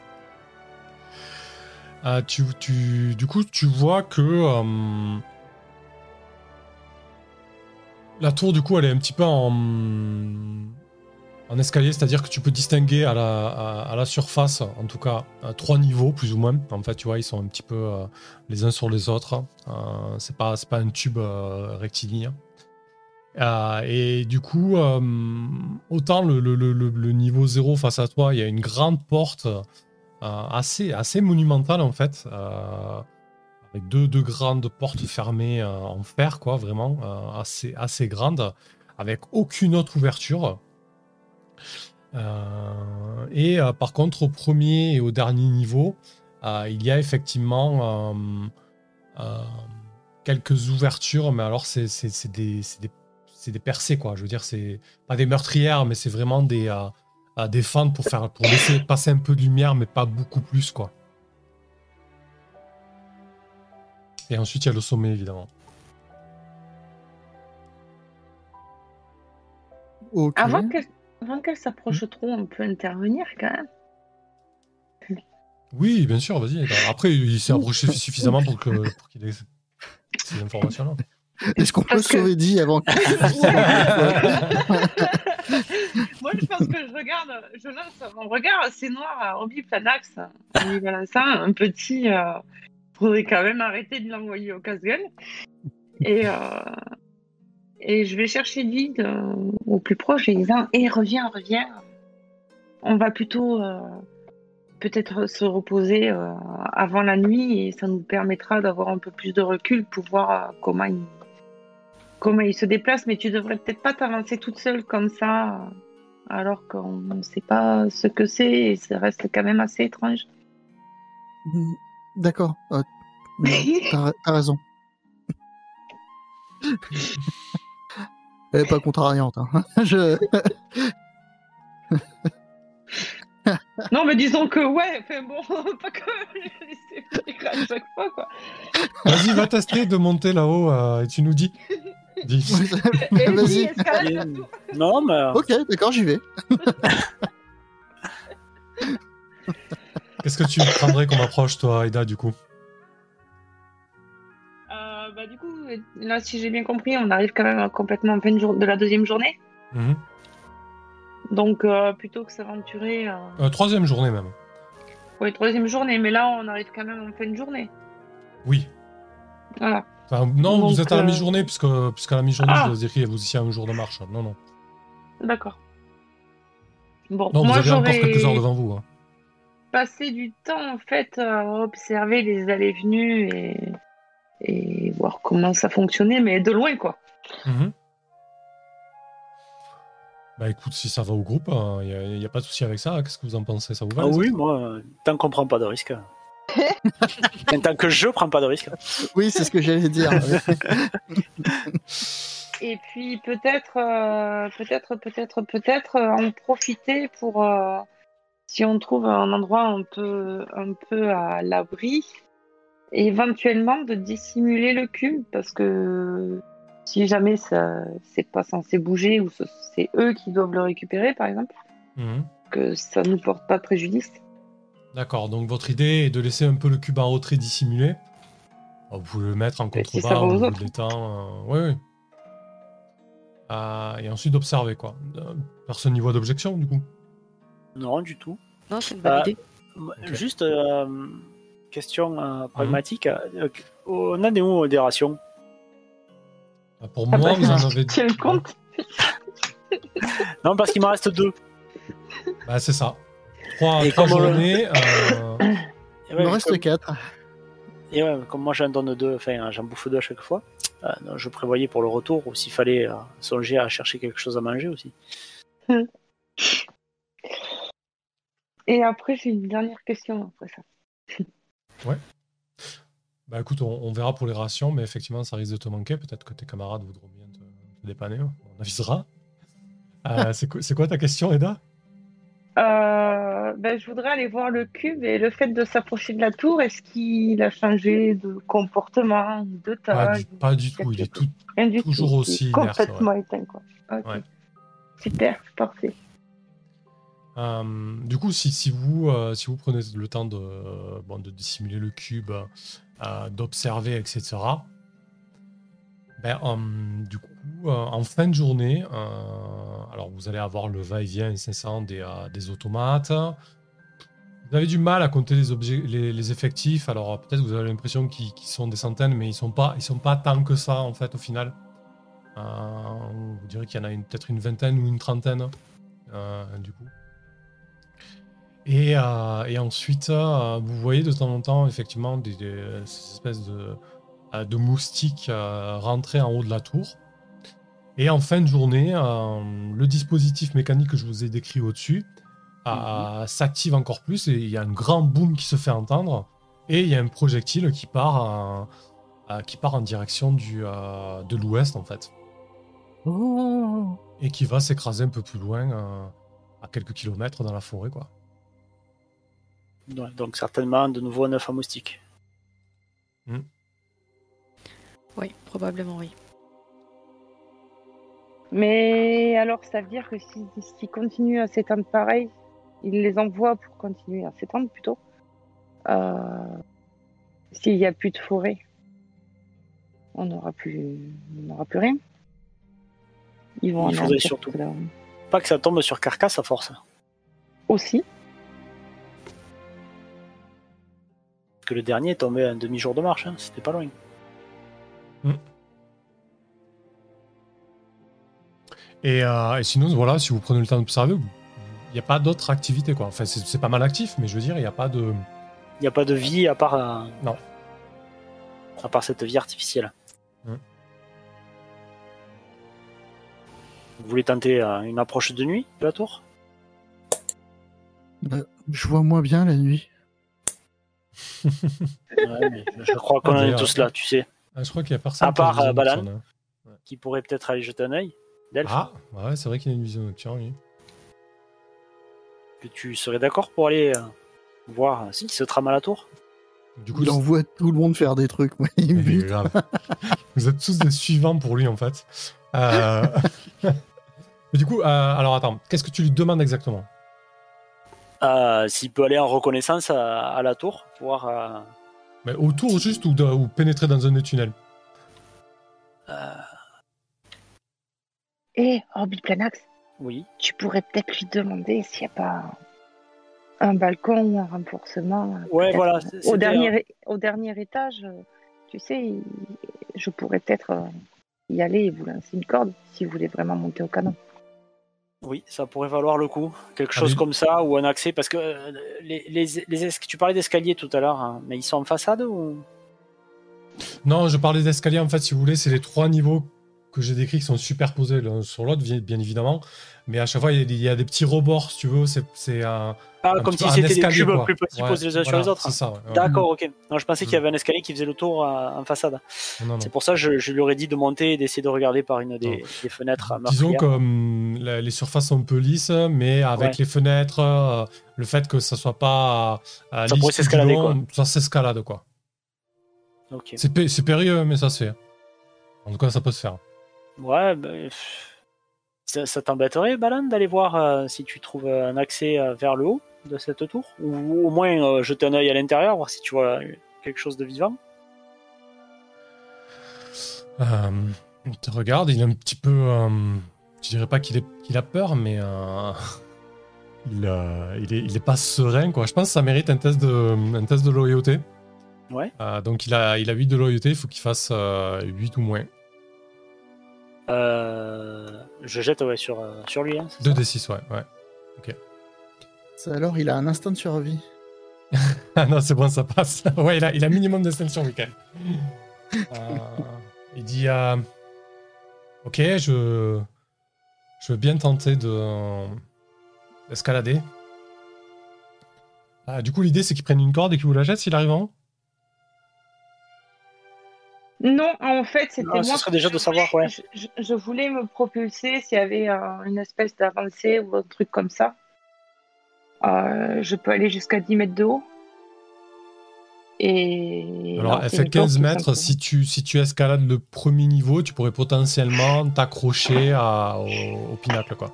Tu, tu, du coup, tu vois que la tour, du coup, elle est un petit peu en, en escalier, c'est-à-dire que tu peux distinguer à la, surface, en tout cas, trois niveaux, plus ou moins. En fait, tu vois, ils sont un petit peu euh, les uns sur les autres. Euh, c'est pas, pas un tube euh, rectiligne. Et du coup, autant le, le- niveau 0 face à toi, il y a une grande porte assez, assez monumentale en fait, avec deux, deux grandes portes fermées en fer, quoi, vraiment assez, assez grandes, avec aucune autre ouverture. Euh, et euh, par contre, au premier et au dernier niveau, euh, il y a effectivement euh, euh, quelques ouvertures, mais alors c'est des, percées, quoi. Je veux dire, c'est pas des meurtrières, mais c'est vraiment des, euh, des fentes pour, faire, pour laisser passer un peu de lumière, mais pas beaucoup plus, quoi. Et ensuite, il y a le sommet, évidemment. Ok. Avant qu'elle avant qu'elle s'approche trop, on peut intervenir quand même. Oui, bien sûr, vas-y. Après, il s'est approché suffisamment pour qu'il ait ces informations-là. Est-ce qu'on peut Parce que- sauver dit avant que... Moi, je pense que je regarde, je lance mon regard assez noir à Obi Planax. Lui balançant un petit. Euh, faudrait quand même arrêter de l'envoyer au casse-gueule. Et, euh, et je vais chercher Did euh, au plus proche et disant Hé, reviens, reviens. On va plutôt euh, peut-être se reposer euh, avant la nuit et ça nous permettra d'avoir un peu plus de recul pour voir euh, comment il comment il se déplace, mais tu devrais peut-être pas t'avancer toute seule comme ça, alors qu'on ne sait pas ce que c'est et ça reste quand même assez étrange. Mm, D'accord. T'as raison. Elle est pas contrariante. Hein. Je... non, mais disons que ouais, enfin bon, pas que à chaque fois quoi. Vas-y, va tester de monter là-haut euh, et tu nous dis. Vas-y. Non, mais Ok, d'accord, j'y vais. Qu'est-ce que tu prendrais comme approche, toi, Aida, du coup? Là, si j'ai bien compris, on arrive quand même complètement en fin de, la deuxième journée. Mhm. Donc, euh, plutôt que s'aventurer. Euh... Euh, Troisième journée, même. Oui, troisième journée, mais là, on arrive quand même en fin de journée. Oui. Voilà. Enfin, non, Donc, vous êtes à la mi-journée, puisque, puisqu'à la mi-journée, Ah. je vous ai écrit, vous étiez à un jour de marche. Non, non. D'accord. Bon, Non, moi, vous avez encore quelques heures devant vous. hein. passé du temps, en fait, à observer les allées-venues et... et comment ça fonctionnait, mais de loin, quoi. Mhm. Bah écoute, si ça va au groupe, il n'y a, pas de souci avec ça. Qu'est-ce que vous en pensez? Ça vous va ah oui, moi, tant qu'on prend pas de risque. Tant que je prends pas de risque. Oui, c'est ce que j'allais dire. Et puis peut-être, euh, peut-être, peut-être, peut-être euh, en profiter pour, euh, si on trouve un endroit un peu, un peu à l'abri, éventuellement de dissimuler le cube, parce que si jamais ça, c'est pas censé bouger ou ce- c'est eux qui doivent le récupérer, par exemple, Mhm. que ça ne porte pas préjudice. D'accord, donc votre idée est de laisser un peu le cube en retrait dissimulé. Oh, Vous pouvez le mettre en contrebas au autres. de l'étang. Oui, oui. Euh, et ensuite d'observer, quoi. Euh, Personne n'y voit d'objection, du coup Non, du tout. Non, c'est une bonne Ah. idée. Juste, euh, question euh, pragmatique. euh, on a des modérations. Euh, Pour Ah moi, bah, vous en avez Tiens le compte? Non, parce qu'il m'en reste deux. Bah, c'est ça. Trois, Et trois on journées. euh, Et Il ouais, me reste comme, 4. et ouais, comme moi j'en donne deux, enfin j'en bouffe deux à chaque fois. euh, non, je prévoyais pour le retour ou s'il fallait euh, songer à chercher quelque chose à manger aussi. Et après, j'ai une dernière question après ça. Bah écoute, on, on verra pour les rations, mais effectivement, ça risque de te manquer. Peut-être que tes camarades voudront bien te, te dépanner. hein. On avisera. Euh, c'est quoi, c'est quoi ta question, Eda? Euh, ben, je voudrais aller voir le cube et le fait de s'approcher de la tour, est-ce qu'il a changé de comportement, de pas taille du, pas du tout. Il est tout. Toujours tout. aussi Il est inerte, Complètement éteint, quoi. Ok. Ouais. Super, parfait. Euh, du coup, si, vous, euh, si vous prenez le temps de, euh, de dissimuler le cube, d'observer, etc., ben, du coup, en fin de journée, alors vous allez avoir le va-et-vient incessant des, des automates. Vous avez du mal à compter les, effectifs. Alors peut-être que vous avez l'impression qu'ils sont des centaines, mais ils sont pas, ils sont pas tant que ça en fait au final. Vous direz qu'il y en a peut-être une vingtaine ou une trentaine du coup. Et, euh, et ensuite, euh, vous voyez de temps en temps, effectivement, des, des- ces espèces de, euh, de moustiques rentrer en haut de la tour. Et en fin de journée, le dispositif mécanique que je vous ai décrit au-dessus euh, s'active encore plus et il y a un grand boom qui se fait entendre. Et il y a un projectile qui part, en- qui part en direction du, de l'ouest, en fait. Oh. Et qui va s'écraser un peu plus loin, à quelques kilomètres dans la forêt, quoi. Ouais, Donc certainement de nouveau un œuf à moustique. Oui, probablement oui. Mais alors, ça veut dire que s'ils s'ils continuent à s'étendre pareil, ils les envoient pour continuer à s'étendre plutôt. Euh, S'il n'y a plus de forêt. on n'aura plus, on n'aura plus rien. Ils vont Il faudrait surtout- là. Pas que ça tombe sur carcasse à force. Aussi. Que le dernier est tombé à un demi-jour de marche, hein, c'était pas loin. Et, euh, et sinon, voilà, si vous prenez le temps d'observer, il n'y a pas d'autres activités, quoi. Enfin, c'est c'est pas mal actif, mais je veux dire, il n'y a pas de. Il n'y a pas de vie à part. euh, Non. À part cette vie artificielle. Hmm. Vous voulez tenter euh, une approche de nuit de la tour? Bah, je vois moins bien la nuit. Ouais, mais je, crois qu'on Ah, en est tous là, tu sais. Ah, je crois qu'il n'y a personne. À part, euh, Balan. nocturne. Qui pourrait peut-être aller jeter un œil Ah, ouais, c'est vrai qu'il y a une vision nocturne, oui. Que tu serais d'accord pour aller euh, voir ce qui se trame à la tour? Du coup, Il envoie tout le monde faire des trucs. moi, il me c'est- bute. grave. vous êtes tous des suivants pour lui, en fait. Euh, Mais du coup, euh, alors attends, qu'est-ce que tu lui demandes exactement? Euh, S'il peut aller en reconnaissance à, à la tour, voir. euh, Mais autour juste ou, de- ou pénétrer dans un des tunnels euh, Et Orbiplanax, oui. tu pourrais peut-être lui demander s'il n'y a pas un balcon ou un renforcement. Ouais, voilà, c'est- Au dernier, au dernier étage, tu sais, je pourrais peut-être y aller et vous lancer une corde si vous voulez vraiment monter au canon. Oui, ça pourrait valoir le coup. Quelque Ah, chose comme ça, ou un accès, parce que euh, les, les, les es- tu parlais d'escalier tout à l'heure, hein, mais ils sont en façade ou? Non, je parlais d'escalier, en fait, si vous voulez, c'est les trois niveaux que j'ai décrits qui sont superposés l'un sur l'autre, bien évidemment. Mais à chaque fois, il y a des, petits rebords, si tu veux. C'est c'est un. Ah, un comme si c'était des cubes quoi. plus petits Ouais, posés les uns sur les autres. C'est ouais, ouais. D'accord, ok. Non, je pensais qu'il y Mm. avait un escalier qui faisait le tour euh, en façade. C'est pour ça que je, je lui aurais dit de monter et d'essayer de regarder par une des, fenêtres. Disons meurtrières. que hum, les surfaces sont un peu lisses, mais avec Ouais. les fenêtres, euh, le fait que ça soit pas euh, Ça pourrait s'escalader, long, Ça s'escalade, quoi. C'est pé- c'est périlleux, mais ça se fait. En tout cas, ça peut se faire. Ouais, bah, ça, ça t'embêterait, Balan, d'aller voir euh, si tu trouves un accès euh, vers le haut de cette tour? Ou au moins euh, jeter un œil à l'intérieur, voir si tu vois quelque chose de vivant? Euh, il te regarde, il est un petit peu. euh, je dirais pas qu'il a peur, mais euh, il, euh, il, est, il est pas serein, quoi. Je pense que ça mérite un test de, un test de loyauté. Ouais. Euh, donc il a, il a 8 de loyauté, il faut qu'il fasse euh, 8 ou moins. Euh, Je jette ouais, sur, euh, sur lui. Hein, c'est 2 ça d 6, ouais. ouais. Ça, alors, il a un instinct de survie. Ah non, c'est bon, ça passe. ouais, il a, il a minimum d'extinction, Michael. Euh, il dit euh, Ok, je, je veux bien tenter de d'escalader. Ah, du coup, l'idée, c'est qu'il prenne une corde et qu'il vous la jette s'il arrive en haut? Non, en fait, c'était Non, moi. ce serait déjà je de savoir, voulais- ouais. Je, voulais me propulser s'il y avait euh, une espèce d'avancée ou un truc comme ça. Euh, je peux aller jusqu'à 10 mètres de haut. Et Alors, elle fait une corde, 15 tout mètres. Si tu, si tu escalades le premier niveau, tu pourrais potentiellement t'accrocher à- au, au pinacle, quoi.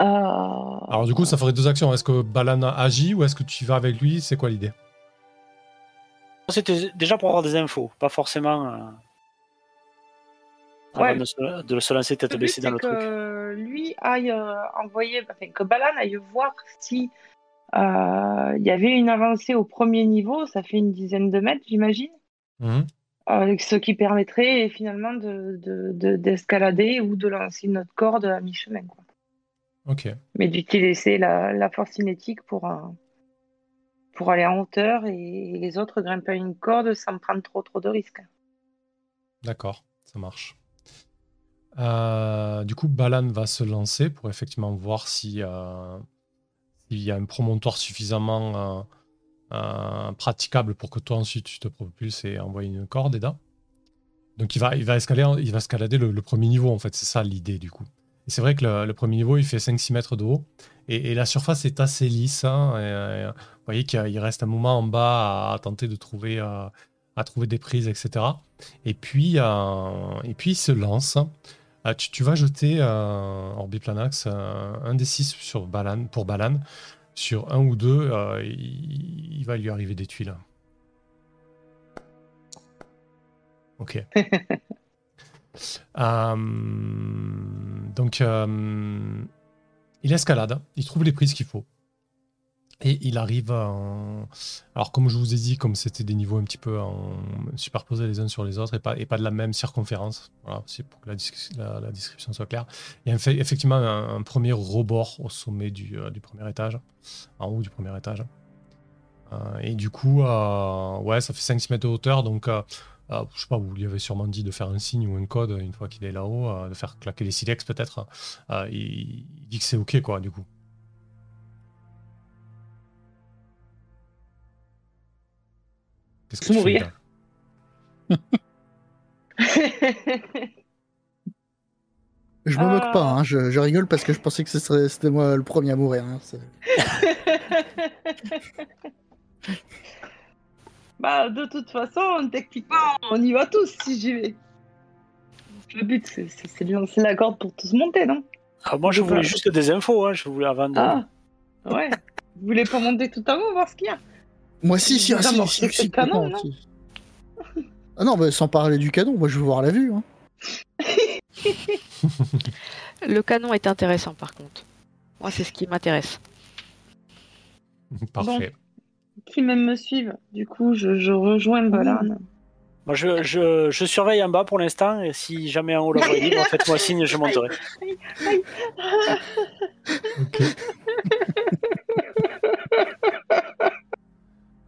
Euh, Alors, du coup, ça ferait deux actions. Est-ce que Balan agit ou est-ce que tu y vas avec lui? C'est quoi l'idée? C'était déjà pour avoir des infos, pas forcément euh, avant de, se, de se lancer tête baissée dans le truc. que lui aille euh, envoyer, enfin, que Balan aille voir si euh, il y avait une avancée au premier niveau, ça fait une dizaine de mètres, j'imagine, Mhm. euh, ce qui permettrait finalement de, de- de- d'escalader ou de lancer une autre corde à mi-chemin. Ok. Mais d'utiliser la, la force cinétique pour, euh, pour aller en hauteur et, les autres grimper à une corde sans prendre trop trop de risques. D'accord, ça marche. Euh, du coup, Balan va se lancer pour effectivement voir si, euh, s'il y a un promontoire suffisamment euh, praticable pour que toi ensuite tu te propulses et envoyer une corde, Eda. Donc il va, il va, escalader, il va escalader le, premier niveau en fait, c'est ça l'idée du coup. C'est vrai que le, le premier niveau il fait 5-6 mètres de haut et, et la surface est assez lisse. hein, et, vous voyez qu'il il reste un moment en bas à, à tenter de trouver, euh, à trouver des prises, etc. Et puis, euh, et puis il se lance. Euh, tu, tu vas jeter euh, Orbiplanax euh, un des 6 sur Balan, pour Balan. Sur un ou deux, euh, il, il va lui arriver des tuiles. Ok. Donc, il escalade, il trouve les prises qu'il faut. Et il arrive en... Alors, comme je vous ai dit, comme c'était des niveaux un petit peu en... superposés les uns sur les autres et pas, et pas de la même circonférence, voilà, c'est pour que la, la- description soit claire. Il y a effectivement un, un premier rebord au sommet du, euh, du premier étage, en haut du premier étage. Euh, et du coup, euh, ouais, ça fait 5-6 mètres de hauteur, donc euh, euh, je sais pas, vous lui avez sûrement dit de faire un signe ou un code une fois qu'il est là-haut, euh, de faire claquer les silex peut-être. Euh, il, il dit que c'est ok, quoi, du coup. Qu'est-ce que tu fais Mourir. là Je me Ah. moque pas, hein, je, je rigole parce que je pensais que ce serait- c'était moi le premier à mourir. hein, c'est- bah, de toute façon, techniquement, on y va tous si j'y vais. Le but, c'est- c'est c'est de lancer la corde pour tous monter, non? Ah, moi, je voulais juste des infos. Hein. Je voulais avant de. Ah, ouais. Vous voulez pas monter tout en haut, voir ce qu'il y a? Moi, si, si, ah, si, si, si, canon, non? si. Ah non, mais sans parler du canon, moi je veux voir la vue. Hein. Le canon est intéressant par contre. Moi, c'est ce qui m'intéresse. Parfait. Qui même me suivent. Du coup, je, je rejoins Balan. Moi, je, je, je surveille en bas pour l'instant. Et si jamais en haut la voie est libre, faites-moi signe, je monterai. Ok.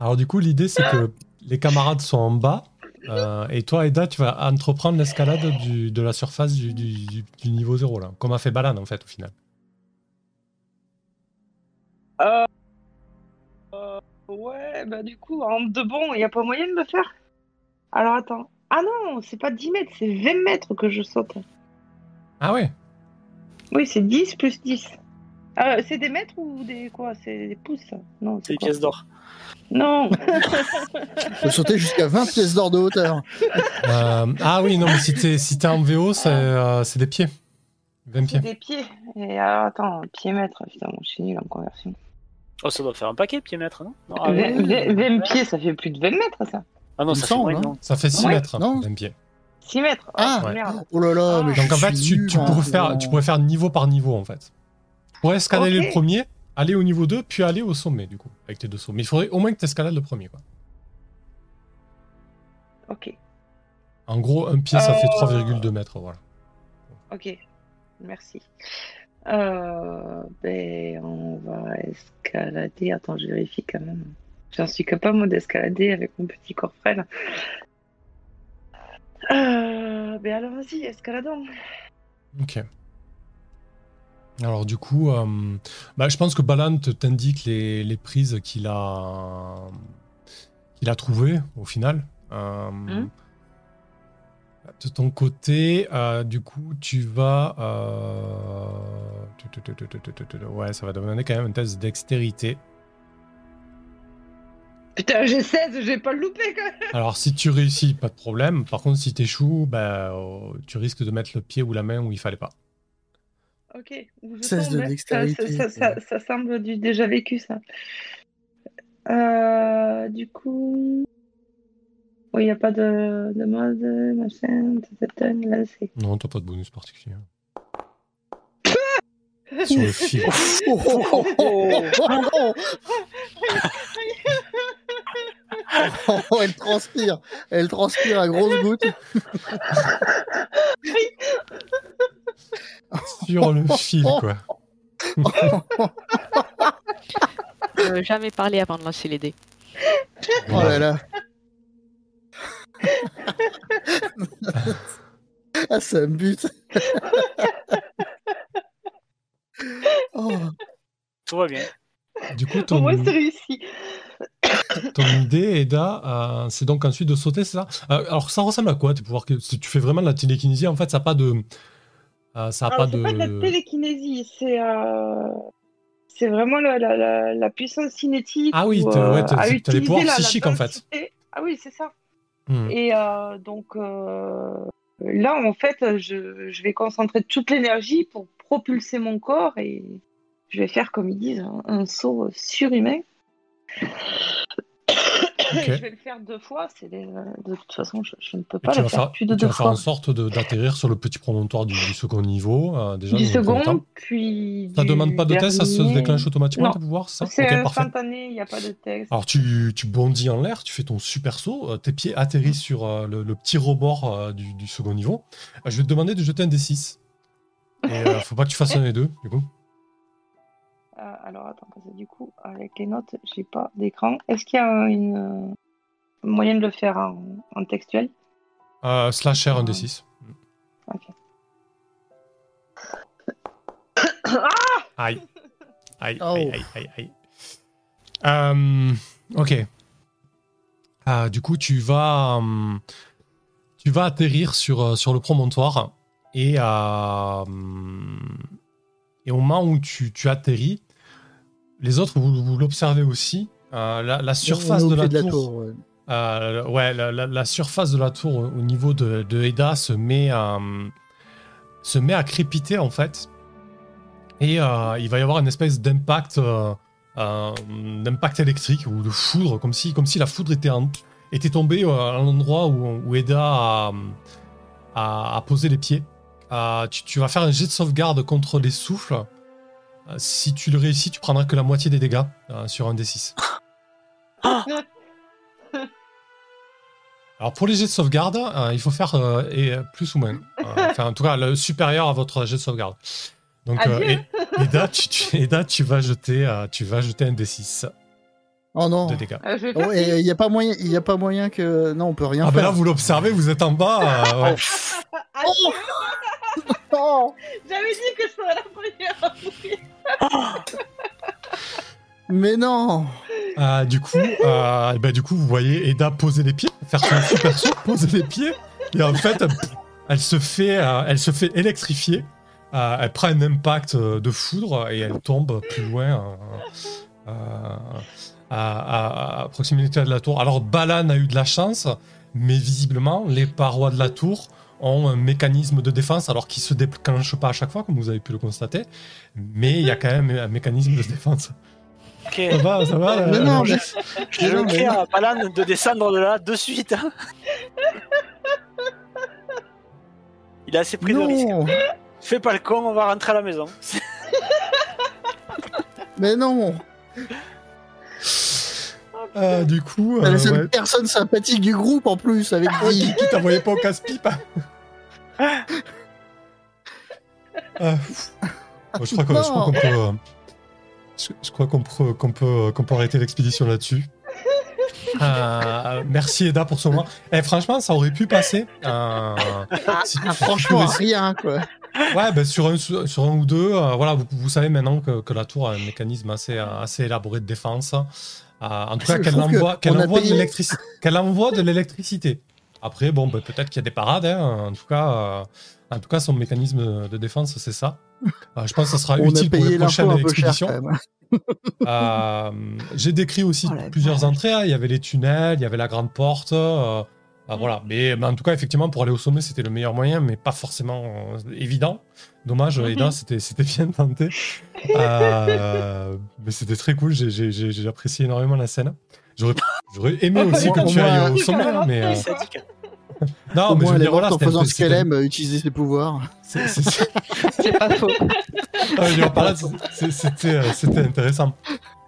Alors du coup, l'idée c'est que les camarades sont en bas euh, et toi, Eda, tu vas entreprendre l'escalade de la surface du, du- du- du niveau 0 là, comme a fait Balan en fait au final. Euh, ouais, bah du coup, en de bon, il n'y a pas moyen de le faire Alors attends. Ah non, c'est pas 10 mètres, c'est 20 mètres que je saute. Ah ouais. Oui, c'est 10 plus 10. Euh, c'est des mètres ou des quoi? C'est des pouces? Non, C'est des pièces d'or. Non Je peux sauter jusqu'à 20 pièces d'or de hauteur. Euh, ah oui, non, mais si t'es si t'es en VO, c'est euh, c'est des pieds. 20 C'est pieds. des pieds. Et alors, attends, pied mètre, putain, je suis nul en conversion. Oh, ça doit faire un paquet, pied mètre, non, non ah, 20, ouais. 20 pieds, ça fait plus de 20 mètres ça. Ah non, ça fait moins, hein. non. Ça fait 6 Ouais. mètres, Non. 20 pieds. 6 mètres. Ah, Ouais. merde. Oh là là, mais je Donc en fait, tu, tu nul, pourrais hein, faire, tu pourrais faire niveau par niveau en fait. Tu pourrais escalader le premier, aller au niveau 2, puis aller au sommet du coup, avec tes deux sauts. Mais il faudrait au moins que tu escalades le premier. Quoi. Ok, En gros, un pied, ça fait Euh. 3,2 mètres. Voilà. ok. Merci. Euh, ben, on va escalader. Attends, je vérifie quand même. J'en suis capable moi, d'escalader avec mon petit corps frêle. Euh, ben alors vas-y, escaladons. Ok. Alors du coup, euh, bah, je pense que Balan t'indique les, les prises qu'il a, qu'il a trouvées au final. Euh, De ton côté, euh, du coup, tu vas... Ouais, ça va demander quand même un test de dextérité. Putain, j'ai 16, j'ai pas le loupé quand même. Alors si tu réussis, pas de problème. Par contre, si t'échoues, bah, euh, tu risques de mettre le pied ou la main où il fallait pas. Ok, je 16 de dextérité, Ça, ça, ça- ça semble du déjà vécu, ça. Euh, du coup. Oui, il n'y a pas de, de mode, machin, tata, là, c'est. Non, t'as pas de bonus particulier. Sur le fil. Oh, oh, oh, oh, oh, oh. Oh, elle transpire, elle transpire à grosses gouttes. Sur le fil, quoi. Euh, jamais parler avant de lancer les dés. Oh là là. ah, ça me bute. Oh. Tout va bien. Du coup, ton, moins, c'est réussi. ton idée, Eda, euh, c'est donc ensuite de sauter, c'est ça? Euh, Alors, ça ressemble à quoi tes pouvoirs que- Si tu fais vraiment de la télékinésie, en fait, ça n'a pas de... euh, ça a Alors, pas c'est de... pas de la télékinésie, c'est. euh, C'est vraiment la, la, la, la puissance cinétique. Ah oui, ouais, à t'as les pouvoirs la- la psychiques, en fait. Ah oui, c'est ça. Hmm. Et euh, donc euh, là, en fait, je, je vais concentrer toute l'énergie pour propulser mon corps et je vais faire, comme ils disent, un, un saut surhumain. Je vais le faire deux fois. C'est des- euh, De toute façon, je, je ne peux pas le faire, faire, plus de tu deux vas faire fois. en sorte d'atterrir sur le petit promontoire du, du second niveau. euh, déjà, Du second, puis. Ça du demande pas de test, ça se dernier. déclenche automatiquement tes pouvoirs, ça C'est instantané, il n'y a pas de texte. Alors tu, tu bondis en l'air, tu fais ton super saut, euh, tes pieds atterrissent sur euh, le, le petit rebord euh, du, du second niveau. Je vais te demander de jeter un D6. Et euh, faut pas que tu fasses un et deux, du coup. Euh, alors attends, parce que du coup, avec les notes, j'ai pas d'écran. Est-ce qu'il y a une euh, moyen de le faire en, en textuel? Euh, slasher un D6. Ok. Aïe. Aïe, Oh. aïe, aïe, aïe, aïe. Euh, ok. Ah, du coup, tu vas, tu vas atterrir sur, euh, sur le promontoire et, euh, et au moment où tu, tu atterris, les autres, vous, vous l'observez aussi. euh, la, la surface de la, tour, ouais. euh, ouais, la, surface de la tour au au niveau de, de Eda se met, à, se met à crépiter en fait. Et euh, il va y avoir une espèce d'impact euh, euh, d'impact électrique ou de foudre, comme si, comme si la foudre était, en- était tombée euh, à l'endroit où, où Eda a, a- a posé les pieds. Euh, tu, tu vas faire un jet de sauvegarde contre les souffles. Euh, si tu le réussis, tu prendras que la moitié des dégâts euh, sur un D6. Alors pour les jets de sauvegarde, euh, il faut faire et, plus ou moins. Euh, enfin, en tout cas, le supérieur à votre jet de sauvegarde. Donc, euh, et- Eda, tu, tu- Eda, tu vas jeter, euh, tu vas jeter un D6 Oh non. Euh, Oh, il n'y a pas moyen, il y a pas moyen que non, on peut rien Ah ben là, vous l'observez, vous êtes en bas. euh, ouais. Ah, Oh J'avais dit que je serais la première à mourir. Mais non. Euh, du coup, euh, ben, du coup, vous voyez Eda poser les pieds, faire son super saut, poser les pieds, et en fait, elle, se fait, euh, elle se fait électrifier. Euh, elle prend un impact euh, de foudre et elle tombe plus loin, euh, euh, à, à- à proximité de la tour. Alors, Balan a eu de la chance, mais visiblement, les parois de la tour ont un mécanisme de défense, alors qui se déclenche pas à chaque fois, comme vous avez pu le constater, mais il y a quand même un mécanisme de défense. Ok, Ça va, ça va Mais la- non, mais- je mais crie non. à Palan de descendre de là de suite. hein. Il a assez pris de risques. Fais pas le con, on va rentrer à la maison. Mais non. Euh, du coup, T'es euh, la seule ouais. personne sympathique du groupe en plus avec Ouais, qui. qui, t'envoyait pas au casse-pipe Euh, bon, je crois qu'on peut, euh, je, je crois qu'on peut, qu'on peut, qu'on peut arrêter l'expédition là-dessus. Euh, merci Eda pour ce moment. Eh, franchement, ça aurait pu passer. euh, si- Ah, si franchement, pouvais- rien quoi. Ouais, ben, sur, un, sur un ou deux, euh, voilà, vous, vous savez maintenant que, que la tour a un mécanisme assez, assez élaboré de défense. Euh, en tout cas, qu'elle envoie, envoie, de envoie l'électricité. Après, bon, ben, peut-être qu'il y a des parades. hein, en, tout cas, euh, en tout cas, son mécanisme de défense, c'est ça. Euh, je pense que ça sera On utile pour les prochaines expéditions. Euh, J'ai décrit aussi Oh plusieurs vache. entrées. hein. Il y avait les tunnels, il y avait la grande porte. euh, euh, voilà. Mais, mais en tout cas, effectivement, pour aller au sommet, c'était le meilleur moyen, mais pas forcément évident. Dommage. Eda, c'était bien tenté. Euh, mais c'était très cool. J'ai- apprécié énormément la scène. J'aurais aimé aussi Au que tu ailles au sommet, hein, mais euh, non, Au mais je moins, veux elle est dire, voilà, morte en faisant ce qu'elle aime, euh, utiliser ses pouvoirs. c'est- pas faux. Ah, je euh, c'était intéressant.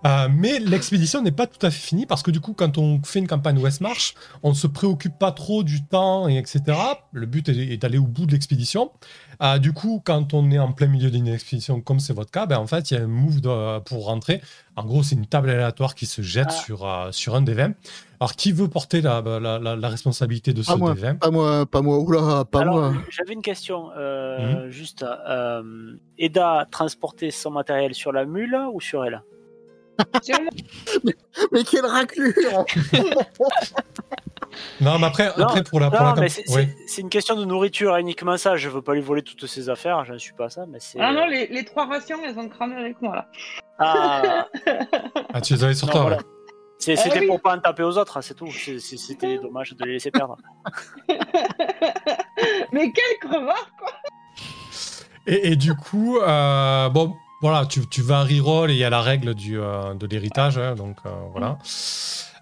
Euh, mais l'expédition n'est pas tout à fait finie parce que du coup, quand on fait une campagne Westmarch, on se préoccupe pas trop du temps et etc. Le but est, est d'aller au bout de l'expédition. Euh, du coup, quand on est en plein milieu d'une expédition comme c'est votre cas, ben, en fait, il y a un move de- pour rentrer. En gros, c'est une table aléatoire qui se jette Ah. sur, euh, sur un des 20. Alors, qui veut porter la, la, la- la responsabilité de ce moi. des 20 Pas moi, pas moi. Oula, pas Alors, moi. j'avais une question. euh, Juste, euh, Eda transporter son matériel sur la mule ou sur elle? Mais quelle raclure Non, mais après, Non, après pour la, pour Non, la c'est ouais. une question de nourriture, uniquement ça. Je veux pas lui voler toutes ses affaires, j'en suis pas à ça, mais c'est. Ah non, les, les trois rations, elles ont cramé avec moi là. Ah, Ah, tu les avais sur non, toi, voilà. ouais. Eh C'était oui. pour pas en taper aux autres, hein, c'est tout. C'était dommage de les laisser perdre. Mais quel crevard quoi Et, et du coup, euh, bon, voilà, tu, tu vas reroll et il y a la règle du, euh, de l'héritage, hein, donc euh, voilà.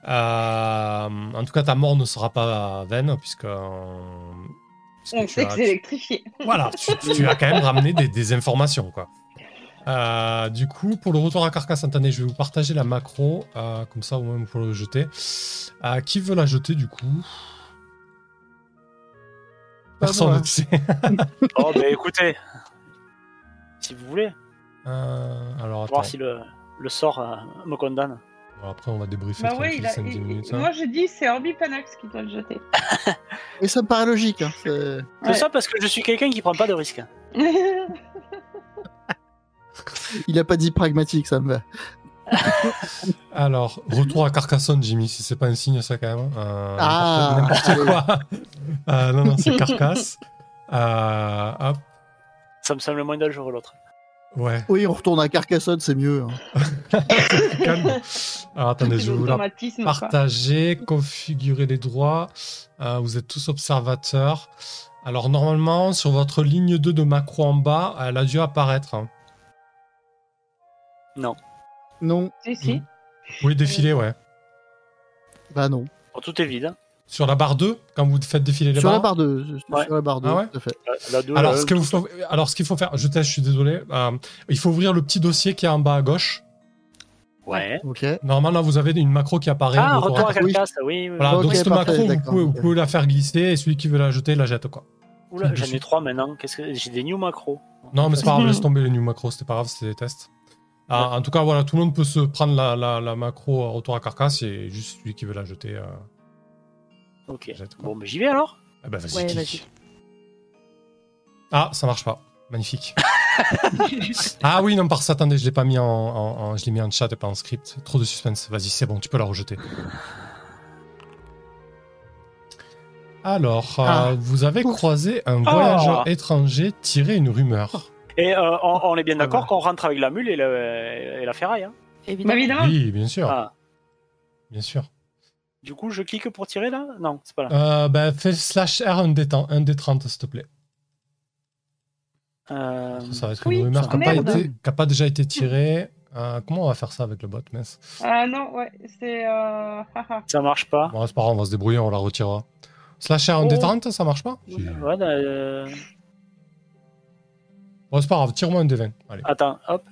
Euh, en tout cas, ta mort ne sera pas vaine, puisque. puisque On tu sait as- que c'est électrifié. Voilà, tu, tu as quand même ramené des, des informations, quoi. Euh, du coup, pour le retour à carcasse, je vais vous partager la macro, euh, comme ça au moins vous pourrez le jeter. Euh, qui veut la jeter, du coup? Personne, tu sais. Oh, bah écoutez, si vous voulez, alors, attends. voir si le, le sort euh, me condamne. Bon, après, on va débriefer Bah tranquille ouais, il a, 5-10 il- minutes. il- hein. moi je dis c'est Orbi Panax qui doit le jeter. Et ça me paraît logique. Hein. c'est- C'est Ouais. ça parce que je suis quelqu'un qui prend pas de risques. Il a pas dit pragmatique, ça me va. Alors, retour à Carcassonne, Jimmy, si c'est pas un signe, ça quand même. Euh, Ah. N'importe quoi. Euh, non, non, c'est Carcasse. Euh, hop, Ça me semble moins dangereux l'autre. Ouais, Oui, on retourne à Carcassonne, c'est mieux. hein. calme. Alors, attendez, je vais vous la L'automatisme, quoi. partager, configurer les droits. Euh, vous êtes tous observateurs. Alors, normalement, sur votre ligne 2 de macro en bas, elle a dû apparaître. hein. Non. Non, Si, si. Oui, défiler, ouais. bah non. Tout est vide. Sur la barre 2, quand vous faites défiler les Sur la barres. barre 2. Ouais. Sur la barre 2, Ah ouais tout à fait. La- la Alors, euh, ce que vous faut- alors, ce qu'il faut faire, je teste, je suis désolé. Euh, il faut ouvrir le petit dossier qui est en bas à gauche. Ouais. Ok. Normalement, là, vous avez une macro qui apparaît. Ah, retour à Oui. Carcasse, oui. oui. Voilà, donc cette parfait, macro, vous pouvez, vous ok. pouvez la faire glisser et celui qui veut la jeter, la jette quoi. Oula, j'en ai trois maintenant. Qu'est-ce que j'ai des new macros Non, mais c'est pas grave, laisse tomber les new macros, c'était pas grave, c'était des tests. Ah, en tout cas, voilà, tout le monde peut se prendre la, la, la macro euh, retour à carcasse et juste celui qui veut la jeter. euh, Ok. Bon, mais j'y vais alors. Ah bah vas-y, Ouais. Ah, ça marche pas. Magnifique. ah oui, non, par ça, attendez, je l'ai pas mis en, en- en- je l'ai mis en chat et pas en script. Trop de suspense. Vas-y, c'est bon, tu peux la rejeter. Alors, euh, Ah. vous avez Ouf. croisé un Ah. voyageur étranger tiré une rumeur. Et euh, on, on est bien Ah d'accord bah. qu'on rentre avec la mule et, le- et la ferraille. Hein Bah, Évidemment. évidemment. Oui, bien sûr, Ah. bien sûr. Du coup, je clique pour tirer là? Non, c'est pas là. Euh, ben, fais slash R un des, temps- un des 30, s'il te plaît. Euh, Ça va être oui, une rumeur qui n'a pas, déjà été tirée. Euh, comment on va faire ça avec le bot, mince Ah non, ouais, c'est. Euh... Ça marche pas. Bon, c'est pas grave, on va se débrouiller, on la retirera. Slash R un Oh. des 30, ça marche pas? Ouais, euh, Bon, c'est pas grave, tire-moi un des 20. Allez. Attends, hop.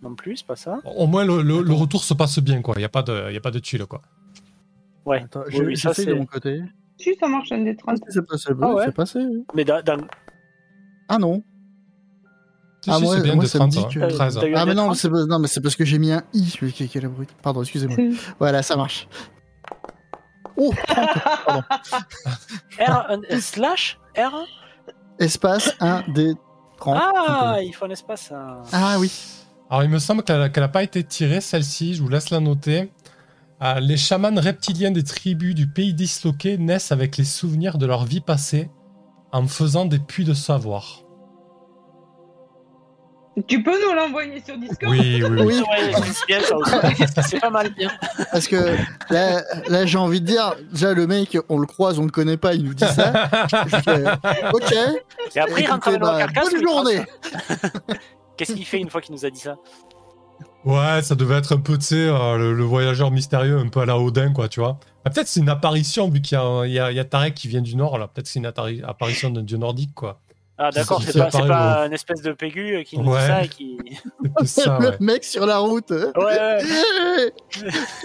Non plus, c'est pas ça. Au moins, le, le- le retour se passe bien, quoi. Il n'y a, pas de- y a pas de tuile, quoi. Ouais. Attends, Oui, je- oui, ça, de mon côté. Si, ça marche un des 30. C'est passé, Ah oui, ouais. c'est passé. oui. Mais dans, dans- Ah non. Si, Ah, si, moi- c'est bien moi, ça me 30, dit hein. que- 13. T'as eu un Ah mais non, 30? c'est pas- non, mais c'est parce que j'ai mis un i. Mais quel quel abruti. Pardon, excusez-moi. Voilà, ça marche. Oh, 30, pardon. R, slash R Espace 1 des 30. Ah, il faut un espace. hein. Ah oui. Alors, il me semble qu'elle n'a pas été tirée, celle-ci. Je vous laisse la noter. Euh, les chamans reptiliens des tribus du pays disloqué naissent avec les souvenirs de leur vie passée en faisant des puits de savoir. Tu peux nous l'envoyer sur Discord Oui, oui, oui. C'est bien ça aussi. C'est pas mal. parce que là, là j'ai envie de dire, déjà le mec, on le croise, on le connaît pas, il nous dit ça. Je fais, ok. Et après, il rentre Écoutez, la bah, carcasse. bonne journée. Qu'est-ce qu'il fait une fois qu'il nous a dit ça? Ouais, ça devait être un peu, tu sais, euh, le, le voyageur mystérieux, un peu à la Odin, quoi, tu vois. Ah, Peut-être c'est une apparition, vu qu'il y a, il y, a, il y a Tarek qui vient du Nord, là. Peut-être c'est une attari- apparition d'un dieu nordique, quoi. Ah, d'accord, C'est- c'est pas, pas une espèce de pégu qui nous Ouais. dit ça et qui. Ça, ouais. Le mec sur la route. Ouais, ouais.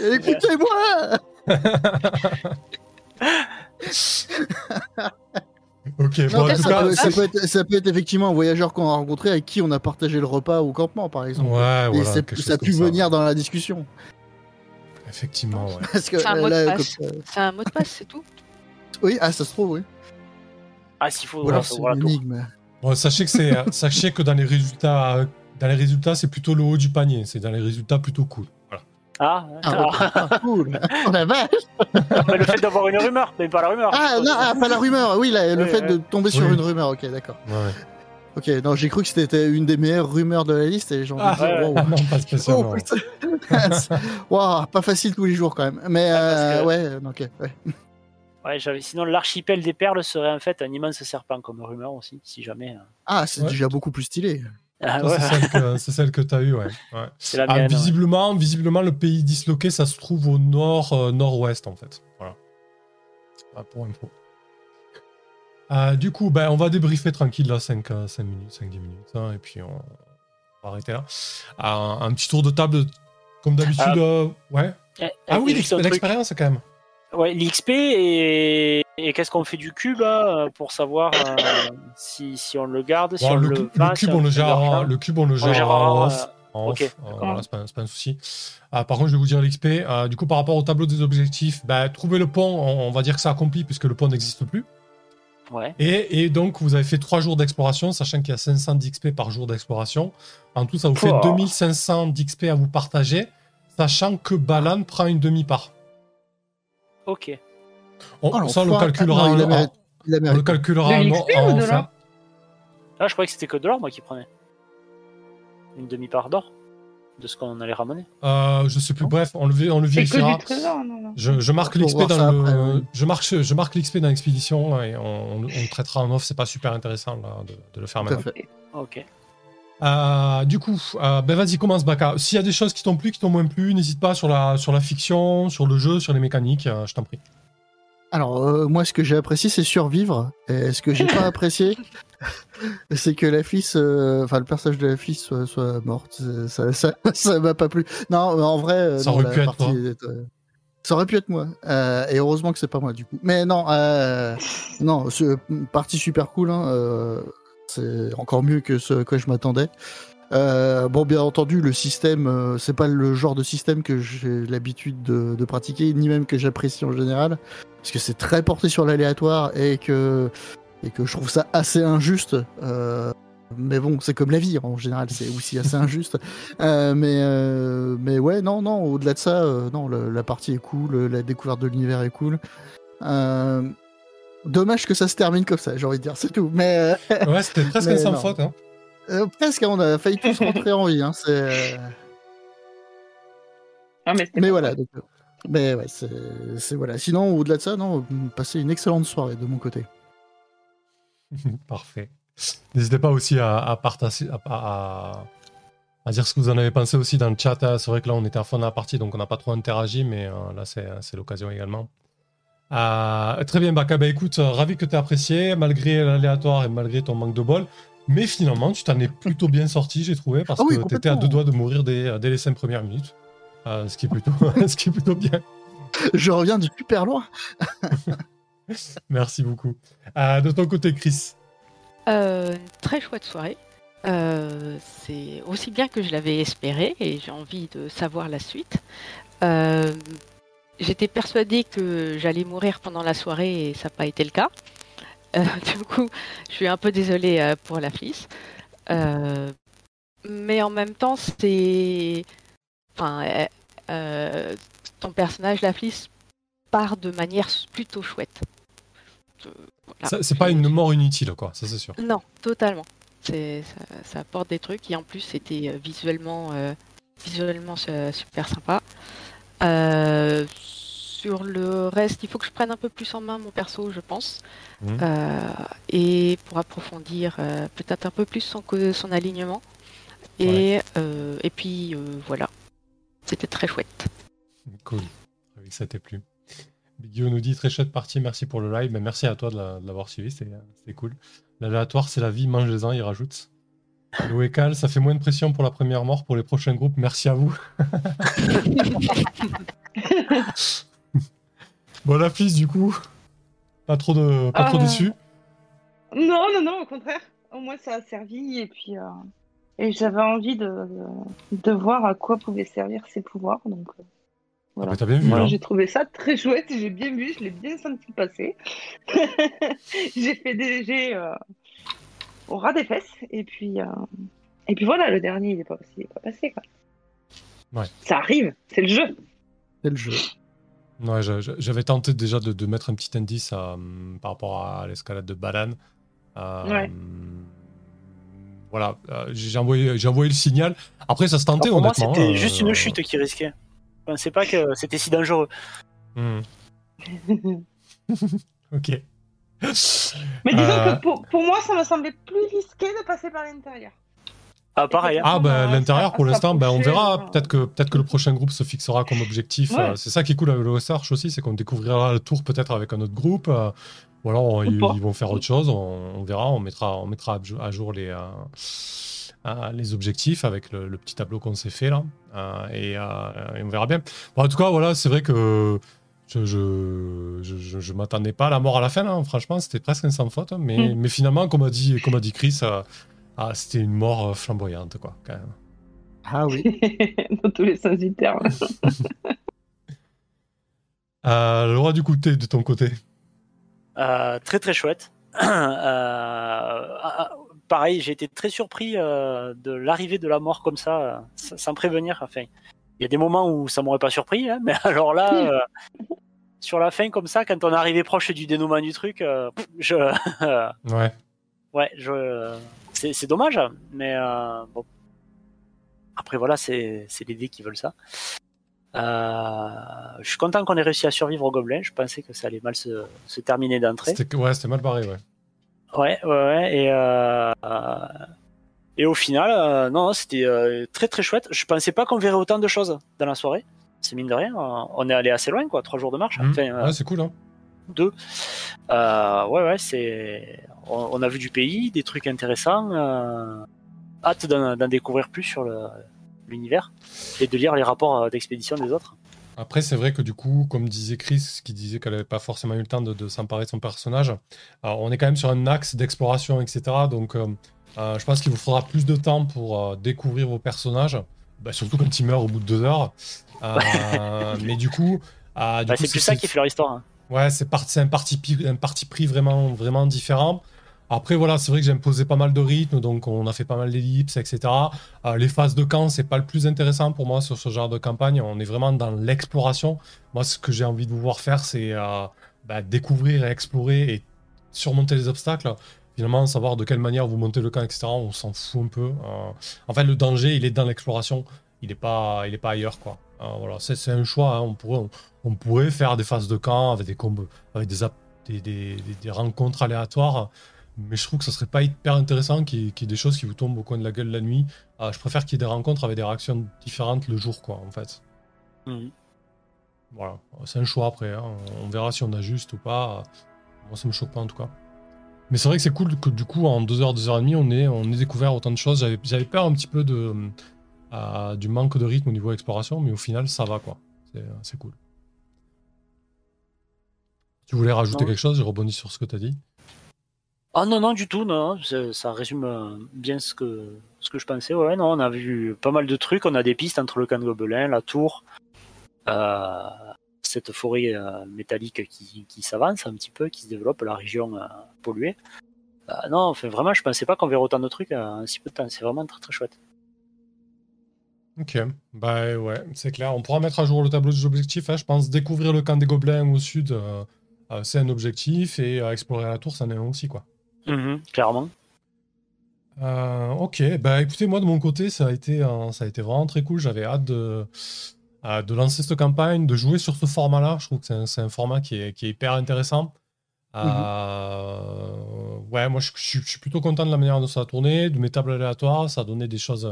Eh, Écoutez-moi. Ok, Non, bon, en mais tout ça, cas. peut, ça peut être, ça peut être effectivement un voyageur qu'on a rencontré avec qui on a partagé le repas au campement, par exemple. Ouais, Et voilà. ça, a pu venir dans la discussion. Effectivement, ouais. Parce que C'est un euh, mot de passe. comme ça- C'est un mot de passe, c'est tout? Oui, ah, ça se trouve, oui. Ah, s'il faut, faut c'est une énigme. Bon, sachez que c'est, sachez que dans les résultats, euh, dans les résultats, c'est plutôt le haut du panier. C'est dans les résultats plutôt cool. Voilà. Ah, Ah, alors, ah, cool. Oh la vache. mais le fait d'avoir une rumeur, mais pas la rumeur. Ah, non, ah, pas la rumeur. Oui, la- le fait de tomber sur Oui. une rumeur. Ok, d'accord. Ouais. Ok, non, j'ai cru que c'était une des meilleures rumeurs de la liste et j'ai envie Ah, de dire, ouais. wow. non, pas Oh, spécialement. putain. Waouh, pas facile tous les jours quand même. Mais Ah, euh, que- ouais, ok. Ouais. Ouais, j'avais. Sinon, l'archipel des perles serait en fait un immense serpent comme rumeur aussi, si jamais. euh. Ah, c'est Ouais. déjà beaucoup plus stylé. Ah, ouais, c'est celle que- tu as eue, ouais. ouais. c'est la Ah, mienne. ouais. visiblement, visiblement, le pays disloqué, ça se trouve au nord, euh, nord-ouest, en fait. Voilà. Ah, pour info. Euh, du coup, ben, on va débriefer tranquille là, 5, euh, 5 minutes, 5-10 minutes, hein, et puis on va arrêter là. Euh, un petit tour de table, comme d'habitude. Ah. euh, ouais. Eh, Ah eh, oui, truc. l'expérience quand même. Ouais, l'XP et, et qu'est-ce qu'on fait du cube euh, pour savoir euh, si, si on le garde, si Bon, on le, si cube, on le gère, le cube, on le On gère gérera, en euh, off. en ok. off, euh, voilà, c'est pas, un souci. Par contre, je vais vous dire l'XP. euh, du coup, par rapport au tableau des objectifs, bah, trouver le pont, on, on va dire que c'est accompli puisque le pont n'existe plus. Ouais. Et, et donc, vous avez fait 3 jours d'exploration, sachant qu'il y a 500 d'XP par jour d'exploration. En tout, ça vous fait Pouah. 2500 d'XP à vous partager, sachant que Balan prend une demi-part. Ok. On, Oh, ça, on le calculera, non, il en- a mérité. Il a on le calculera De en- en ou de fin. Ah, je croyais que c'était que de l'or, moi, qui prenais. Une demi-part d'or de ce qu'on allait ramener. Euh, je sais plus, bref, on le, on le C'est que vérifiera. du trésor, non, non. Je, je marque l'XP dans le, après, ouais. je marque, je marque l'XP dans l'expédition et on, on le traitera en off. C'est pas super intéressant là, de, de le faire maintenant. fait. Ok. Euh, du coup, euh, ben vas-y, commence Baka. S'il y a des choses qui t'ont plu, qui t'ont moins plu, n'hésite pas sur la, sur la fiction, sur le jeu, sur les mécaniques. euh, je t'en prie. Alors, euh, moi, ce que j'ai apprécié, c'est survivre. Et ce que j'ai pas apprécié, c'est que la euh, enfin, le personnage de la fils soit, soit morte. Ça, ça, ça m'a pas plu. Non, mais en vrai, euh, Ça non, aurait la pu être partie euh, ça aurait pu être moi. Euh, et heureusement que c'est pas moi, du coup. Mais non, euh, non, ce, partie super cool. Hein, euh, c'est encore mieux que ce à quoi je m'attendais. Euh, bon, bien entendu, le système, euh, c'est pas le genre de système que j'ai l'habitude de, de pratiquer, ni même que j'apprécie en général, parce que c'est très porté sur l'aléatoire et que et que je trouve ça assez injuste. euh, mais bon, c'est comme la vie en général, c'est aussi assez injuste. Mais mais ouais, non, non. Au-delà de ça, non, le- la partie est cool, la découverte de l'univers est cool. Dommage que ça se termine comme ça, j'ai envie de dire, c'est tout. Mais Ouais, c'était presque sans faute. Hein. Euh, presque, on a failli tous rentrer en vie. Hein, c'est, euh, Ah, mais voilà. Donc, euh, mais ouais, c'est, c'est voilà. Sinon, au-delà de ça, non, passer une excellente soirée de mon côté. Parfait. N'hésitez pas aussi à, à partager, à, à- à dire ce que vous en avez pensé aussi dans le chat. hein. C'est vrai que là, on était à fond dans la partie, donc on n'a pas trop interagi, mais euh, là, c'est c'est l'occasion également. Euh, très bien, Baka. Bah, écoute, ravi que tu aies apprécié, malgré l'aléatoire et malgré ton manque de bol. Mais finalement, tu t'en es plutôt bien sorti, j'ai trouvé, parce Ah oui, que tu étais à deux doigts de mourir dès, dès les cinq premières minutes. Euh, ce, qui est plutôt, ce qui est plutôt bien. Je reviens de super loin. Merci beaucoup. Euh, de ton côté, Chris. Euh, très chouette soirée. Euh, c'est aussi bien que je l'avais espéré et j'ai envie de savoir la suite. Euh, J'étais persuadée que j'allais mourir pendant la soirée et ça n'a pas été le cas. Euh, du coup, je suis un peu désolée euh, pour la flice. Euh, mais en même temps, c'est. Enfin, ton personnage, la flice, part de manière plutôt chouette. Voilà. C'est pas une mort inutile, quoi, ça c'est sûr. Non, totalement. Ça, ça apporte des trucs et en plus c'était visuellement, euh, visuellement super sympa. Euh, sur le reste, il faut que je prenne un peu plus en main mon perso, je pense. Mhm. Euh, et pour approfondir euh, peut-être un peu plus son, alignement. Et, euh, et puis euh, voilà, c'était très chouette. Cool. Ravi que ça t'ait plu. Bigio nous dit très chouette partie, merci pour le live. Mais merci à toi de la- de l'avoir suivi, c'est c'est cool. L'aléatoire, c'est la vie, mangez-en, il rajoute. Loécal, ça fait moins de pression pour la première mort. Pour les prochains groupes, merci à vous. bon, la fils, du coup, pas trop, de, pas trop Ah. déçu. Non, non, non, au contraire. Au moins, ça a servi et puis. euh, Et j'avais envie de, de, voir à quoi pouvaient servir ces pouvoirs. Donc, euh, voilà. Ah, bah, T'as bien vu, Moi, hein. j'ai trouvé ça très chouette. J'ai bien vu, je l'ai bien senti passer. j'ai fait des jets euh, au ras des fesses. Et puis, euh, et puis voilà, le dernier, il n'est pas, il est pas passé. Quoi. Ouais. Ça arrive, c'est le jeu. C'est le jeu. Ouais, j'avais tenté déjà de, de mettre un petit indice euh, par rapport à l'escalade de Balan. Euh, Ouais. Voilà, euh, j'ai envoyé, le signal. Après, ça se tentait, Alors, honnêtement. c'était euh, juste une chute qui risquait. Je pensais pas que c'était si dangereux. hmm. ok. Mais disons Euh, que pour, pour moi, ça me semblait plus risqué de passer par l'intérieur. Ah, pareil. hein. Ah, bah, à- l'intérieur, pour l'instant, bah, on verra. Peut-être que, peut que le prochain groupe se fixera comme objectif. Ouais. euh, c'est ça qui est cool avec le research aussi, c'est qu'on découvrira le tour peut-être avec un autre groupe. euh, ou alors, on- ils, vont faire autre chose. On, on verra. On mettra, on mettra à jour- les, euh, les objectifs avec le, le petit tableau qu'on s'est fait là. Euh, et, euh, et on verra bien. Bon, en tout cas, voilà, c'est vrai que. Je, je, je, je- je m'attendais pas à la mort à la fin, là. franchement, c'était presque un sans faute. Mais, Mm. mais finalement, comme a dit, comme a dit Chris, euh, ah, c'était une mort euh, flamboyante, quoi, quand même. Ah oui. Dans tous les sens du terme. Euh, le roi du côté de ton côté. Euh, très très chouette. Euh, ah, pareil, j'ai été très surpris euh, de l'arrivée de la mort comme ça, sans prévenir. Enfin, il y a des moments où ça m'aurait pas surpris, hein, mais alors là, euh, sur la fin comme ça, quand on est arrivé proche du dénouement du truc, euh, je, Ouais. ouais, je, c'est dommage, mais euh, bon. Après voilà, c'est c'est les dés qui veulent ça. Euh, je suis content qu'on ait réussi à survivre au gobelin. Je pensais que ça allait mal se, se terminer d'entrée. Ouais, c'était mal barré, ouais. Ouais, ouais, ouais. Et, euh, et au final, non, c'était très très chouette. Je pensais pas qu'on verrait autant de choses dans la soirée. C'est mine de rien. On est allé assez loin, quoi. Trois jours de marche. Enfin, euh, Ouais, c'est cool, hein. Deux. Euh, ouais, ouais, c'est. On, on a vu du pays, des trucs intéressants. euh, Hâte d'en découvrir plus sur l'univers et de lire les rapports euh, d'expédition des autres. Après, c'est vrai que du coup, comme disait Chris, qui disait qu'elle n'avait pas forcément eu le temps de, de s'emparer de son personnage, alors, on est quand même sur un axe d'exploration, etc. Donc, euh, euh, je pense qu'il vous faudra plus de temps pour euh, découvrir vos personnages, Bah, surtout quand ils meurent au bout de deux heures. Mais du coup, Bah, c'est plus ça qui fait leur histoire. hein. Ouais, c'est un parti, pris vraiment, vraiment différent. Après, voilà, c'est vrai que imposé pas mal de rythme, donc on a fait pas mal d'ellipses, etc. Euh, les phases de camp, c'est pas le plus intéressant pour moi sur ce genre de campagne. On est vraiment dans l'exploration. Moi, ce que j'ai envie de vous voir faire, c'est euh, bah, découvrir et explorer et surmonter les obstacles. Finalement, savoir de quelle manière vous montez le camp, etc. On s'en fout un peu. Euh, en fait, le danger, il est dans l'exploration. Il n'est pas, pas ailleurs, quoi. Euh, voilà, c'est c'est un choix. hein. On pourrait, on, on pourrait faire des phases de camp avec des combos, avec des, des, des- rencontres aléatoires, mais je trouve que ce serait pas hyper intéressant qu'il y, ait- qu'il y ait des choses qui vous tombent au coin de la gueule la nuit. Euh, je préfère qu'il y ait des rencontres avec des réactions différentes le jour, quoi, en fait. Voilà, c'est un choix après. hein. On verra si on ajuste ou pas. Moi, ça me choque pas en tout cas. Mais c'est vrai que c'est cool que du coup, en 2h, 2h30, on ait, on ait découvert autant de choses. J'avais j'avais peur un petit peu de, euh, du manque de rythme au niveau exploration, mais au final, ça va quoi. C'est c'est cool. Tu voulais rajouter Non. quelque chose? Je rebondis sur ce que tu as dit. Ah non, non, du tout, non, ça, résume euh, bien ce que, ce que je pensais. Ouais, non, on a vu pas mal de trucs, on a des pistes entre le camp de Gobelin, la tour, euh, cette forêt euh, métallique qui, qui s'avance un petit peu, qui se développe, la région euh, polluée. Euh, non, enfin, vraiment, je pensais pas qu'on verrait autant de trucs en si peu de temps, c'est vraiment très très chouette. Ok, bah ouais, c'est clair. On pourra mettre à jour le tableau des objectifs. hein. Je pense découvrir le camp des gobelins au sud, euh, euh, c'est un objectif, et euh, explorer la tour, c'en est un aussi quoi. Mhm, clairement. Ok, bah écoutez, moi de mon côté, ça a été, ça a été vraiment très cool. J'avais hâte de, de lancer cette campagne, de jouer sur ce format-là. Je trouve que c'est un, format qui est, qui est hyper intéressant. Euh, Ouais, moi je, je suis- je suis plutôt content de la manière dont ça a tourné, de mes tables aléatoires, ça a donné des choses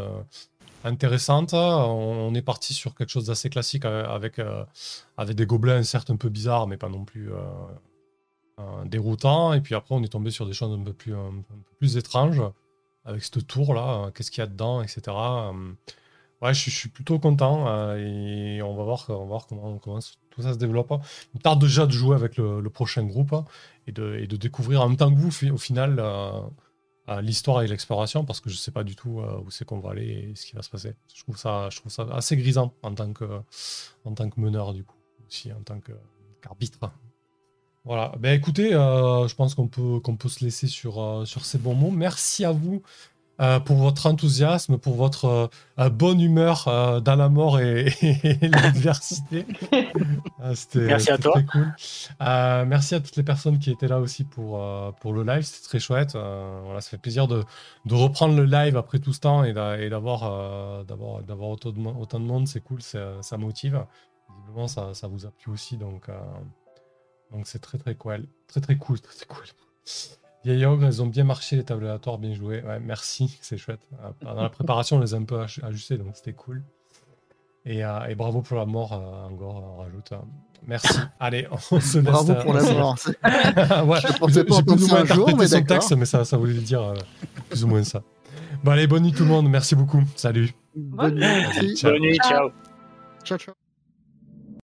intéressantes. On, est parti sur quelque chose d'assez classique euh, avec, euh, avec des gobelins, certes un peu bizarres, mais pas non plus euh, euh, déroutants. Et puis après, on est tombé sur des choses un peu plus, un, peu plus étranges avec cette tour là, euh, qu'est-ce qu'il y a dedans, etc. Ouais, je, suis- plutôt content et on va voir, on va voir comment, tout ça se développe. Il me tarde déjà de jouer avec le, prochain groupe hein, et, de, et de découvrir en même temps que vous, au final, l'histoire et l'exploration parce que je sais pas du tout euh, où c'est qu'on va aller et ce qui va se passer. Je trouve ça, je trouve ça assez grisant en tant que, en tant que meneur du coup, aussi en tant qu'arbitre. Voilà, ben écoutez, euh, je pense qu'on peut, peut se laisser sur, euh, sur ces bons mots. Merci à vous euh, pour votre enthousiasme, pour votre euh, euh, bonne humeur euh, dans la mort et, et l'adversité. C'était Merci à c'était toi. très cool. Euh, merci à toutes les personnes qui étaient là aussi pour, euh, pour le live, c'était très chouette. Euh, voilà, ça fait plaisir de, de reprendre le live après tout ce temps et d'a- et d'avoir euh, d'avoir d'avoir autant, de mo- autant de monde, c'est cool, ça, ça motive. Visiblement, ça, ça vous a plu aussi, donc euh, donc c'est très très cool, très très cool, très, très cool. Ogre, elles ont bien marché les tables aléatoires, bien joué. Ouais, merci, c'est chouette. Euh, Dans la préparation, on les a un peu aj- ajustés, donc c'était cool. Et, euh, et bravo pour la mort, euh, Angor, on rajoute. euh, merci. Allez, on se laisse. Bravo euh, pour la se- mort. ouais, Je pensais pas plus ou ça moins un jour, mais son texte, mais ça, ça voulait dire euh, plus ou moins ça. Bon, allez, bonne nuit tout le monde. Merci beaucoup. Salut. Bonne Bonne nuit. Ciao. Bonne nuit, ciao. Ciao, ciao.